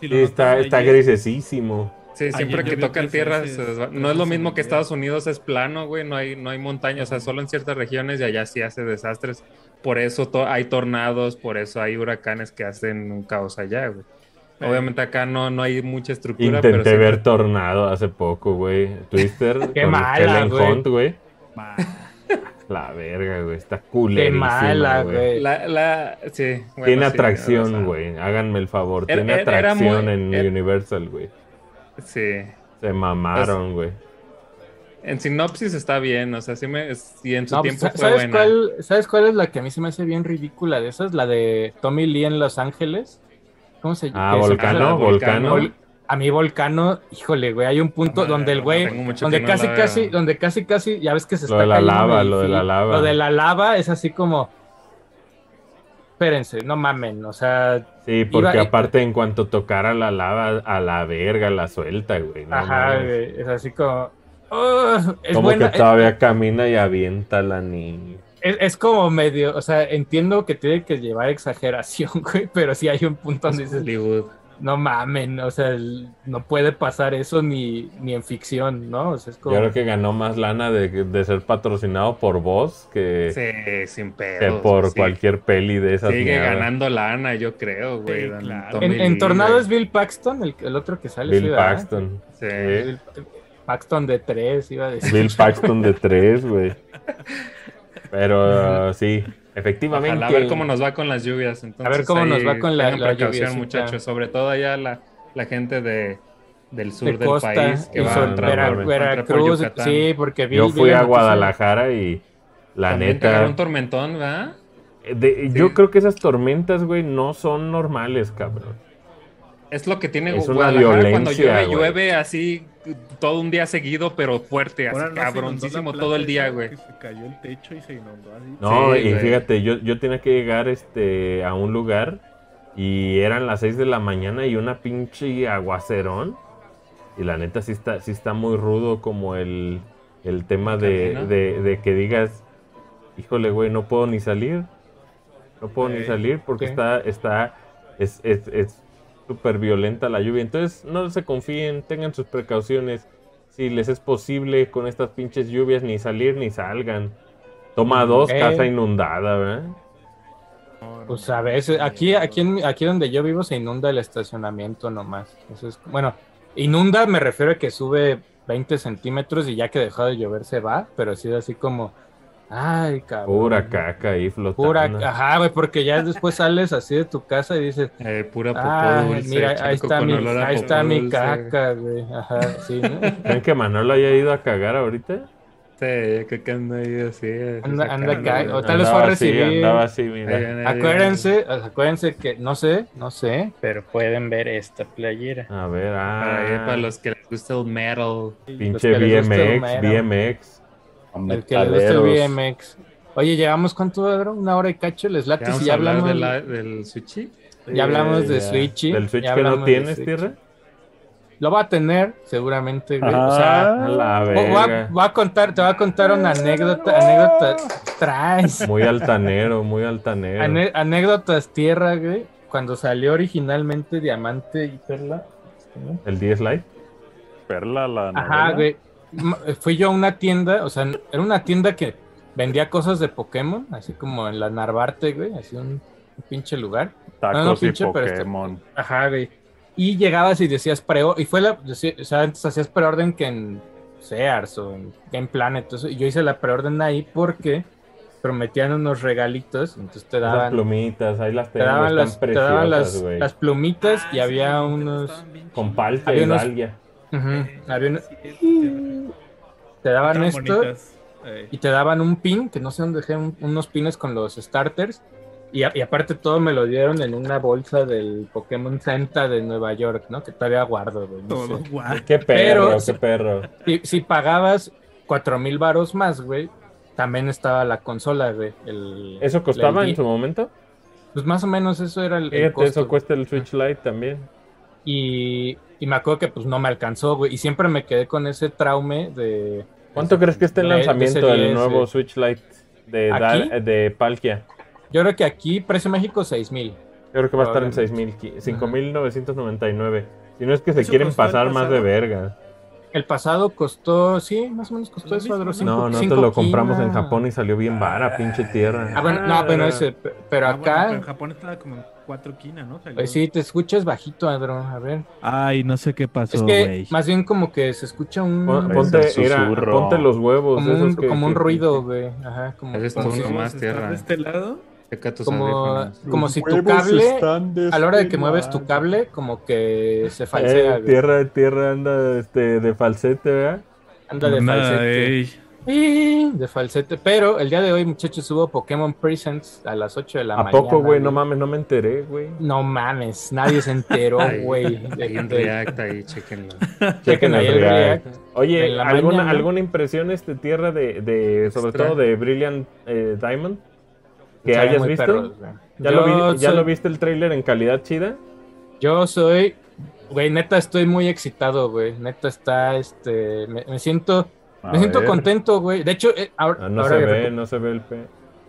si está, está grisesísimo. Sí, siempre que tocan tres tierra, veces, se desva- tres no es lo mismo mi que. Estados Unidos, es plano, güey, no hay, no hay montañas, o sea, solo en ciertas regiones y allá sí hace desastres. Por eso to- hay tornados, por eso hay huracanes que hacen un caos allá, güey. Obviamente acá no, no hay mucha estructura, pero Intenté siempre- ver Tornado hace poco, güey. Twister Qué con mala, Helen güey. Hunt, güey. La verga, güey. Está Qué culerísima, mala, güey. güey. La, la, sí, bueno, Tiene sí, atracción, güey. Háganme el favor. Tiene era- era atracción muy- en era- Universal, güey. Sí. Se mamaron, güey. En sinopsis está bien, o sea, sí me, y en su No, pues, tiempo fue ¿sabes, buena. cuál, ¿Sabes cuál es la que a mí se me hace bien ridícula de esas? La de Tommy Lee en Los Ángeles. ¿Cómo se Ah, Volcano, Ah, Volcano. Volcano. A mí Volcano, híjole, güey, hay un punto No, donde el no, güey, tengo mucho donde no casi casi, donde casi casi, ya ves que se Lo está de la cayendo lava, lo de la lava. Lo de la lava es así como, espérense, no mamen, o sea, Sí, porque Iba- aparte en cuanto tocara la lava, a la verga la suelta, güey. No ajá, mames. güey, es así como, Como buena, que todavía camina y avienta la niña. es, es como medio, o sea, entiendo que tiene que llevar exageración, güey, pero sí hay un punto donde dices, Hollywood. No mamen, o sea, el- no puede pasar eso ni, ni en ficción, ¿no? O sea, es como... Yo creo que ganó más lana de, de ser patrocinado por vos que, Sí, sin pedos. que por sí. cualquier peli de esas. Sigue ganando lana, yo creo, güey. Sí, claro. En, Tornado es Bill Paxton, el, el otro que sale. Bill. Paxton. Sí. Bill- Paxton de tres, iba a decir. Bill Paxton de tres, güey. Pero uh, sí, efectivamente. Ojalá a ver cómo nos va con las lluvias. Entonces, A ver cómo ahí nos va con la- la lluviecita. muchachos. Sobre todo allá la, la gente de, del sur de del costa país que va sur- a entrar Vera- por- Veracruz, por Yucatán. sí, porque vi, Yo fui a. Guadalajara y la También neta. un tormentón, ¿verdad? de- Yo creo que esas tormentas, güey, no son normales, cabrón. Es lo que tiene Es Guadalajara cuando llueve, llueve así todo un día seguido, pero fuerte, así no cabroncísimo todo el día, güey. que Se cayó el techo y se inundó así. No, Sí, y güey. fíjate, yo, yo tenía que llegar este, a un lugar y eran las 6 de la mañana y una pinche aguacerón. Y la neta sí está, sí está muy rudo como el, el tema de, de, de que digas, híjole, güey, no puedo ni salir. No puedo ni salir porque está, está, es, es, es súper violenta la lluvia. Entonces, no se confíen, tengan sus precauciones. Si les es posible con estas pinches lluvias, ni salir ni salgan. Toma dos, Eh. casa inundada, ¿verdad? Pues a veces, aquí, aquí, aquí donde yo vivo se inunda el estacionamiento nomás. Eso es, bueno, inunda me refiero a que sube 20 centímetros y ya que dejó de llover se va, pero sí es así como, ay, cabrón. Pura caca ahí flotando. Pura, ajá, güey, porque ya después sales así de tu casa y dices, Eh, pura popó ah, dulce. mira, ahí está mi, ahí está mi caca, güey, ajá, sí, ¿no? ¿Creen que Manolo haya ido a cagar ahorita? Sí, creo que anda ahí así. así Anda- anda güey. o tal vez fue a Andaba así, recibir- andaba así, mira. Acuérdense, acuérdense que, no sé, no sé, pero pueden ver esta playera. A ver, viene. Ahí ah, para los que les gusta el metal. pinche el BMX, mero. BMX. El que le gusta el. BMX. Oye, ¿llevamos cuánto, bro? Una hora y cacho, les late ¿Ya si ya hablamos, de la- del sushi? ya hablamos de ya. Switchy. ¿Del Switch que no de tienes, tierra? Lo va a tener, seguramente, güey. O Ah. sea, A la voy a, contar, te voy a contar una anécdota, anécdota, traes. Muy altanero, muy altanero. Ane- anécdotas tierra, güey. Cuando salió originalmente Diamante y Perla. ¿no? El 10 Lite. Perla la Ajá, novela. güey. M- Fui yo a una tienda, o sea, era una tienda que vendía cosas de Pokémon, así como en la Narvarte, güey, así un, un pinche lugar. Tacos no, y pinche, pero este- Pokémon. Ajá, güey. Y llegabas y decías pre y fue la, decía- o sea, antes hacías preorden que en Sears o en Game Planet, eso, y yo hice la preorden ahí porque prometían unos regalitos, entonces te daban, plumitas, ahí las te daban, están las, te daban las, las plumitas y Ah, había sí, unos, Con palta y unos- había Sí, tienen- te daban esto. Eh, y te daban un pin, que no sé dónde dejé un- unos pines con los starters. Y, a- y aparte todo me lo dieron en una bolsa del Pokémon Center de Nueva York, ¿no? Que todavía guardo, güey. no todo sé. guay. Qué perro, Pero- qué perro. Si, si pagabas cuatro mil varos más, güey, también estaba la consola, güey. El, ¿Eso costaba el- en su momento? Pues más o menos eso era el, el Fíjate, costo. eso cuesta el Switch Lite también. Y, y me acuerdo que pues no me alcanzó, güey. Y siempre me quedé con ese traume de... ¿Cuánto crees que está el lanzamiento del 10, nuevo? Switch Lite de, de Palkia? Yo creo que aquí, precio México, seis mil. Yo creo que va a estar en Probablemente. 6.000, qui- 5.999. Si no es que se ¿Eso quieren pasar más de verga. El pasado costó, sí, más o menos costó eso, cinco- No, no te lo compramos en. Japón y salió bien vara, pinche tierra. Ah, bueno, no, pero ese, pe- pero Ah, bueno, acá, pero en Japón estaba como en 4 quina, ¿no? Salió. pues sí, te escuchas bajito, Adro, a ver. Ay, no sé qué pasó, Es que güey. más bien como que se escucha un... Pon- Es Ponte, el era- susurro. ponte los huevos. como esos un, que- como un que- ruido, güey. Ajá, como, como uno si, más ¿Estás tierra. de este lado? Como, como si tu cable, a la hora de que mueves tu cable, como que se falsea, Eh, tierra, tierra anda este, de falsete, ¿verdad? Anda de Nada, falsete. ey. De falsete. Pero el día de hoy, muchachos, hubo Pokémon Presents a las 8 de la ¿A mañana. poco, güey? No mames, no me enteré, güey. No mames, nadie se enteró, güey. En React, ahí, chequenlo. Chequen ahí el React. Oye, ¿alguna, mañana. ¿alguna impresión este tierra de, de sobre Extra. todo de Brilliant eh, Diamond? Que Se hayas visto. perros. ¿Ya, lo, vi- ¿Ya soy- lo viste el tráiler en calidad chida? Yo soy, güey, neta estoy muy excitado, güey. Neta está, este, me, me siento, A me siento contento, güey. De hecho, eh, ahora, Ah, no ahora se ve, recu- no se ve el pe.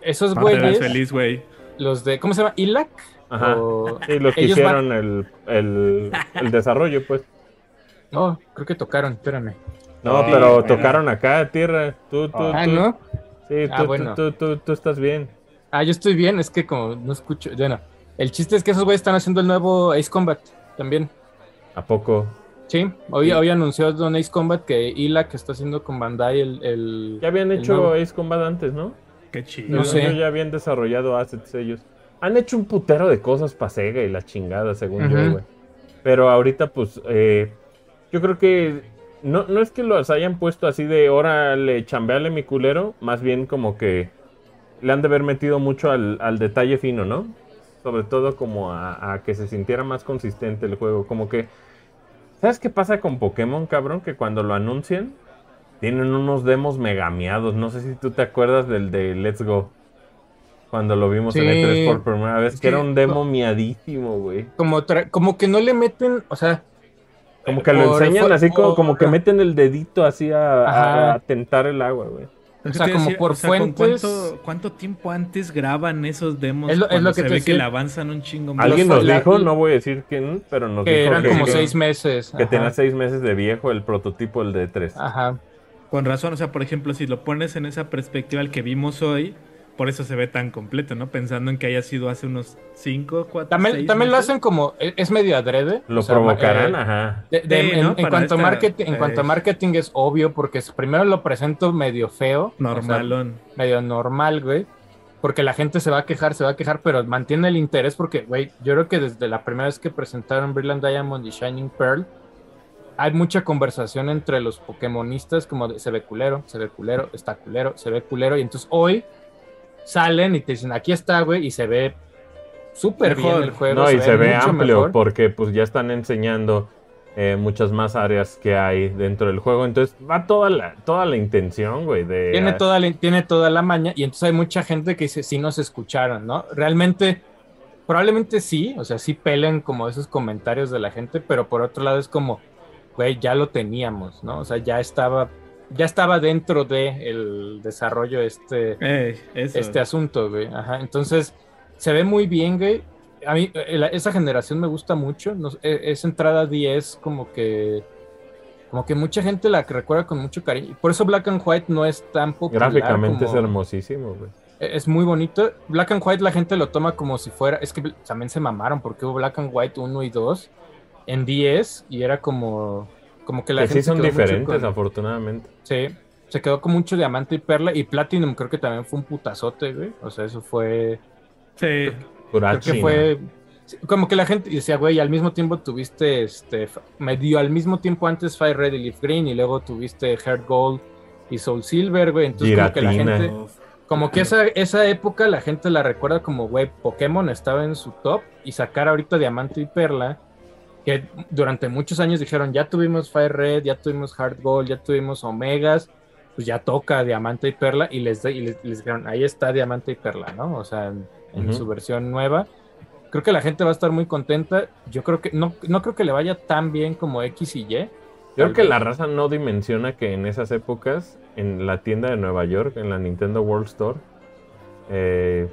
esos güeyes, feliz, güey. los de, ¿cómo se llama? ¿Ilac? Ajá. O- Sí, los que ellos hicieron el, el, el desarrollo, pues. No, creo que tocaron, espérame. No, Sí, pero bueno. tocaron acá, tierra. Tú, tú, Ah, tú. ¿no? Sí, Ah, tú, bueno. tú, tú, tú estás bien. Ah, yo estoy bien, es que como no escucho, bueno, el chiste es que esos güeyes están haciendo el nuevo Ace Combat también. ¿A poco? Sí, hoy, hoy anunció Don Ace Combat que Ilac está haciendo con Bandai el... el Ya habían el hecho nuevo. Ace Combat antes, ¿no? Qué chido. No sé. yo, ya habían desarrollado assets ellos. Han hecho un putero de cosas para Sega y la chingada, según yo, güey. Pero ahorita, pues, eh, yo creo que no, no es que los hayan puesto así de órale, chambeale mi culero, más bien como que le han de haber metido mucho al, al detalle fino, ¿no? Sobre todo como a, a que se sintiera más consistente el juego. Como que, ¿sabes qué pasa con Pokémon, cabrón? Que cuando lo anuncian, tienen unos demos megameados. No sé si tú te acuerdas del de Let's Go. Cuando lo vimos en Sí. E3 por primera vez, que era un demo miadísimo, güey. Como, como que no le meten, o sea... Como que lo enseñan así como, como que meten el dedito así a tentar el agua, güey. Que sea, como decía, por o sea, ¿con fuentes- ¿cuánto, cuánto tiempo antes graban esos demos? Es lo- es cuando lo que se te ve decía. que le avanzan un chingo más. Alguien nos la- dijo, no voy a decir quién, pero nos Que dijo eran que, como que- seis meses. que ajá. tenía seis meses de viejo el prototipo, el de 3. Ajá. Con razón, o sea, por ejemplo, si lo pones en esa perspectiva el que vimos hoy, por eso se ve tan completo, ¿no? Pensando en que haya sido hace unos 5, 4, También, también lo hacen como, e- es medio adrede. Lo o sea, provocarán, eh, ajá. de- de- Sí, en, ¿no? en Para cuanto esta- marketing, en cuanto a marketing es obvio porque primero lo presento medio feo, o sea, Normalón. medio normal, güey, porque la gente se va a quejar, se va a quejar, pero mantiene el interés porque, güey, yo creo que desde la primera vez que presentaron Brilliant Diamond y Shining Pearl hay mucha conversación entre los Pokémonistas como de se ve culero, se ve culero, está culero, se ve culero y entonces hoy salen y te dicen aquí está, güey, y se ve súper bien el juego, No, y se ve amplio mejor. porque pues ya están enseñando eh, muchas más áreas que hay dentro del juego. Entonces va toda la, toda la intención, güey, de... Tiene toda, la, tiene toda la maña y entonces hay mucha gente que dice, sí nos escucharon, ¿no? Realmente, probablemente sí, o sea, sí pelen como esos comentarios de la gente, pero por otro lado es como, güey, ya lo teníamos, ¿no? O sea, ya estaba, ya estaba dentro de el desarrollo este, Ey, este asunto, güey. Ajá, entonces se ve muy bien, güey. A mí, eh, la- esa generación me gusta mucho. no sé, eh, esa entrada 10, como que. Como que mucha gente la que recuerda con mucho cariño. Por eso Black and White no es tan popular. Gráficamente como- es hermosísimo, güey. eh, Es muy bonito. Black and White la gente lo toma como si fuera. Es que también se mamaron porque hubo Black and White 1 y 2 en 10 y era como. Como que la Que gente sí son diferentes, con- afortunadamente. Sí, se quedó con mucho diamante y perla. Y Platinum creo que también fue un putazote, güey. O sea, eso fue. Sí. Creo que fue. Como que la gente decía, güey, al mismo tiempo tuviste este. Medio al mismo tiempo antes Fire Red y Leaf Green. Y luego tuviste Heart Gold y Soul Silver, güey. Entonces, como que la gente. Como que esa, esa época la gente la recuerda como, güey, Pokémon estaba en su top. Y sacar ahorita Diamante y Perla. Que durante muchos años dijeron, ya tuvimos Fire Red, ya tuvimos Heart Gold, ya tuvimos Omegas. Pues ya toca Diamante y Perla. Y les, y les, les dijeron, ahí está Diamante y Perla, ¿no? O sea, en, su versión nueva. Creo que la gente va a estar muy contenta. Yo creo que no, no creo que le vaya tan bien como X y Y. Yo creo que la raza no dimensiona que en esas épocas, en la tienda de Nueva York, en la Nintendo World Store, eh,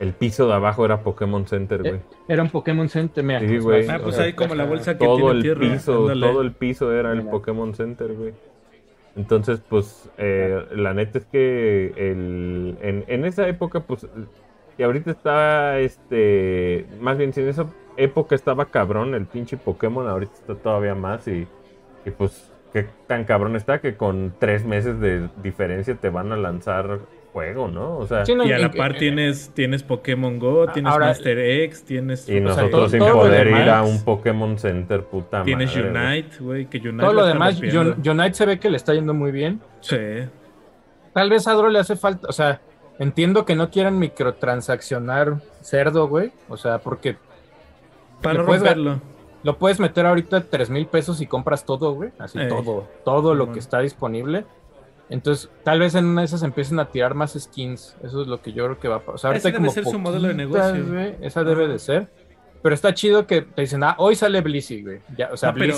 el piso de abajo era Pokémon Center, güey. Era un Pokémon Center, mira. Sí, güey. Ah, pues o sea, ahí como la bolsa que todo tiene el tierra. piso, ándale. todo el piso era el. Pokémon Center, güey. Entonces, pues, eh, la neta es que el, en, en esa época, pues, y ahorita está, este, más bien, si en esa época estaba cabrón el pinche Pokémon, ahorita está todavía más y, y pues, qué tan cabrón está que con tres meses de diferencia te van a lanzar juego, ¿no? O sea, Sí, no, Y a la par en- tienes, tienes Pokémon Go, tienes Ahora- Master X, tienes... y o sea, nosotros todo- sin todo poder ir a un Pokémon Center, puta Tienes madre. güey. Unite, güey, que Unite Todo lo demás, Unite se ve que le está yendo muy bien. Sí. Tal vez a Adro le hace falta, o sea, entiendo que no quieran microtransaccionar cerdo, güey. O sea, porque Para romperlo. lo puedes meter ahorita tres mil pesos y compras todo, güey. Así Ey. todo, todo lo que está disponible. Entonces, tal vez en una de esas empiecen a tirar más skins. Eso es lo que yo creo que va a pasar. Ese debe como ser su modelo de negocio. güey, Esa debe de ser. Pero está chido que te dicen, ah, hoy sale Blissey, güey. Ya, o sea, No, pero-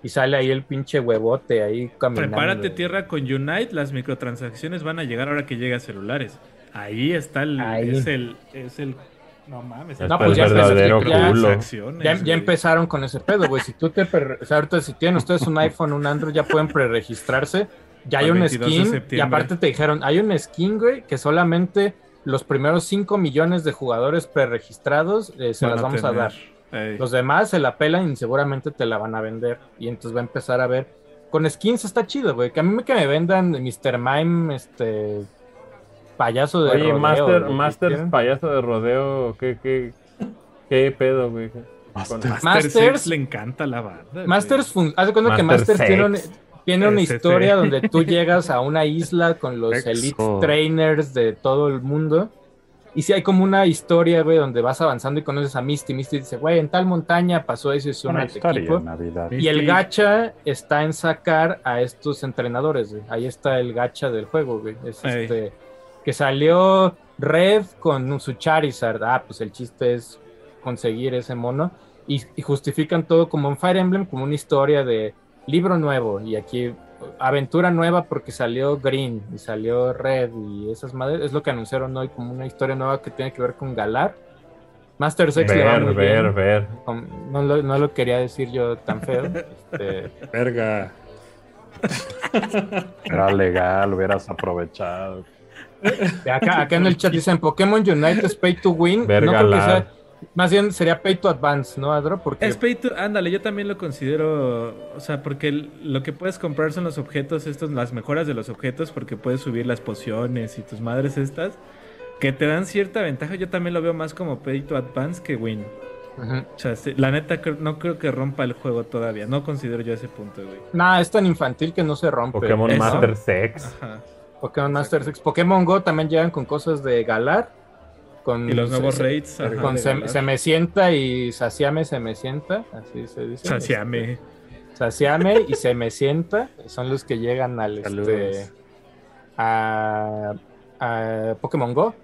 y sale ahí el pinche huevote ahí caminando. Prepárate güey. tierra con Unite, las microtransacciones van a llegar ahora que llegue a celulares. Ahí está el... Ahí. Es el... Es el... No mames. No, pues el ya verdadero empezaste, ya- empezaron con ese pedo, güey. Si tú te. pre- O sea, ahorita si tienen ustedes un iPhone, un Android, ya pueden preregistrarse. Ya hay un 22 de skin. Y aparte te dijeron, hay un skin, güey, que solamente los primeros 5 millones de jugadores preregistrados eh, se Van las vamos a dar. Ey. Los demás se la pelan y seguramente te la van a vender. Y entonces va a empezar a ver. Con skins está chido, güey. Que a mí me que me vendan Mr. Mime, este. Payaso de Oye, rodeo, Master, güey, Master ¿quieren? payaso de rodeo, ¿qué, qué, qué pedo, güey? Master. Master Masters- le encanta la banda. Masters, haz de cuenta que Master Masters tiene, un-. Tiene una Ese, historia sí. donde tú llegas a una isla con los elite trainers de todo el mundo. Y si hay como una historia, güey, donde vas avanzando y conoces a Misty. Misty dice, güey, en tal montaña pasó eso y es Una una historia equipo. en Navidad. Sí. Y el gacha está en sacar a estos entrenadores, güey. Ahí está el gacha del juego, güey. Es Ey. este que salió Red con su Charizard. Ah, pues el chiste es conseguir ese mono. Y, y justifican todo como en Fire Emblem, como una historia de libro nuevo. Y aquí aventura nueva porque salió Green y salió Red y esas madres. Es lo que anunciaron hoy como una historia nueva que tiene que ver con Galar. Master Sex le va Ver, muy ver, bien. ver. No lo, no lo quería decir yo tan feo. Este, Verga. Era legal, hubieras aprovechado. acá, acá en el chat dicen Pokémon Unite es pay to win. Verga no creo que la- sea. Más bien sería pay to advance, ¿no, Adro? Porque Es pay to- ándale, yo también lo considero, o sea, porque lo que puedes comprar son los objetos, estos, las mejoras de los objetos, porque puedes subir las pociones y tus madres estas, que te dan cierta ventaja. Yo también lo veo más como pay to advance que win. Ujú. O sea, la neta no creo que rompa el juego todavía, no considero yo ese punto, güey. Nah, es tan infantil que no se rompe. Pokémon Eso. Master Sex. Ajá. Pokémon Master Sex. Pokémon Go también llegan con cosas de Galar. Con Y los nuevos se- raids. ajá, Con se, me sienta y Saciame se me sienta. Así se dice. Saciame. Este, Saciame y se me sienta. Son los que llegan al este, a, a Pokémon Go.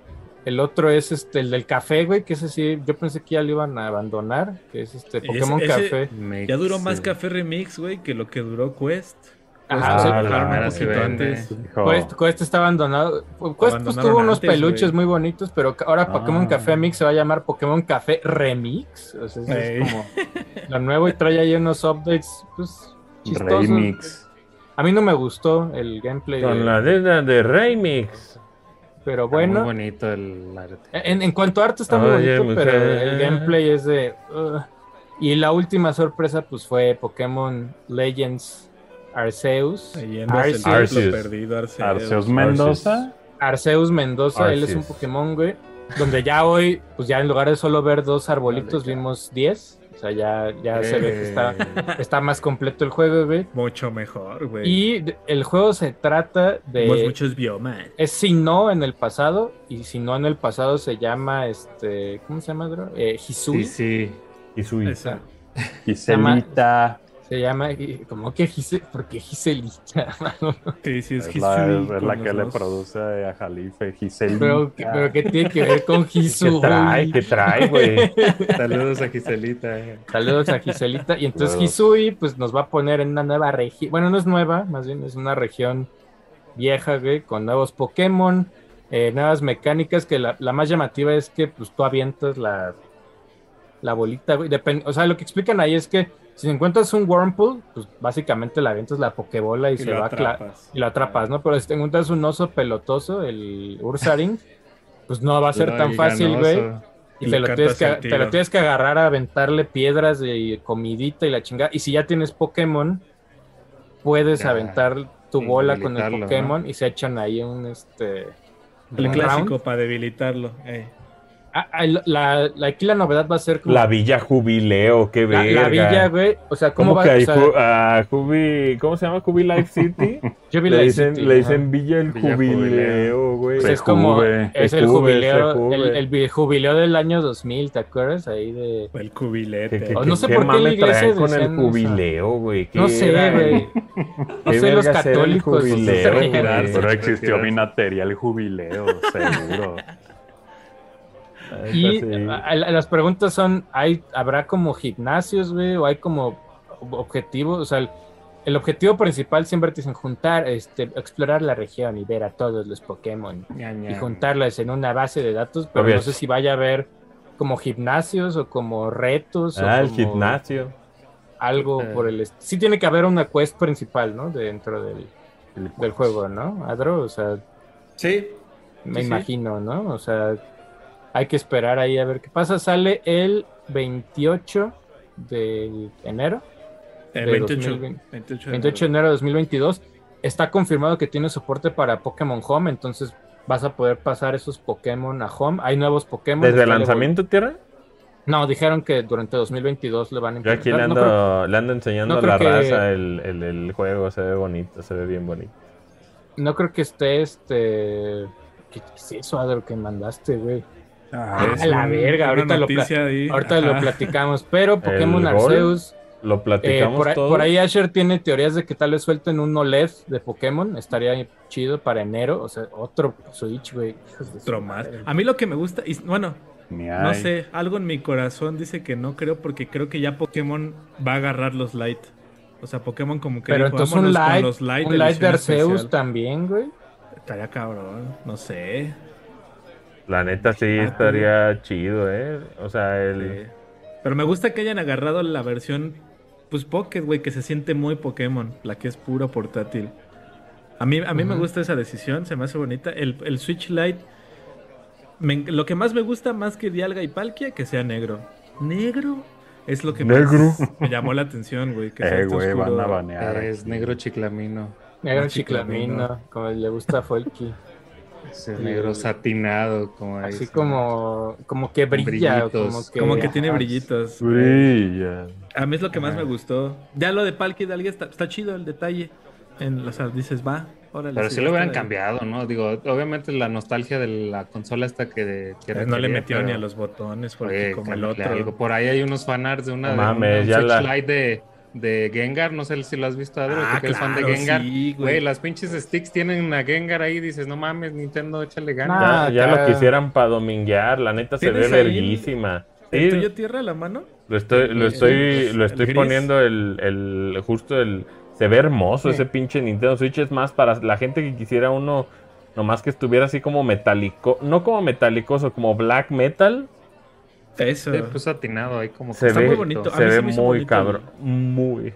El otro es este, el del café, güey, que ese sí, yo pensé que ya lo iban a abandonar, que es este Pokémon ese- Café. Ya duró más. Café Remix, güey, que lo que duró Quest. Ajá, Quest sí. lo Ah, la un poquito antes. Quest, Quest está abandonado. Quest pues, tuvo unos antes, peluches güey. muy bonitos, pero ahora Pokémon Ah. Café Mix se va a llamar Pokémon Café Remix. O sea, eso es como lo nuevo y trae ahí unos updates, pues, chistosos. Remix. A mí no me gustó el gameplay, Con de- la deuda de Remix. pero Muy bueno. bonito el arte. En, en cuanto a arte está muy Oye, bonito, pero mujer. el gameplay es de... ugh. Y la última sorpresa pues fue Pokémon Legends Arceus. Arceus. Arceus. perdido, Arceus. Arceus Mendoza. Arceus Mendoza, él es un. Pokémon, güey. Donde ya hoy, pues ya en lugar de solo ver dos arbolitos, vimos 10. O sea, ya, ya se ve que está, Eh, está más completo el juego, güey. Mucho mejor, güey. Y el juego se trata de... muchos biomas. Es si no en el pasado, y si no en el pasado se llama, este, ¿cómo se llama, bro? Eh, Hisui. Sí, sí. Esa. Giselita. Se llama, ¿cómo que Gise? ¿Por qué Giselita? Sí, sí, es Es la, es la que los le produce a Jalife. Giselita. pero, pero ¿qué tiene que ver con ¿Qué Hisui? trae? ¿Qué trae, güey? Saludos a Giselita. eh. Saludos a Giselita. Y entonces. Hisui, pues nos va a poner en una nueva región. Bueno, no es nueva, más bien es una región vieja, güey, con nuevos Pokémon. eh, nuevas mecánicas que la, la más llamativa es que pues tú avientas la, la bolita, güey. O sea, lo que explican ahí es que si encuentras un Whirlpool, pues básicamente le avientas la Pokebola y, Y se va atrapas. y lo atrapas, ¿no? Pero si te encuentras un oso pelotoso, el Ursaring, pues no va a ser tan fácil, güey. Y Y te lo, tienes que, te lo tienes que agarrar a aventarle piedras y comidita y la chingada. Y si ya tienes Pokémon, puedes Ya, aventar tu bola con el Pokémon y se echan ahí un este. El un clásico round. para debilitarlo. eh. Ah, ah, la, la- aquí la novedad va a ser como La Villa Jubileo, qué la, verga. la villa, güey. O sea, ¿cómo, ¿Cómo, va que hay o sea, Ju- a Jubi, ¿Cómo se llama? Jubi Life City. Le dicen, City, le ajá. dicen Villa el Villa Jubileo, Jubileo. güey. Pues es como es el jubileo, el, el jubileo del año 2000, ¿te acuerdas? Ahí de El ¿Qué, cubilete. qué- O no sé qué por qué la iglesia traen con el jubileo, güey? ¿Qué no sé, güey. No ¿Qué sé los el católicos. jubileo? Pero existió retirarse. mi material jubileo, seguro. Y Sí. a- a- las preguntas son, ¿hay, ¿habrá como gimnasios, güey? ¿O hay como objetivos? O sea, el, el objetivo principal siempre te dicen juntar, este, explorar la región y ver a todos los Pokémon y juntarlas en una base de datos, pero Obvio. no sé si vaya a haber como gimnasios o como retos Ah, o el como gimnasio. algo por el sí tiene que haber una quest principal, ¿no? Dentro del, del juego, ¿no? Adro, o sea, Sí. me Sí, sí. imagino, ¿no? O sea, hay que esperar ahí a ver qué pasa. Sale el 28 de enero. El De 28. 2020. 28 de 28 de enero de 2022. Está confirmado que tiene soporte para Pokémon Home, entonces vas a poder pasar esos Pokémon a Home. Hay nuevos Pokémon. ¿Desde el lanzamiento, Tierra? No, dijeron que durante 2022 lo van a Yo aquí le implementar. ando, No creo, le ando enseñando no a la que- raza el, el, el juego. Se ve bonito, se ve bien bonito. no creo que esté este. ¿Qué es eso, Adro, que mandaste, güey? Ah, la verga, ahorita lo ahí. Ahorita lo platicamos, pero Pokémon Arceus. Lo eh, platicamos por, ahí, todo. por ahí Asher tiene teorías de que tal vez suelten un OLED de Pokémon. Estaría chido para enero. O sea, otro Switch, güey. Otro más. madre. A mí lo que me gusta, y bueno, no sé, algo en mi corazón dice que no creo porque creo que ya Pokémon va a agarrar los light. O sea, Pokémon como que Pero dijo, entonces un "Vámonos con los light un light de Arceus especial". también, güey. Estaría cabrón, no sé. La neta sí Ah, estaría chido, ¿eh? O sea, el... Sí. Pero me gusta que hayan agarrado la versión, pues Pocket, güey, que se siente muy Pokémon, la que es puro portátil. A mí, a mí me gusta esa decisión, se me hace bonita. El, el Switch Lite, me lo que más me gusta más que Dialga y Palkia, que sea negro. ¿Negro? Es lo que Negro. más me llamó la atención, güey. Que Eh, güey, van a banear. Es negro chiclamino. Negro Más chiclamino. chiclamino, como le gusta a Folky. Ese Sí. negro satinado, como Así como, como que brilla, brillitos. como que, Como que tiene brillitos. Brilla. A mí es lo que más Ajá. me gustó. Ya lo de Palkia y Dialga está, está chido el detalle. En, o sea, dices, va, órale. Pero sí, si lo hubieran cambiado, ¿no? Digo, obviamente la nostalgia de la consola esta que... que Eh, No le metió ni a los botones porque oye, como el cámbiale otro. algo. Por ahí hay unos fanarts de una No de mames, un ya Switch la- de, de Gengar, no sé si lo has visto, Adro, Ah, que eres fan de claro, Gengar. sí, güey. güey, las pinches sticks tienen a Gengar ahí, dices, no mames, Nintendo, échale ganas. Ah, Ya, ya lo quisieran para dominguear, la neta se ve ¿Tienes ahí el- verguísima. ¿El Sí, tuyo tierra la mano? lo estoy, lo estoy, lo estoy poniendo el, el, justo el, se ve hermoso Sí. ese pinche Nintendo Switch, es más para la gente que quisiera uno, nomás que estuviera así como metálico, no como metálicoso, como black metal, Eso. Sí, pues satinado ahí como se Está ve, muy bonito. A se mí se ve me hizo muy bonito cabrón, muy.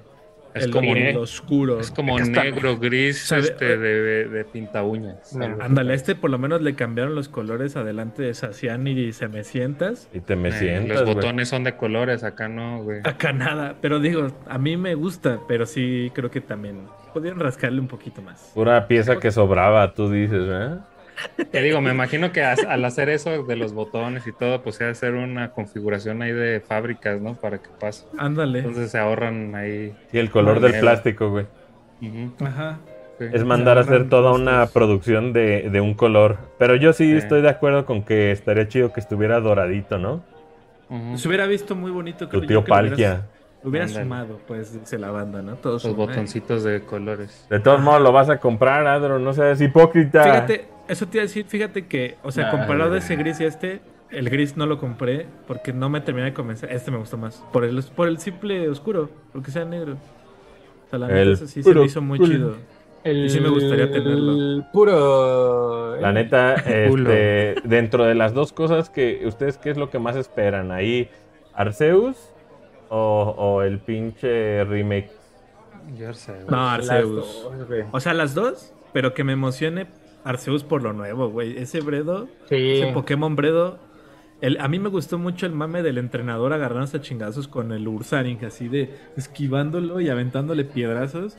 Es el, como, el oscuro. es como negro, gris, Se ve- este, de, de pinta uñas. Ándale, este por lo menos le cambiaron los colores adelante de Sacian y se me sientas. Y te me Eh, sientas, los botones son de colores, acá no, güey. Acá nada, pero digo, a mí me gusta, pero sí creo que también podrían rascarle un poquito más. Pura pieza que sobraba, tú dices, ¿eh? Te digo, me imagino que as- al hacer eso de los botones y todo, pues se va a hacer una configuración ahí de fábricas, ¿no? Para que pase. Ándale. Entonces se ahorran ahí. Y el color del plástico, güey. Ujú, Ajá. sí. Es mandar a hacer toda una producción de, de un color. Pero yo sí Sí. estoy de acuerdo con que estaría chido que estuviera doradito, ¿no? Se hubiera visto muy bonito. Tu tío lo hubieras- Palkia. Lo hubiera Ándale. sumado, pues, dice la banda, ¿no? Todos Los botoncitos de colores. De todos modos lo vas a comprar, Adro, no seas hipócrita. Fíjate, eso te iba a decir, fíjate que, o sea, Nah, comparado ese gris y este, el gris no lo compré porque no me terminé de convencer. Este me gustó más. Por el, por el simple oscuro, porque sea negro. O sea, la neta, eso sí se me puro hizo muy chido. El, Y sí me gustaría tenerlo. el puro. La neta, este, dentro de las dos cosas que ustedes, ¿qué es lo que más esperan? ¿Ahí Arceus o, o el pinche remake? Yo sé, güey. No, Arceus. dos. O sea, las dos, pero que me emocione Arceus por lo nuevo, güey. Ese Bredo, Sí. ese Pokémon Bredo. El, a mí me gustó mucho el mame del entrenador agarrándose a chingazos con el Ursaring, así de esquivándolo y aventándole piedrazos.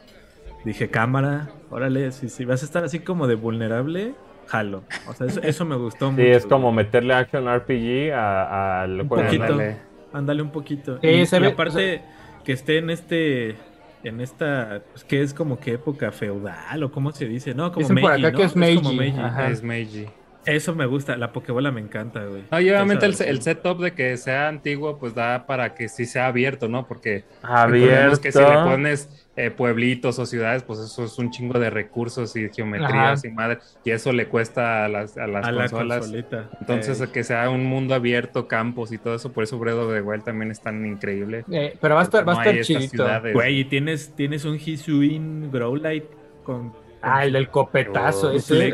Dije, cámara, órale, si, si vas a estar así como de vulnerable, jalo. O sea, eso, eso me gustó mucho. Sí, es güey. como meterle action RPG a- al Un juego. ¿no? poquito. Ándale. Ándale un poquito. Sí, y, se y ve- aparte que esté en este en esta pues, que es como que época feudal o cómo se dice, no, como Dicen por Meiji, acá ¿no? que es como Meiji, Meiji. ajá. Es Meiji. Eso me gusta, la Pokébola me encanta, güey. No, y obviamente el, el setup de que sea antiguo, pues da para que sí sea abierto, ¿no? Porque Abierto. que si le pones eh, pueblitos o ciudades, pues eso es un chingo de recursos y geometrías Ajá. y madre, y eso le cuesta a las, a las a la consolas. consolita. Entonces, Eh, que sea un mundo abierto, campos y todo eso, por eso Bredo de Wild también es tan increíble. Eh, pero va a estar, va a No estar chidito. güey, y tienes tienes un Hisuin Growlite con, con Ah, el del copetazo, Oh, ese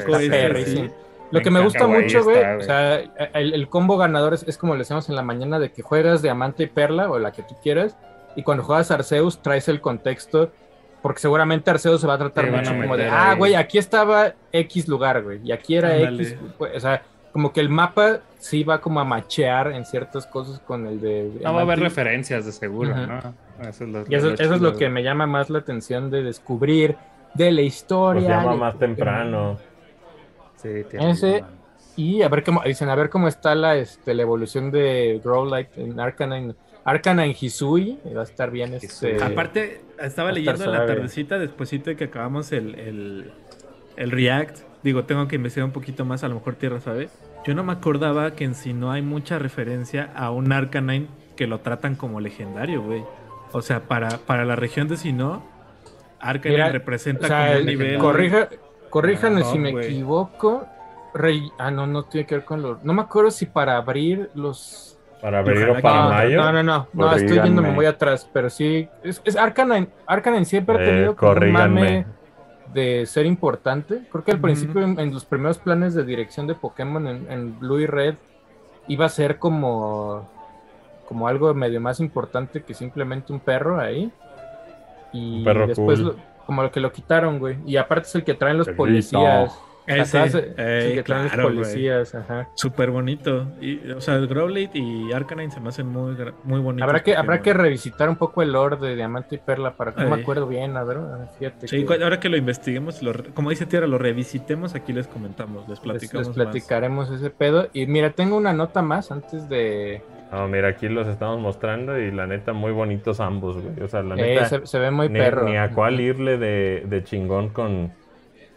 sí. Lo que me gusta mucho, güey, o sea, el, el combo ganador es, es como le decíamos en la mañana de que juegas diamante y perla o la que tú quieras, y cuando juegas Arceus traes el contexto, porque seguramente Arceus se va a tratar mucho a como de, ah, güey, aquí estaba X lugar, güey, y aquí era. X, o sea, como que el mapa sí va como a machear en ciertas cosas con el de... No va a haber referencias de seguro. ¿no? Eso es lo, Y eso, eso es lo que me llama más la atención de descubrir de la historia. Pues llama de más temprano. Sí, tiene Ese-. Y a ver cómo, dicen, a ver cómo está la, este, la evolución de Growlite en Arcanine. Arcanine Hisui, va a estar bien este... Aparte, estaba leyendo en la tardecita, despuesito de que acabamos el, el, el React. Digo, tengo que investigar un poquito más, a lo mejor Tierra sabe. Yo no me acordaba que en sí no hay mucha referencia a un Arcanine que lo tratan como legendario, güey. O sea, para, para la región de Sinnoh, Arcanine Mira, representa o sea, como un el- nivel... corrija, corríjanme No, si me equivoco. Rey- ah, no, no tiene que ver con los... No me acuerdo si para abrir los... Para abrir o para que no, mayo. no, no, no, no, estoy yéndome muy atrás, pero sí, es, es Arcanine, Arcanine siempre ha Eh, tenido como un corríganme. mame de ser importante. Creo que al principio, en, en los primeros planes de dirección de Pokémon en, en Blue y Red, iba a ser como, como algo medio más importante que simplemente un perro ahí. Y Un perro después, cool. lo- como lo que lo quitaron, güey. Y aparte es el que traen los policías. Ese, el que traen claro, los policías, ajá. Súper bonito. Y, o sea, Growlite y Arcanine se me hacen muy, muy bonitos. Habrá que, habrá que revisitar un poco el lore de Diamante y Perla para que no me acuerdo bien, a ver, fíjate. Sí, que- ahora que lo investiguemos, lo como dice Tierra, lo revisitemos, aquí les comentamos, les platicamos. les platicaremos ese pedo. Y mira, tengo una nota más antes de. No, mira, aquí los estamos mostrando y la neta, muy bonitos ambos, güey. O sea, la Eh, neta, se, se ve muy ni, perro. ni a cuál irle de, de chingón con,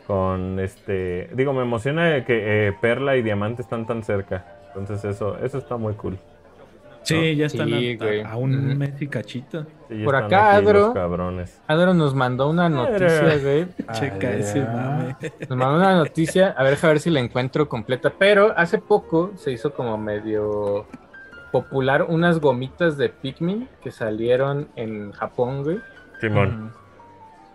con este... Digo, me emociona que eh, Perla y Diamante están tan cerca. Entonces eso, eso está muy cool. Sí, ya están Sí, a- güey. a, a un Ujú. mes y cachito. Sí, ya Por acá, Adro. cabrones. Adro nos mandó una noticia, güey. Checa ese mame. Nos mandó una noticia, a ver, deja ver si la encuentro completa. Pero hace poco se hizo como medio popular unas gomitas de Pikmin que salieron en Japón, güey. Simón,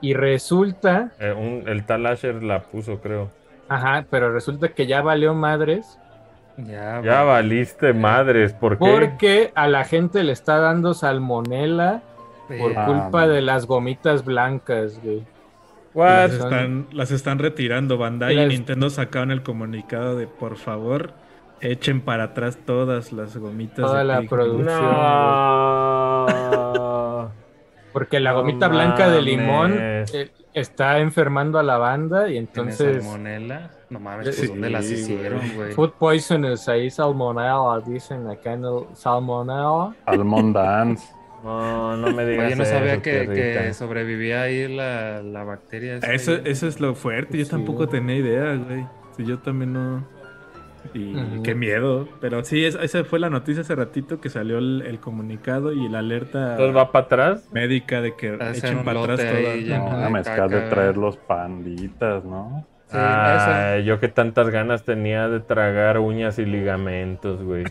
Y resulta, eh, un- el tal Asher la puso, creo. ajá, pero resulta que ya valió madres Ya, valiste madres, ¿por qué? porque a la gente le está dando salmonela por. Ah, culpa man. de las gomitas blancas, güey. Las están, las están retirando. Bandai Las- y Nintendo sacaron el comunicado de por favor, echen para atrás todas las gomitas. Toda de la Pikmin". producción. No. Porque la gomita blanca de limón eh, está enfermando a la banda y ¿Tiene entonces salmonela? No mames, Sí, pues ¿dónde las hicieron, güey? food poisoners ahí salmonella dicen acá en el salmonella. Almond Dance. No, no me digas Oye, no sabía eso, que, que sobrevivía ahí la, la bacteria. Eso, eso es lo fuerte. Yo Sí. tampoco tenía idea, güey. Si yo también no. Y qué miedo. Pero sí, es- esa fue la noticia hace ratito que salió el, el comunicado y la alerta Entonces va para atrás. médica de que echen para atrás todas. No, de me has de traer los panditas, ¿no? Sí, Ay, yo que tantas ganas tenía de tragar uñas y ligamentos, güey.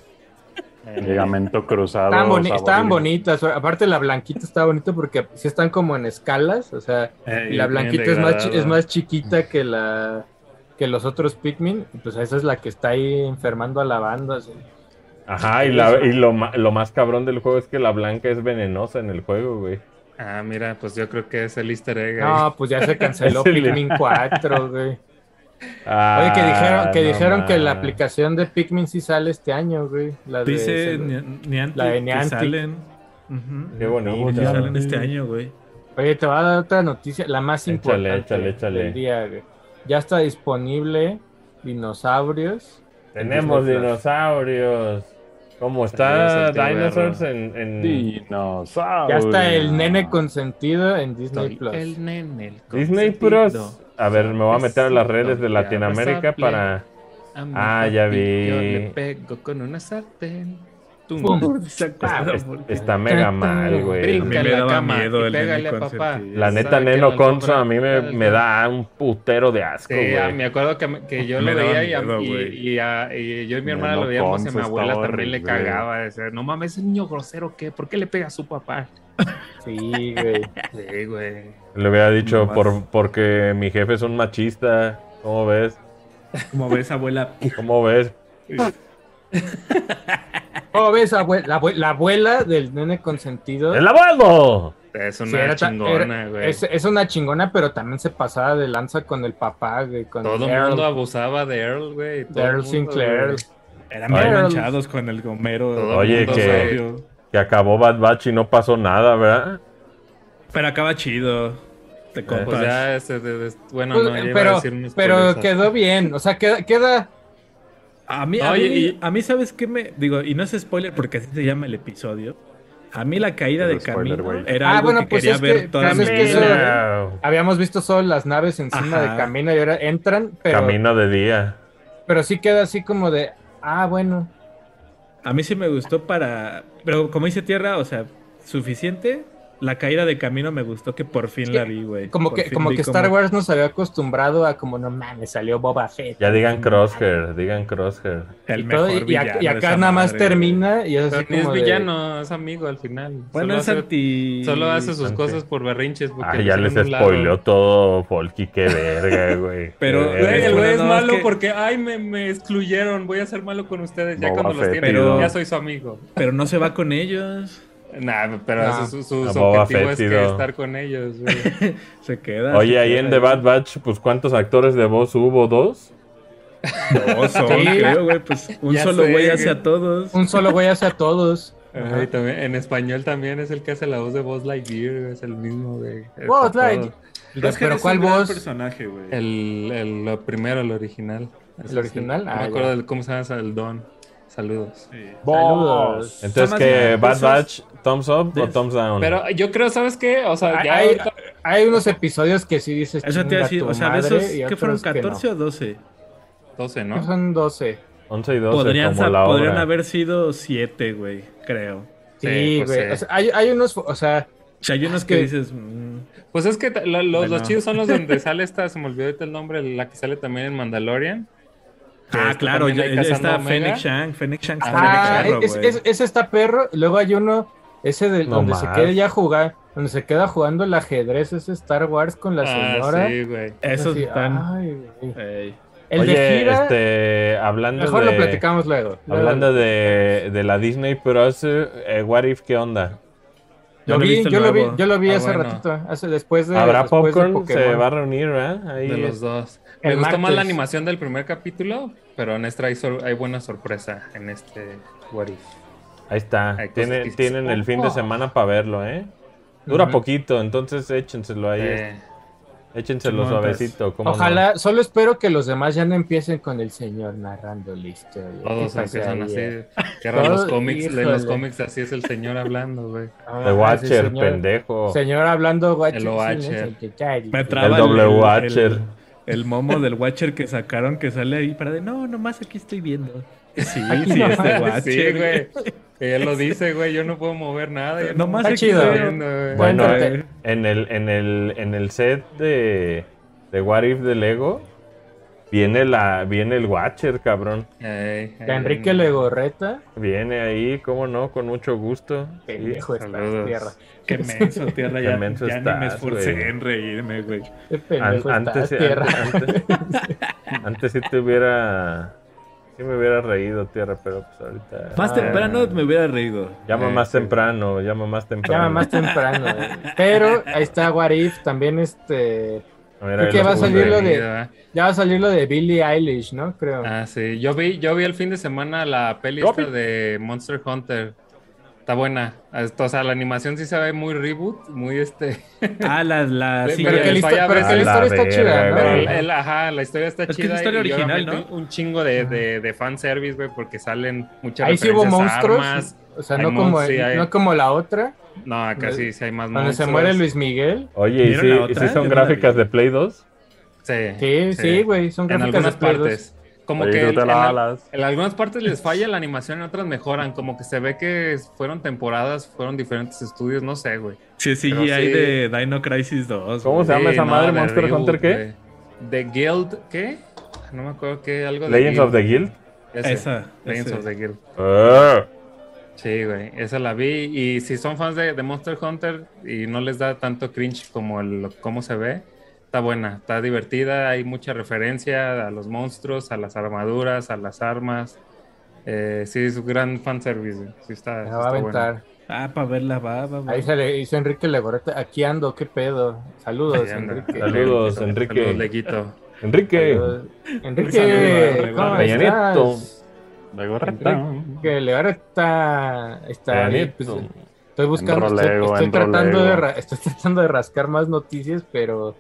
Eh, Ligamento cruzado. Estaban, boni- sabor- estaban bonitas. Aparte, la blanquita está bonita porque sí están como en escalas. O sea, eh, y la blanquita es más, es más chiquita que la que los otros Pikmin. Y pues esa es la que está ahí enfermando a la banda. así. Ajá, y, la, y lo, lo más cabrón del juego es que la blanca es venenosa en el juego, güey. Ah, mira, pues yo creo que es el easter egg. ahí. No, pues ya se canceló Pikmin 4, güey. Ah, Oye, que dijeron, que, no dijeron que la aplicación de Pikmin sí sale este año, güey. La de- Dice Niantic la de que Niantic. salen. Ujú, Qué bonito. que salen este año, güey. Oye, te voy a dar otra noticia, la más Échale, importante échale, échale. del día, güey. Ya está disponible Dinosaurios. Tenemos dinosaurios. ¿Cómo está tío Dinosaurs en, en Dinosaurio. Ya está el nene consentido en Disney Plus. el nene, el Disney. Plus? A ver, me voy a meter a las redes de Latinoamérica para... Ah, ya vi. Yo le pego con una sartén. Pum. Es- está mega mal, güey. Brinca A mí me daba cama miedo el pégale papá. La neta, Neno Conso a mí me, me da un putero de asco, Sí, güey. me acuerdo que, que yo Me lo veía y, a- miedo, y- güey. y a- y yo y mi hermana Neno lo veíamos y mi abuela también le cagaba. Decía, no mames, ese niño grosero, ¿qué? ¿Por qué le pega a su papá? Sí, güey. Sí, güey. Le hubiera dicho por, porque mi jefe es un machista. ¿Cómo ves? Como ves, abuela. ¿Cómo ves? ¿Cómo ves, abue- la, abue- la abuela del nene consentido? ¡El abuelo! Es Sí, una era chingona, güey. es, es una chingona, pero también se pasaba de lanza con el papá, güey. Con Todo el Earl. mundo abusaba de Earl, güey. todo De Earl mundo, Sinclair. güey. Eran bien manchados con el Gomero. Todo Oye, que-. Que acabó Bad Batch y no pasó nada, ¿verdad? Pero acaba chido. Te compas. Pues ya, ese de- de- bueno, Pues, no, ya iba a pero pero quedó bien. O sea, queda, queda A mí, a, Oye, mí, y- a mí, ¿sabes qué me...? Digo, y no es spoiler porque así se llama el episodio. A mí la caída de spoiler, Camino era Ah, algo bueno, que pues quería es ver que- toda mi que eso-. Habíamos visto solo las naves encima Ajá. de camino y ahora entran, pero, Camino de día. pero sí queda así como de, ah, bueno. A mí sí me gustó para... Pero como dice Tierra, o sea, suficiente. La caída de Camino me gustó que por fin Sí, la vi, güey. Como Por que, como que Star Wars nos había acostumbrado a como, no mames, salió Boba Fett. Ya digan Crosshair, digan Crosshair. El Y, mejor villano y acá nada más termina y es así es de- villano, es amigo al final. Bueno, solo es hace, anti... solo hace sus anti- cosas por berrinches. porque Ah, ya les spoileó todo, Folky, qué verga, güey. Pero, Güey, verga. el güey es malo que- porque, ay, me, me excluyeron, voy a ser malo con ustedes. Ya cuando los tienen, pero- ya soy su amigo. Pero no se va con ellos. Nah, pero No. su, objetivo es que estar con ellos, güey. Se queda. Oye, se ahí queda en The Bad Batch, pues ¿cuántos actores de voz hubo? ¿Dos? Dos son, Sí. creo, güey. Pues un Ya solo sé, güey hace a todos. Un solo güey hace a todos. Ajá, y también, en español también es el que hace la voz de Buzz Lightyear, es el mismo, güey. Buzz. Lightyear. pero ¿cuál voz? personaje, güey. El, el lo primero, el original. Es original? No Ah, me acuerdo del- cómo se llama el Don. Saludos. Saludos. Entonces, bien, ¿Bad Batch? ¿Thumbs up o thumbs down? Pero yo creo, ¿sabes qué? O sea, Hay, ya hay, ahorita- hay unos episodios que sí dices. Eso te iba a decir, "Chinga tu o sea, de madre", esos, ¿qué fueron? otros que no. ¿14 o 12? 12, ¿no? Que Son 12. 11 y 12, Podrían, como la podrían obra. haber sido 7, güey, creo. Sí, Sí, pues güey. sí. O sea, hay, hay unos, o sea, O sea, hay unos que, que- dices... mm, Pues es que los, Bueno. los chidos son los donde sale esta, se me olvidó ahorita el nombre, la que sale también en Mandalorian. Ah, claro, cazando está Omega. Fennec Shang. Fennec Shang está ah, perro, es, es- ese está perro. Luego hay uno, ese de No donde se queda ya jugar, donde se queda jugando el ajedrez, ese Star Wars con la Ah, señora. sí, güey. Esos Así, están... ay, güey. Ey. El Oye, de gira, este, hablando mejor de... lo platicamos luego. Hablando de, de la Disney Plus, eh, What If, ¿qué onda? Yo, Yo no vi, el yo lo vi, yo lo vi Ah, hace bueno. ratito, hace después de ¿Habrá después de popcorn? Se Pokémon. va a reunir, ¿verdad? Ahí De los dos. El Me gustó más la animación del primer capítulo, pero en esta hay, sor- hay buena sorpresa en este What If. Ahí está. Tiene- tienen el fin de "Oh". semana para verlo, ¿eh? Dura poquito, entonces échenselo ahí. Eh, Échenselo pues, suavecito. Ojalá, solo espero que los demás ya no empiecen con el señor narrando la historia. todos ¿Qué pasa empiezan ahí? así. Que ahora los cómics, en los cómics así es el señor hablando, güey. Ah, The sí, Watcher, señor. pendejo. Señor hablando Watcher. El Watcher. Me El Watcher. El, el momo del Watcher que sacaron que sale ahí para de no, nomás aquí estoy viendo. Sí, Aquí sí, es de nomás, Watcher. Sí, güey. Él lo dice, güey. Yo no puedo mover nada. yo No más nomás aquí estoy chido. viendo, güey. Bueno, en el, en el, en el set de, de What If de Lego, Viene, la, viene el Watcher, cabrón. Que ey, Enrique. Legorreta. Viene ahí, cómo no, con mucho gusto. Sí. Pendejo estás, saludos. tierra. Qué menso, tierra. Ya, menso ya ni me estás, esforcé güey. en reírme, güey. Qué An- antes, estás, tierra. antes, antes, antes sí te hubiera. Sí me hubiera reído, tierra, pero pues ahorita. Más Ah. temprano me hubiera reído. Llama Eh, más sí. temprano, llama más temprano. Llama más temprano. güey. Pero ahí está What If. También este. Creo que va a salir lo de-. Ya va a salir lo de Billie Eilish, ¿no? Creo. Ah, sí. Yo vi, yo vi el fin de semana la peli esta de Monster Hunter. Está buena. Esto, o sea, la animación sí se ve muy reboot, muy este. Ah, la, la Pero sí, pero que la, les histo- falla a pero que la historia está chida. Pero el, el- ajá, la historia está Es que es chida. historia y original, ¿no? Un chingo de, de, de fanservice, güey, porque salen muchas Ahí sí hubo monstruos. armas. O sea, no como, sí, hay- no como la otra, No, acá sí, sí hay más se monstruos. muere Luis Miguel. Oye, ¿y si Yo son gráficas de Play 2? Sí, Sí, sí, güey, son En gráficas algunas de Play partes. Como Oye, que en, algunas partes les falla la animación, en otras mejoran. Como que se ve que fueron temporadas, fueron diferentes estudios, no sé, güey. sí, sí, hay sí. de Dino Crisis 2. ¿Cómo güey. se llama esa no, madre? ¿Monster reboot, Hunter qué? The Guild, ¿qué? No me acuerdo qué, algo de Legends Guild. of the Guild. Ese, Esa, Legends ese. of the Guild. Ah. Sí, güey, esa la vi. Y si son fans de, de Monster Hunter y no les da tanto cringe como el cómo se ve, está buena, está divertida. Hay mucha referencia a los monstruos, a las armaduras, a las armas. Eh, sí, es un gran fanservice. Sí, está, Me va a buena. aventar. Ah, para verla, va, va, va. Ahí se le hizo Enrique Legoreta. Aquí ando, qué pedo. Saludos. Enrique. Saludos, Enrique. Saludos, Leguito. Enrique. Saludos. Enrique. ¿cómo estás? De gorrita. Enrique Legoreta está pues. Estoy buscando, estoy, Enrolego, estoy tratando de estoy tratando de rascar más noticias, pero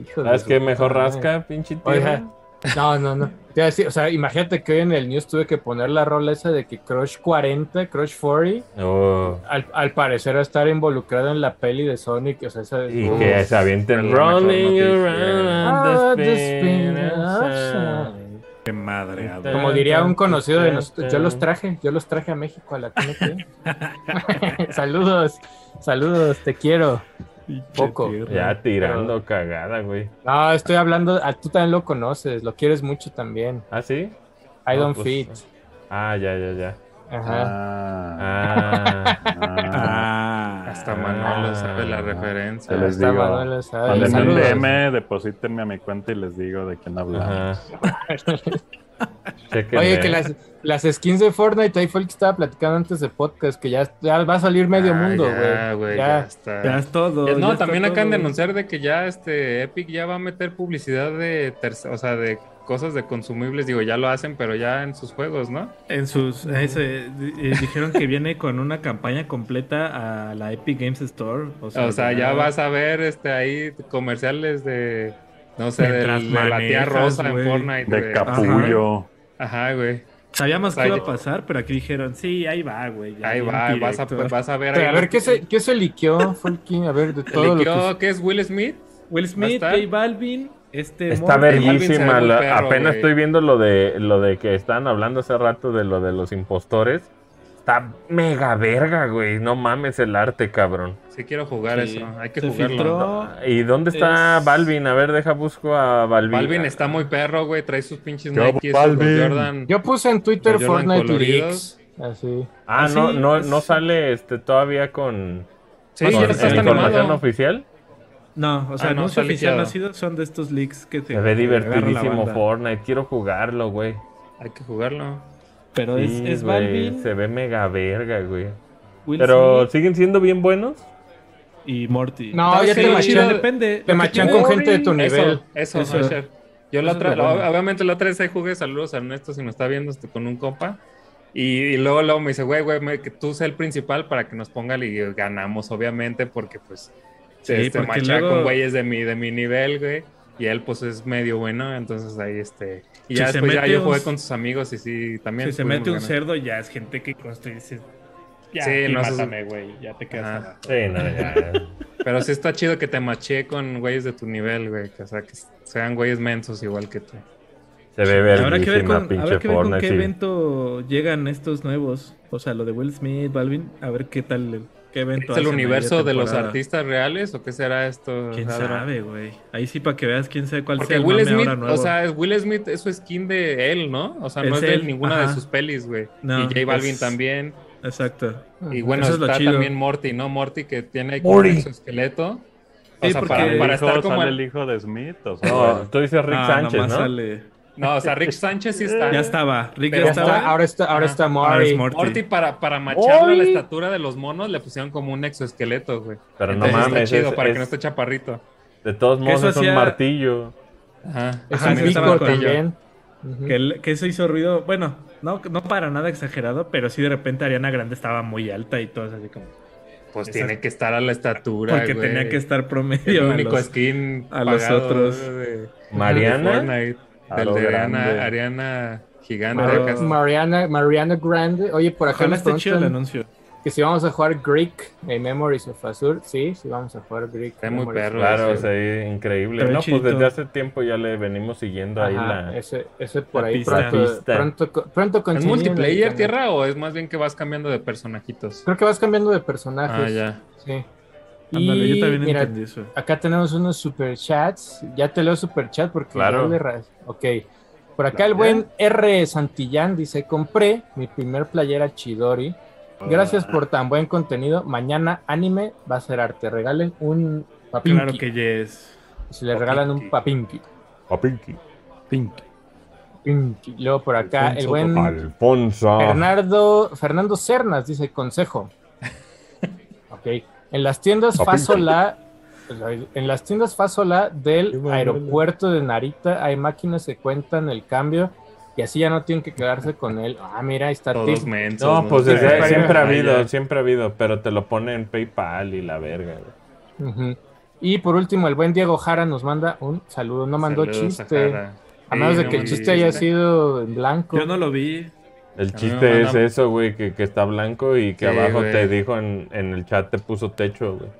hijo ¿Sabes qué mejor madre. rasca, pinche Oiga, tierra? no, no, no. Te iba a decir, o sea, imagínate que hoy en el news tuve que poner la rola esa de que Crush 40, Crush 40, Oh, al, al parecer va a estar involucrado en la peli de Sonic, o sea, esa y que se avienten running. Ah, around the the spin spin outside. Qué madre. Como diría un conocido de nosotros, yo los traje, yo los traje a México a la TNT. saludos, saludos, te quiero. Poco. Ya tirando cagada, güey. No, estoy hablando, ah, tú también lo conoces, lo quieres mucho también. ¿Ah, sí? I No, don't pues, fit. Ah, ya, ya, ya. Ajá. Ah, Ah. ah. Hasta Manolo sabe la Ah. referencia. Se les Está digo. Manuel, o sea, Manden un. DM, deposítenme a mi cuenta y les digo de quién hablamos. Oye, que las, las skins de Fortnite, ahí fue el que estaba platicando antes de podcast, que ya, ya va a salir medio Ah, mundo, ya, güey. Ya, Ya. está. Ya es todo. Ya no, también acaban de anunciar de que ya este Epic ya va a meter publicidad de terce- o sea, de cosas de consumibles, digo, ya lo hacen, pero ya en sus juegos, ¿no? En sus. ese, eh, dijeron que viene con una campaña completa a la Epic Games Store. O sea, O sea, ya vas a ver este ahí comerciales de no sé, del- de la tía Rosa en Fortnite. De capullo. Ajá, güey. Sabíamos que Oye. iba a pasar, pero aquí dijeron, sí, ahí va, güey. Ahí va, vas a, directo. vas a ver Pero ahí. a ver, ¿qué se, qué se liqueó, Folky? A ver, de ¿Se todo lo que... liqueó qué es Will Smith? Will Smith. J Balvin, este. Está perro, apenas estoy viendo lo de lo de que estaban hablando hace rato de lo de los impostores. Está mega verga, güey. No mames el arte, cabrón. Sí quiero jugar Sí. eso, hay que Se jugarlo. filtró. ¿Y dónde está Es- Balvin? A ver, deja busco a Balvin. Balvin está muy perro, güey, trae sus pinches ¿Qué Nike? Jordan. Yo puse en Twitter Fortnite. Leaks. Así. Ah, Ah, no, sí, no, es- no sale este todavía con, Sí, con ya está la en información animado. oficial. No, o sea, Ah, no, anuncio oficial no ha sido, son de estos leaks que te. Se ve divertidísimo. Fortnite. Quiero jugarlo, güey. Hay que jugarlo. Pero es, Sí, es Balvin, Se ve mega verga, güey. Pero Smith siguen siendo bien buenos. y Morty. No, ¿Sabes ya qué te machan, chido? Depende. te machan con gente de tu nivel. Eso, Eso. Asher. Yo la Eso otra, la- obviamente la otra vez ahí jugué, saludos a Ernesto si nos está viendo este, con un compa. Y, y luego, luego me dice, güey, güey, me- que tú seas el principal para que nos ponga y ganamos, obviamente, porque pues Sí, se este, porque macha luego- con güeyes de mi, de mi nivel, güey. Y él pues es medio bueno, entonces ahí este... Y Si ya se después ya yo jugué con sus amigos y sí, también. Si se mete un ganar. cerdo, ya es gente que construye. dices, Ya, Sí, y no, mátame, güey. Ya te quedas. Sí, no, ya. Pero sí está chido que te maché con güeyes de tu nivel, güey. Que, o sea, que sean güeyes mensos igual que tú. Se ve Habrá que ver con, pinche habrá que ver con qué sí. evento llegan estos nuevos. O sea, lo de Will Smith, Balvin. A ver qué tal, qué qué evento ¿Es el universo de los artistas reales o qué será esto? ¿Quién Adra? sabe, güey? Ahí sí para que veas quién sabe cuál Porque sea el Will mame Smith, ahora nuevo. o sea, Will Smith es su skin de él, ¿no? O sea, no Es es de él, ninguna de sus pelis, güey. No, y J Balvin es- también. Exacto. Y bueno, Eso es lo está chido. también Morty, ¿no? Morty que tiene Morty. su esqueleto. O Sí, sea, porque- para, ¿El para estar como sale el- el hijo de Smith? O sea, No, tú dices Rick Ah, Sánchez, ¿no? sale- No, o sea, Rick Sánchez sí está. Ya estaba. Rick Pero ya Está- estaba. ahora está, ahora está Ahora Mori. es Morty. Morty para, para macharlo a la estatura de los monos le pusieron como un exoesqueleto, güey. Pero no mames, Está chido es- para es- que no esté chaparrito. De todos modos eso es un martillo. Ajá. Es Ajá, un con- también. Que, el- que eso hizo ruido. Bueno, no, no para nada exagerado, pero sí de repente Ariana Grande estaba muy alta y todo así como. Pues tiene que estar a la estatura. Porque güey. tenía que estar El promedio. a único los- skin a los otros. de- Mariana. Fortnite, A del de Ariana. Ariana gigante. Acá. Mariana, Mariana Grande. Oye, por acá Ojalá nos chido el anuncio. que si vamos a jugar Greek en Memories of Azure. Sí, sí vamos a jugar Greek. Está muy perro. Claro, o sea, increíble. Pero No, pues chidito. desde hace tiempo ya le venimos siguiendo ahí Ajá, la... ese, ese por la ahí pista. pronto, pronto, co- pronto ¿Es multiplayer, tierra, o es más bien que vas cambiando de personajitos? Creo que vas cambiando de personajes. Ah, ya. Sí. Ándale, yo también mira, entendí eso. acá tenemos unos superchats. Ya te leo superchat porque Claro. le Ok. Por acá el buen R Santillán dice: Compré mi primer playera Chidori. Gracias por tan buen contenido. Mañana anime va a ser arte. Regalen un papinki. Claro que yes. Si le regalan un papinki. A Pinky. Pinki. Luego por acá el buen Alfonso. Bernardo Fernando Cernas dice consejo. Ok. En las tiendas. Fasola, en las tiendas Fasola del aeropuerto de Narita hay máquinas que cuentan el cambio y así ya no tienen que quedarse con él. Ah, mira, ahí está Todos mensos. No, pues desde- siempre siempre ha habido, ya. siempre ha habido, pero te lo pone en PayPal y la verga. Y por último, el buen Diego Jara nos manda un saludo. No mandó Saludos chiste. A menos Sí, de no que el chiste haya sido en blanco. Yo no lo vi. El chiste es eso, güey, que, que está blanco y que Sí, abajo güey. te dijo en, en el chat te puso techo, güey.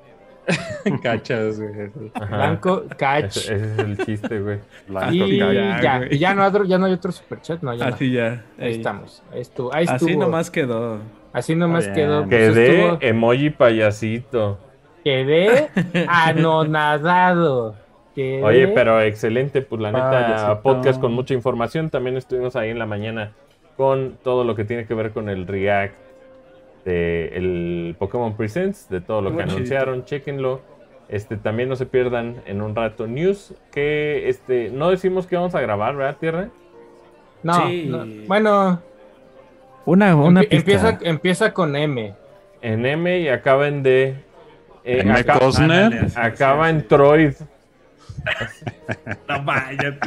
Cachas, güey. Ajá. Blanco, catch. Ese, ese es el chiste, güey. Blanco y ya, güey. y ya no, hay otro- ya no hay otro superchat, no, ya no. Así ya. Ahí estamos. Ahí estuvo. Ahí Así estuvo. nomás quedó. Así nomás Está quedó. bien. pues, Quedé estuvo- emoji payasito. Quedé anonadado. Quedé- Oye, pero excelente, pues la neta, Payasito. podcast con mucha información. También estuvimos ahí en la mañana con todo lo que tiene que ver con el React de el Pokémon Presents, de todo lo que chidito. anunciaron, chéquenlo. Este, también no se pierdan en un rato news que este no decimos que vamos a grabar, ¿verdad, Tierra? No, Sí. no. bueno, Una, empie- empieza, empieza con M. En M y acaban de eh, Cosner. acaba en Troid. No vaya.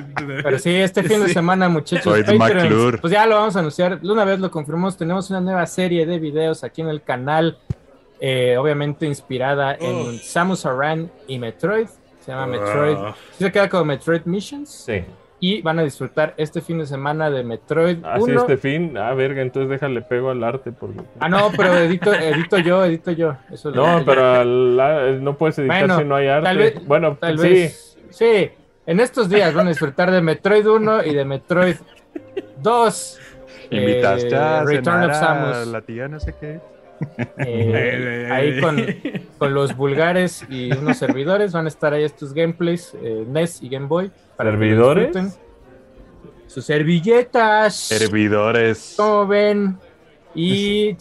Pero sí, este fin de semana, muchachos, Soy Patreons, McClure. pues ya lo vamos a anunciar. Una vez lo confirmamos, tenemos una nueva serie de videos aquí en el canal, eh, obviamente inspirada en. Samus Aran y Metroid. Se llama Metroid. Oh. Sí se queda como Metroid Missions. Sí. Y van a disfrutar este fin de semana de Metroid Así 1. este fin. Ah, verga, entonces déjale pego al arte porque. Ah, no, pero edito, edito yo, edito yo. Eso No, pero no puedes editar Bueno, si no hay arte. tal vez- bueno, Tal sí. vez. Sí. En estos días van a disfrutar de Metroid 1 y de Metroid 2. Invitaste a eh, Return cenar of a Samus. la tía no sé qué. Eh, ahí con, con los vulgares y unos servidores van a estar ahí estos gameplays, eh, NES y Game Boy. para ¿Servidores? Sus servilletas. Servidores. como ven. Y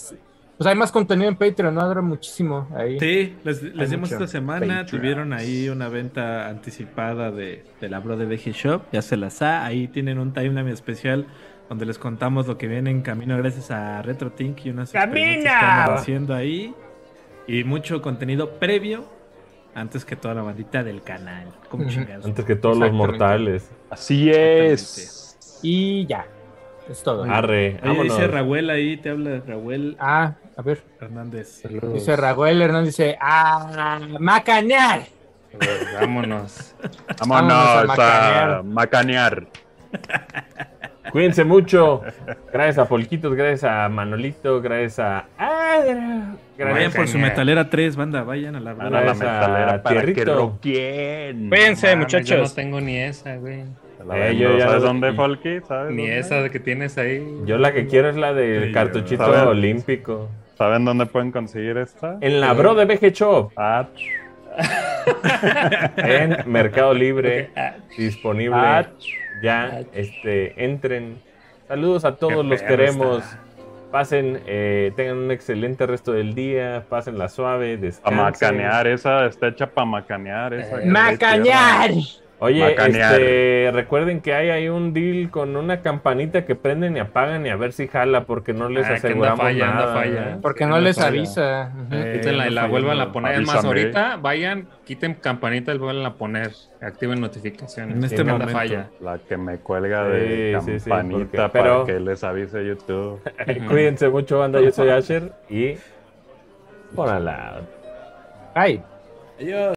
pues hay más contenido en Patreon, ¿no? Habrá muchísimo ahí. Sí, les, dimos esta semana. Patreons. Tuvieron ahí una venta anticipada de, de la Bro de VG Shop. Ya se las ha. Ahí tienen un timeline especial donde les contamos lo que viene en camino gracias a RetroTink y unas experiencias que ¡Camina! andamos haciendo ahí. Y mucho contenido previo antes que toda la bandita del canal. Como Ujú. chingados. Antes que todos los mortales. Así es. Y ya. Es todo. Arre, vámonos. dice Raúl ahí, te habla Raúl Ah, a ver. Hernández. Dice Raúl Hernández, dice, ¡ah, macanear! Vámonos. Vámonos a a macanear. macanear. Cuídense mucho. Gracias a Polquitos, gracias a Manolito, gracias a. Adra, Vayan Gracias por su metalera 3, banda, vayan a la a la a metalera para que Tierrito. roquien. Cuídense, Mames, muchachos. Yo no tengo ni esa, güey. Eh, yo ya ¿Sabes dónde, Folky? ¿Sabes Ni dónde? esa que tienes ahí. Yo la que quiero es la del Sí, cartuchito a olímpico. ¿Saben dónde pueden conseguir esta? En la Bro de VG Shop, Ah, en Mercado Libre, disponible ah, ya. Este, entren. Saludos a todos, Qué los queremos. está. Pasen, eh, tengan un excelente resto del día. Pasen la suave, a descansen. macanear, esa está hecha para macanear. Esa, ¡Macañar! Oye, Macanear. este, recuerden que hay ahí un deal con una campanita que prenden y apagan y a ver si jala porque no les Ah, aseguramos falla, anda nada. falla. ¿eh? Porque no no les falla. avisa. Eh, Quítenla y no la vuelvan a poner. Avísame. ahorita vayan, quiten campanita y vuelvan a poner. Activen notificaciones. En este momento. falla. La que me cuelga de Sí, sí, sí, campanita para pero- que les avise YouTube. Cuídense mucho, banda. Yo soy Asher y. Por al lado. Ay. Adiós.